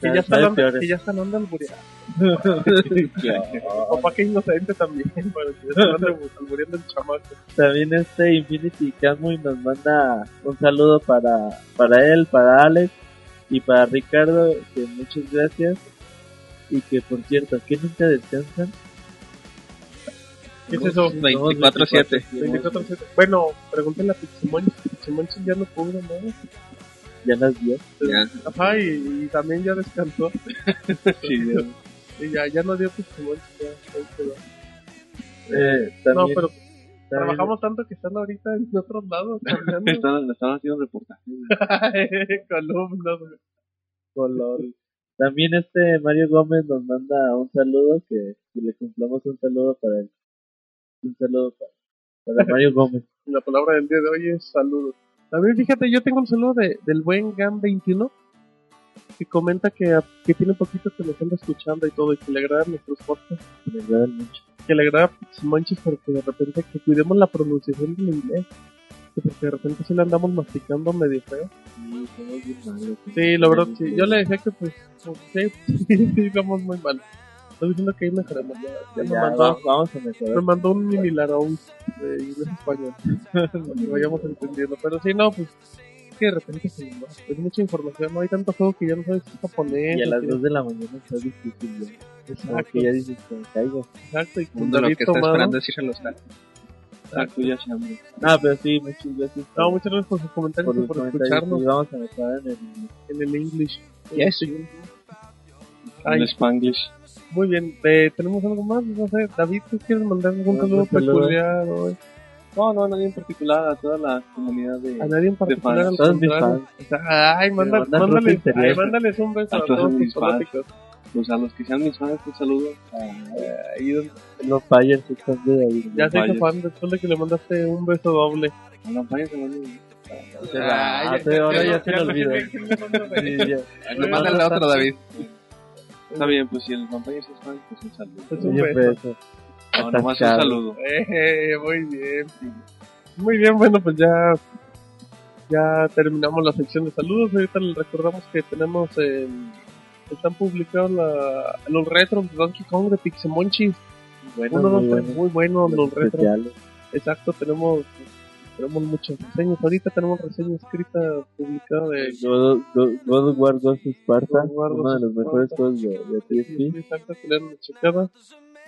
Que ya está Sabe hablando, peores. que ya está hablando albureando. Papá que inocente también, para que ya está hablando albureando el chamaco. También este Infinity Camuy nos manda un saludo para, para él, para Alex y para Ricardo, que muchas gracias. Y que por cierto, que nunca descansan. ¿Qué es eso? 24-7. 24/7. Bueno, pregúntenle a Piximonchis, Piximonchis ya no cubre nada. Ya las vio. Ya. Ajá, y, y también ya descansó. y ya, ya no dio Piximonchis, ya, ahí quedó. Eh, No, pero trabajamos tanto que están ahorita en otros lados Están, están haciendo reportajes. columnas. güey. color. También este Mario Gómez nos manda un saludo que, que le cumplamos un saludo para él. Un saludo para, para Mario Gómez. La palabra del día de hoy es saludos. También fíjate, yo tengo un saludo de, del buen GAM21 que comenta que, que tiene poquito que nos anda escuchando y todo y que le agradan nuestros podcasts, Me agradan mucho. Que le agrada Piximonchis porque de repente que cuidemos la pronunciación del inglés. que Porque de repente sí le andamos masticando medio feo. Sí. Sí, la verdad, sí. Yo le decía que pues, pues, sí, sí, somos muy mal. Estoy diciendo que ahí mejoremos. Ya, ya me Ya, mandó, va- vamos a me mejorar. mandó un mini de inglés español. que vayamos entendiendo. Pero sí, no, pues, es que de repente se nos va. Es mucha información, no hay tanto juego que ya no sabes qué japonés. Y a las qué- 2 de la mañana está difícil ya. Exacto, que ya dices que me caigo. exacto. Y con Uno lo que está tomado. esperando es ir a los tacos. Exacto, ya. Ah, pero sí, muchas gracias No, muchas gracias por sus comentarios por y por comentarios. escucharnos Y vamos a mejorar en el en el English. Yes. Sí. En Spanglish. muy bien. Eh, ¿Tenemos algo más? No sé, David, ¿tú quieres mandar algún Un saludo saludo. peculiar hoy? No, no, nadie en particular, a toda la comunidad de... A nadie en particular, fans. al Todos mis sea, ay, manda- mándales, ay, mándales un beso A a todos todos mis tus fans. fanáticos. Pues a los que sean mis fans, un saludo. Ahí donde- Los Bayern se están de ahí. ya se hizo Vaya. fan después de que le mandaste un beso doble. A la Paya se van Ah, sí, ahora ya se lo olvidó. Ya. No, mándale otro, David. Está bien, pues si el Vampires es fan, pues un saludo. Es un beso. beso. No, nomás un saludo. Eh, muy bien. Muy bien, bueno, pues ya ya terminamos la sección de saludos. Ahorita les recordamos que tenemos en- están publicados la- los retros de Donkey Kong de Pixemonchis. Bueno, Uno, dos, muy tres, bueno. muy bueno los Los retros. especiales. Exacto, tenemos tenemos muchas reseñas. Ahorita tenemos reseña escrita publicada de God, God- God of War Ghost Sparta, God of War uno Ghost de los mejores juegos de, de PSP. exacto, que le han checado.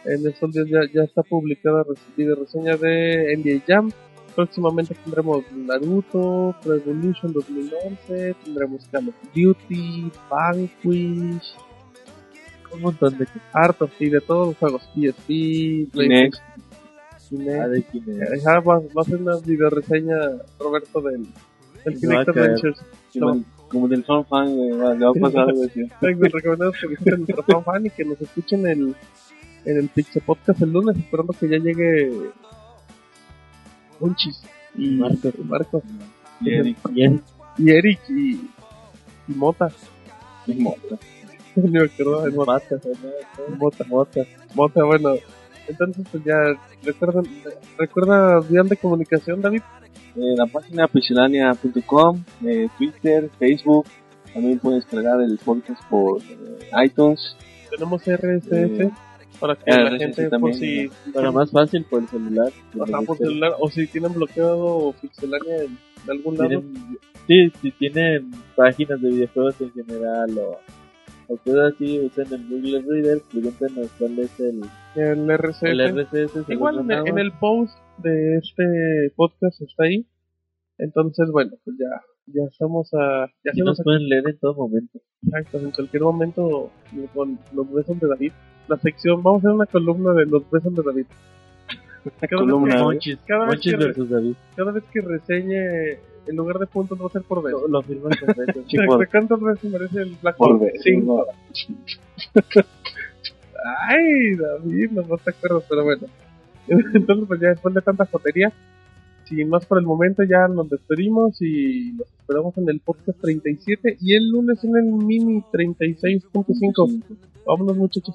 En estos días ya, ya está publicada recibida reseña de NBA Jam. Próximamente tendremos Naruto, Pro Evolution 2011, tendremos Call of Duty, Vanquish, Un montón de hartos y de todos los juegos, PSP, Kinect. Kinect. Ah, de Kinect. Ajá, va, va a hacer una video reseña Roberto del, Kinect. Adventures. Como, el- como del fan fan, güey, va- le va a pasar algo así. Recomendamos que visiten nuestro fan fan y que nos escuchen el, en el Pixel Podcast el lunes, esperando que ya llegue Unchis y Marcos. y Marcos Y Eric, Y él, y Eric y, y Mota. y Mota. Ni me acordaba de Mota. Mota, Mota. Mota, bueno. Entonces, pues ya, recuerda, recuerda vías de comunicación, David. Eh, la página pixelania.com, eh, Twitter, Facebook. También puedes cargar el podcast por eh, iTunes. Tenemos RSS para que la RSS gente, por si, para más fácil por el celular. Ajá, por celular, o si tienen bloqueado Pixelania en, en algún lado. Tienen- sí, si tienen páginas de videojuegos en general o, o cosas así, usen el Google Reader, pregúntenos cuál es el, El RSS. el RSS. se Igual en el, mandamos. en el post de este podcast está ahí. Entonces, bueno, pues ya, ya estamos a. Ya Y nos nos pueden leer en todo momento. exacto, en cualquier momento con los besos de David. La sección, vamos a hacer una columna de los besos de David. Cada columna, vez que, Monchis, cada vez Monchis que re- versus David. cada vez que reseñe, en lugar de puntos, va a ser por besos. Lo, lo firman ¿Cuántas veces merece el Black Por. Cinco. Ay, David, no más te acuerdas, pero bueno. Entonces, pues ya después de tanta jotería, sin más por el momento, ya nos despedimos y nos esperamos en el podcast 37 y el lunes en el mini 36.5. Vámonos, muchachos.